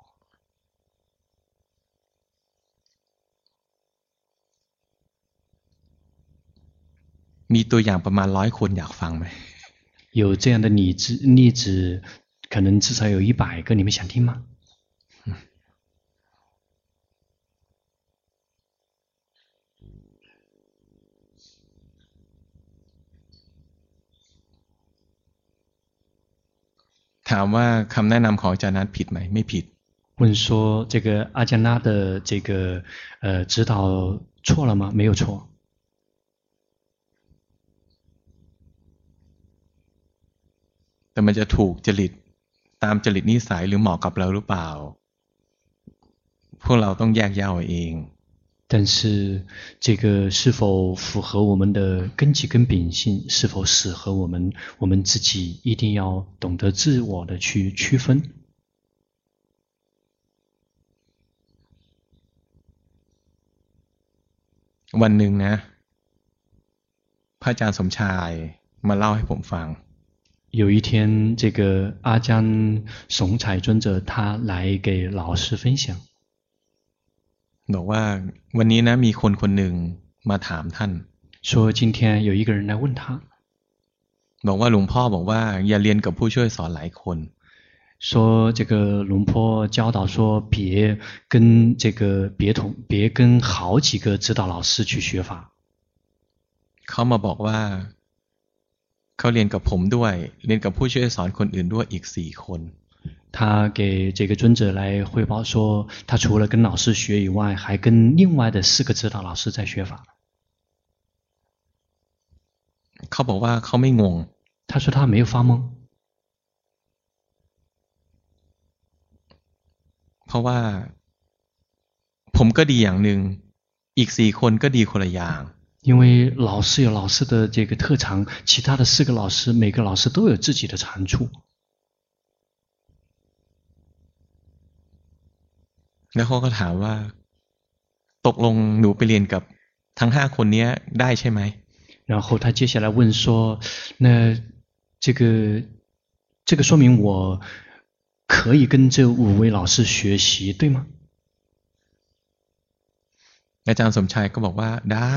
มีตัวอย่างประมาณร้อยคนอยากฟังไหม有这样的例子，例子可能至少有一百个，你们想听吗？ถามว่าคำแนะนำของอาจารย์นัทผิดไหมไม่ผิด问说这个阿加纳的这个呃指导错了吗？没有错。 แต่มันจะถูกจริตตามจริตนิสัยหรือเหมาะกับเราหรือเปล่า พวกเราต้องแยกแยะเอาเอง 但是这个是否符合我们的根基跟秉性，是否适合我们，我们自己一定要懂得自我的去区分。วันหนึ่งนะ พระอาจารย์สมชายมาเล่าให้ผมฟัง 有一天，这个阿江松彩尊者他来给老师分享。บอกว่าวันนี้นะมีคนคนหนึ่งมาถามท่าน说今天有一个人来问他บอกว่าหลวงพ่อบอกว่าอย่าเรียนกับผู้ช่วยสอนหลายคน说这个龙坡教导说别跟这个别同别跟好几个指导老师去学法เขามาบอกว่า เขาเรียนกับผมด้วยเรียนกับผู้ช่วยสอนคนอื่นด้วยอีกสี่คน他给这个尊者来汇报说，他除了跟老师学以外，还跟另外的四个指导老师在学法。เขาบอกว่าเขาไม่งง。他说他没有发懵。เพราะว่าผมก็ดีอย่างหนึ่งอีกสี่คนก็ดีคนละอย่าง。 因为老师有老师的这个特长，其他的四个老师每个老师都有自己的长处。แล้วเขาก็ถามว่าตกลงหนูไปเรียนกับทั้งห้าคนนี้ได้ใช่ไหม然后他接下来问说，那这个这个说明我可以跟这五位老师学习，对吗？อาจารย์สมชัยก็บอกว่าได้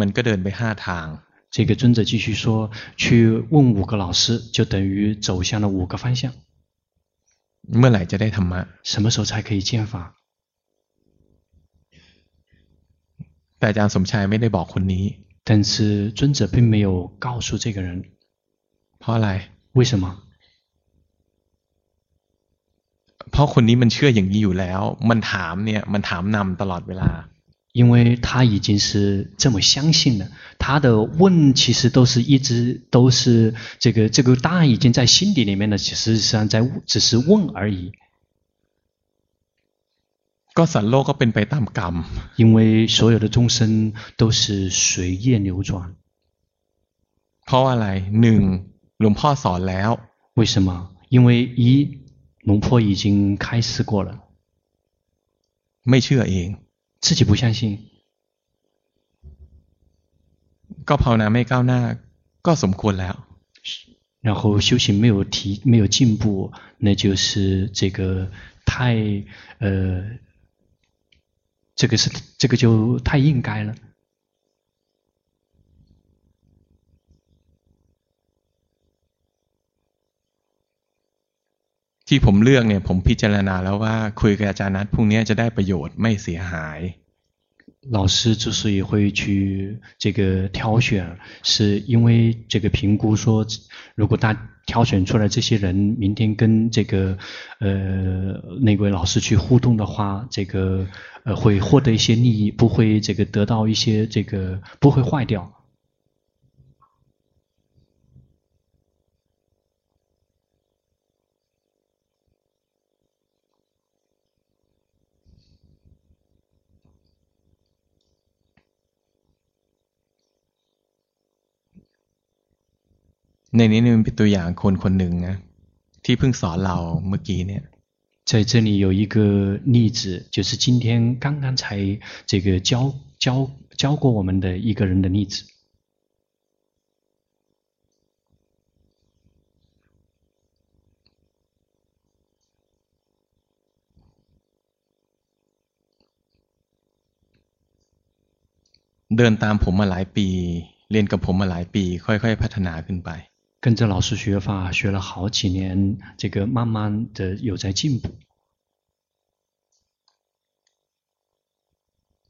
มันก็เดินไปห้าทาง这个尊者继续说：“去问五个老师，就等于走向了五个方向。”เมื่อไหร่จะได้ธรรมะ什么时候才可以见法แต่อาจารย์สมชัยไม่ได้บอกคนนี้但是尊者并没有告诉这个人เพราะอะไร为什么เพราะคนนี้มันเชื่ออย่างนี้อยู่แล้ว มันถามเนี่ยมันถามนำตลอดเวลา 因为他已经是这么相信了，他的问其实都是一直都是这个这个答案已经在心底里面了，实际上在只是问而已。ก็สัตว์โลกก็เป็นไปตามกรรม因为所有的众生都是随业流转。เพราะอะไรหนึ่งหลวงพ่อสอนแล้ว为什么？因为一龙婆已经开示过了。ไม่เชื่อเอง 自己不相信，ก็ภาวนาไม่ก้าวหน้าก็สมควรแล้ว然后修行没有提没有进步，那就是这个太呃，这个是这个就太应该了。 ที่ผมเลือกเนี่ยผมพิจารณาแล้วว่าคุยกับอาจารย์นัทพรุ่งนี้จะได้ประโยชน์ไม่เสียหาย老师之所以会去这个挑选，是因为这个评估说，如果他挑选出来这些人，明天跟这个呃那位老师去互动的话，这个呃会获得一些利益，不会这个得到一些这个不会坏掉。 ในนี้มันเป็นตัวอย่างคนคนหนึ่งนะที่เพิ่งสอนเราเมื่อกี้เนี่ย在这里有一个例子，就是今天刚刚才这个教教教过我们的一个人的例子。เดินตามผมมาหลายปี เรียนกับผมมาหลายปี ค่อยๆพัฒนาขึ้นไป 跟着老师学法学了好几年，这个慢慢的有在进步。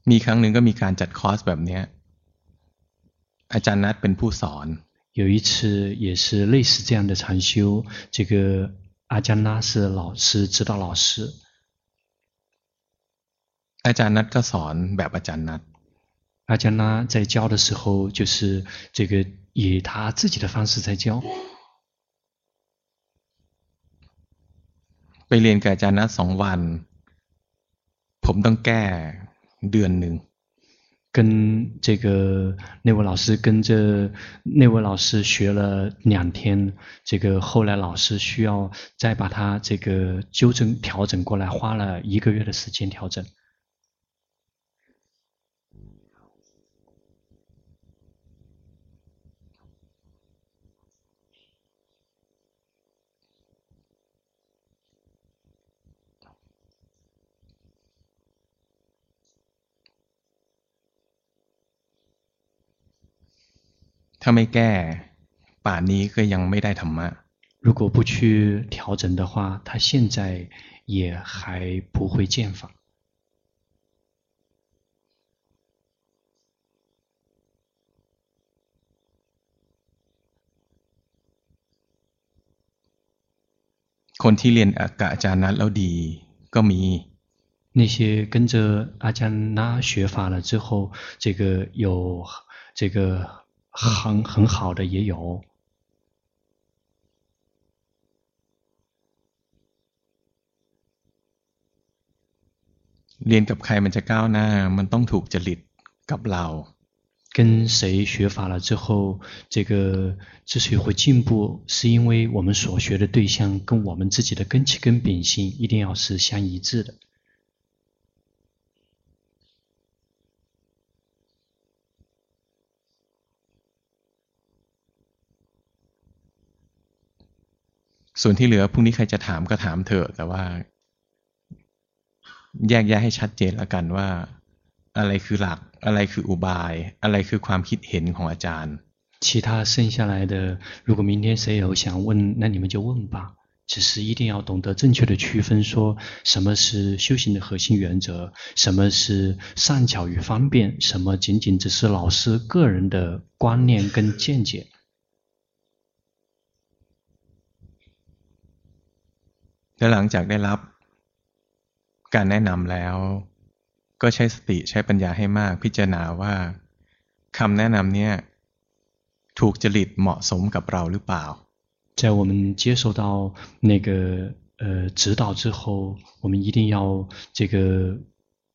มีครั้งหนึ่งก็มีการจัดคอร์สแบบเนี้ยอาจารย์นัดเป็นผู้สอน 有一次也是类似这样的禅修，这个阿江拉是老师指导老师。อาจารย์นัดก็สอนแบบอาจารย์นัด。阿江拉在教的时候，就是这个 以他自己的方式在教。ไปเรียนกับอาจารย์นัดสองวัน ผมต้องแก้เดือนหนึ่ง。跟这个那位老师跟着那位老师学了两天，这个后来老师需要再把他这个纠正调整过来，花了一个月的时间调整。 ถ้าไม่แก้ป่านนี้ก็ยังไม่ได้ธรรมะ。如果不去调整的话，他现在也还不会见法。คนที่เรียนกับอาจารย์นัดแล้วดีก็มี。那些跟着阿江拉学法了之后，这个有这个。 很很好的也有。เรียนกับใครมันจะก้าวหน้ามันต้องถูกจริตกับเรา。跟谁学法了之后，这个之所以会进步，是因为我们所学的对象跟我们自己的根器跟秉性一定要是相一致的。 ส่วนที่เหลือพรุ่งนี้ใครจะถามก็ถามเถอะแต่ว่าแยกแยะให้ชัดเจนแล้วกันว่าอะไรคือหลักอะไรคืออุบายอะไรคือความคิดเห็นของอาจารย์其他剩下来的如果明天谁有想问那你们就问吧只是一定要懂得正确的区分说什么是修行的核心原则什么是善巧与方便什么仅仅只是老师个人的观念跟见解 แล้วหลังจากได้รับการแนะนำแล้ว ก็ใช้สติใช้ปัญญาให้มากพิจารณาว่าคำแนะนำเนี่ยถูกจริตเหมาะสมกับเราหรือเปล่า在我们接受到那个呃指导之后，我们一定要这个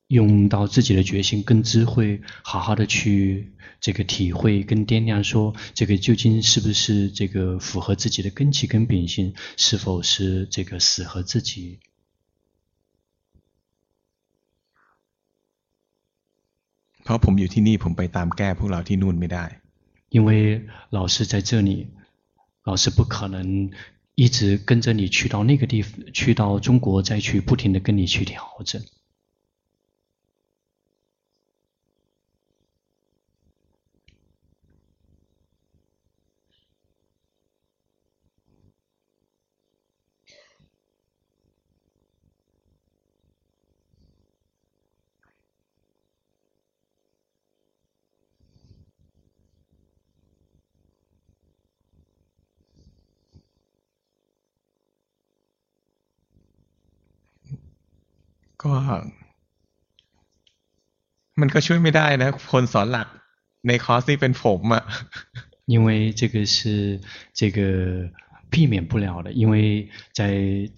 用到自己的决心跟智慧，好好的去。这个体会跟掂量，说这个究竟是不是这个符合自己的根器跟秉性，是否是这个适合自己？เพราะผมอยู่ที่นี่ผมไปตามแก้พวกเราที่นู่นไม่ได้。因为老师在这里，老师不可能一直跟着你去到那个地方，去到中国再去不停的跟你去调整。 ก็มันก็ช่วยไม่ได้นะคนสอนหลักในคอร์สนี้เป็นผมอะ因为这个是这个避免不了的，因为在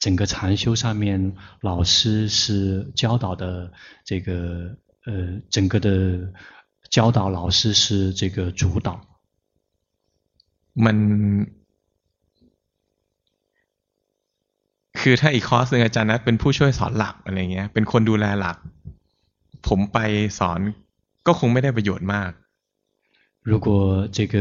整个禅修上面，老师是教导的这个呃整个的教导，老师是这个主导。มัน คือถ้าอีกคอร์สหนึ่งอาจารย์นัดเป็นผู้ช่วยสอนหลักอะไรเงี้ยเป็นคนดูแลหลักผมไปสอนก็คงไม่ได้ประโยชน์มาก如果这个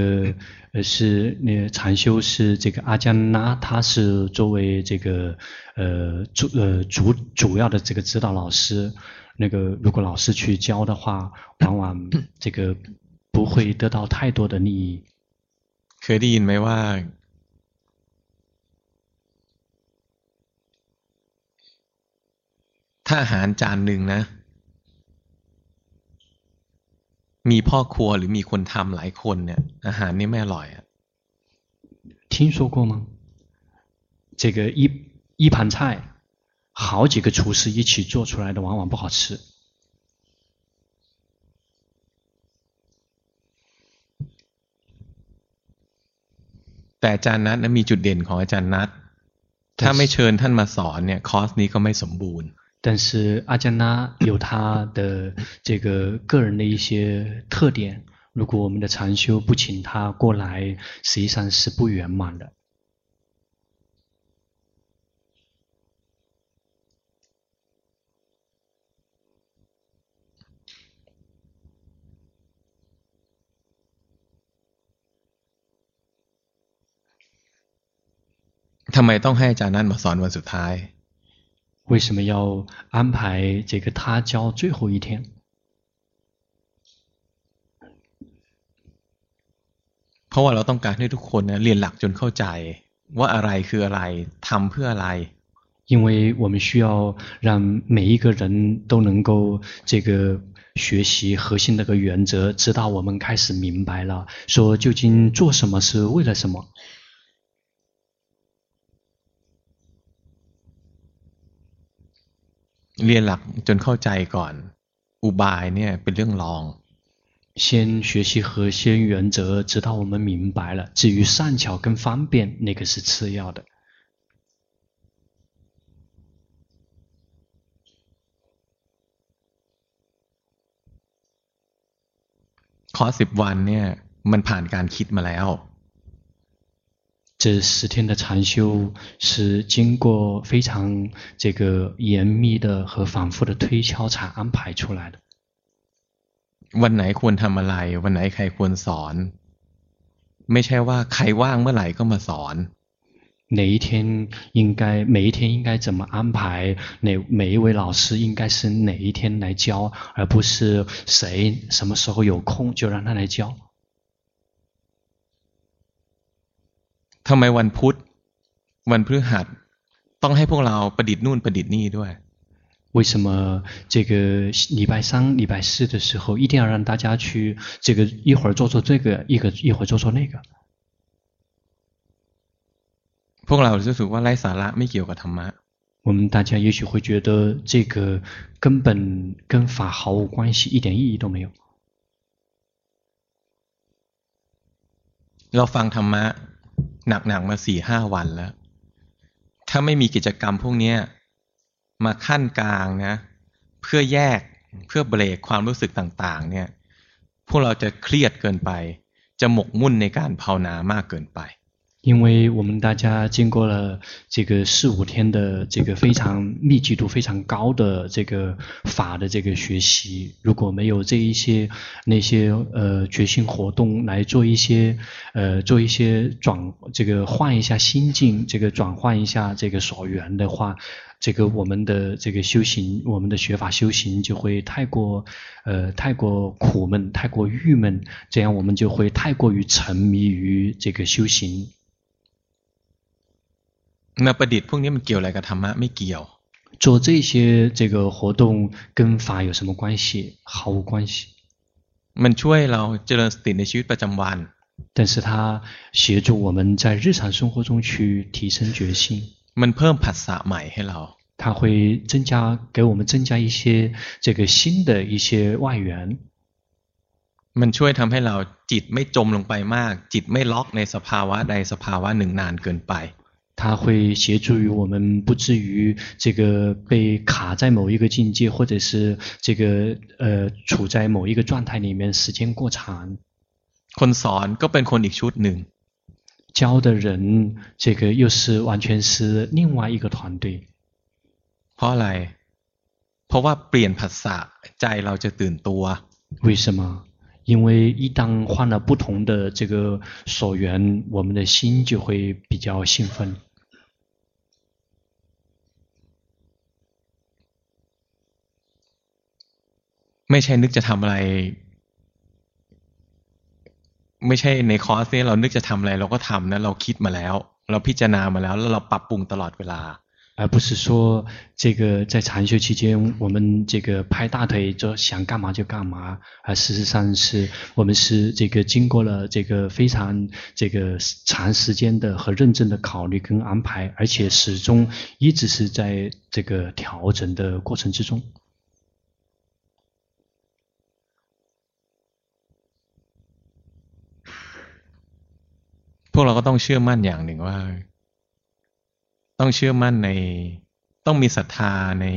呃是那禅修是这个阿江拉，他是作为这个呃主呃主主要的这个指导老师，那个如果老师去教的话，往往这个不会得到太多的利益。 เคยได้ยินไหมว่า ถ้าอาหารจานหนึ่งนะ มีพ่อครัวหรือมีคนทำหลายคนเนี่ย อาหารนี่ไม่อร่อยอะ听说过吗？这个一一盘菜，好几个厨师一起做出来的，往往不好吃。แต่อาจารย์นัทมีจุดเด่นของอาจารย์นัทถ้าไม่เชิญท่านมาสอนเนี่ยคอร์สนี้ก็ไม่สมบูรณ์ 但是阿加那有他的这个个人的一些特点，如果我们的禅修不请他过来，实际上是不圆满的。ทำไมต้องให้อาจารย์นั้นมาสอนวันสุดท้าย 为什么要安排这个他教最后一天？เพราะว่าเราต้องการให้ทุกคนนะเรียนหลักจนเข้าใจ ว่าอะไรคืออะไรทำเพื่ออะไร因为我们需要让每一个人都能够这个学习核心那个原则，直到我们开始明白了，说究竟做什么是为了什么。 เรียนหลักจนเข้าใจก่อน อุบายเนี่ยเป็นเรื่องรอง先学习核心原则，直到我们明白了。至于善巧跟方便，那个是次要的。คอร์สสิบวันเนี่ยมันผ่านการคิดมาแล้ว 这十天的禅修是经过非常这个严密的和反复的推敲才安排出来的。วันไหนควรทำอะไรวันไหนใครควรสอนไม่ใช่ว่าใครว่างเมื่อไหร่ก็มาสอน哪一天应该每一天应该怎么安排？哪每一位老师应该是哪一天来教，而不是谁什么时候有空就让他来教。 ทำไมวันพุธวันพฤหัสต้องให้พวกเราประดิษฐ์นู่นประดิษฐ์นี่ด้วย为什么这个礼拜三、礼拜四的时候一定要让大家去这个一会儿做做这个，一个一会儿做做那个？พวกเรารู้สึกว่าไร้สาระไม่เกี่ยวกับธรรมะ我们大家也许会觉得这个根本跟法毫无关系，一点意义都没有。เราฟังธรรมะ หนักๆมาสี่ห้าวันแล้ว ถ้าไม่มีกิจกรรมพวกนี้มาขั้นกลางนะ เพื่อแยกเพื่อเบรกความรู้สึกต่างๆ เนี่ย พวกเราจะเครียดเกินไป จะหมกมุ่นในการภาวนามากเกินไป 因为我们大家经过了这个四五天的这个非常密集度非常高的这个法的这个学习，如果没有这一些那些呃决心活动来做一些呃做一些转这个换一下心境，这个转换一下这个所缘的话，这个我们的这个修行，我们的学法修行就会太过呃太过苦闷，太过郁闷，这样我们就会太过于沉迷于这个修行。那ประดิษพวกนี้มันเกี่ยวอะไรกับธรรมะไม่เกี่ยว做这些这个活动跟法有什么关系毫无关系มันช่วยเราเจริญสติในชีวิตประจําวัน但是它协助我们在日常生活中去提升决心มันเพิ่มผัสสะใหม่ให้เรา它会增加给我们增加一些这个新的一些外援มันช่วยทําให้เราจิตไม่จมลงไปมาก จิตไม่ล็อกในสภาวะใดสภาวะหนึ่งนานเกินไป 它会协助于我们不至于这个被卡在某一个境界，或者是这个呃处在某一个状态里面时间过长。คนสอนก็เป็นคนอีกชุดหนึ่ง教的人，这个又是完全是另外一个团队。เพราะอะไร เพราะว่าเปลี่ยนภาษาใจเราจะตื่นตัว为什么？ 因为一旦换了不同的这个所缘，我们的心就会比较兴奋。ไม่ใช่นึกจะทำอะไร ไม่ใช่ในคอร์สเนี่ยเรานึกจะทำอะไรเราก็ทำนะเราคิดมาแล้ว เราพิจารณามาแล้วแล้วเราปรับปรุงตลอดเวลา 而不是说这个在禅修期间，我们这个拍大腿就想干嘛就干嘛，而事实上是我们是这个经过了这个非常这个长时间的和认真的考虑跟安排，而且始终一直是在这个调整的过程之中。พวกเราก็ต้องเชื่อมั่นอย่างหนึ่งว่า ต้องเชื่อมั่นในต้องมีศรัทธาใน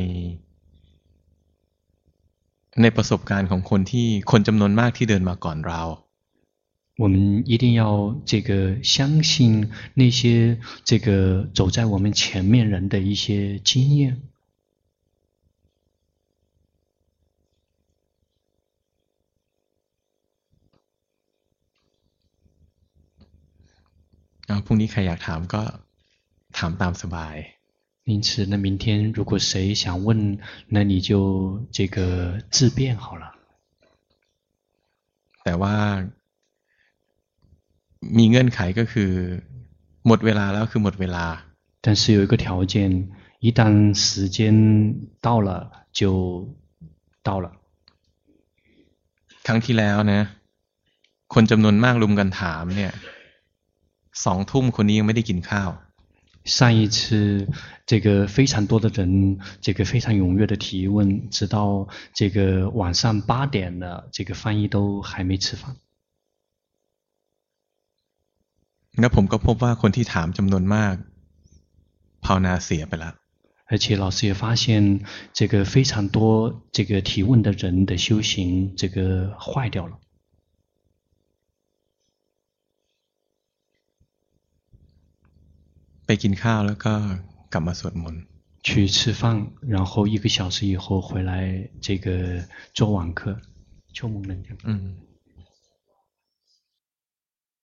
ในประสบการณ์ของคนที่คนจำนวนมากที่เดินมาก่อนเรา我们一定要这个相信那些这个走在我们前面人的一些经验。啊，พรุ่งนี้ใครอยากถามก็ ถามตามสบาย因此，那明天如果谁想问，那你就这个自辩好了。แต่ว่ามีเงื่อนไขก็คือหมดเวลาแล้วคือหมดเวลา但是有一个条件，一旦时间到了，就到了。ครั้งที่แล้วนะคนจำนวนมากรุมกันถามเนี่ยสองทุ่มคนนี้ยังไม่ได้กินข้าว 上一次，这个非常多的人，这个非常踊跃的提问，直到这个晚上八点了，这个翻译都还没吃饭。那ผมก็พบว่าคนที่ถามจำนวนมากภาวนาเสียไปแล้ว而且老师也发现，这个非常多这个提问的人的修行，这个坏掉了。 ไปกินข้าวแล้วก็กลับมาสวดมนต์去吃饭，然后一个小时以后回来，这个做网课，秋梦能讲。嗯。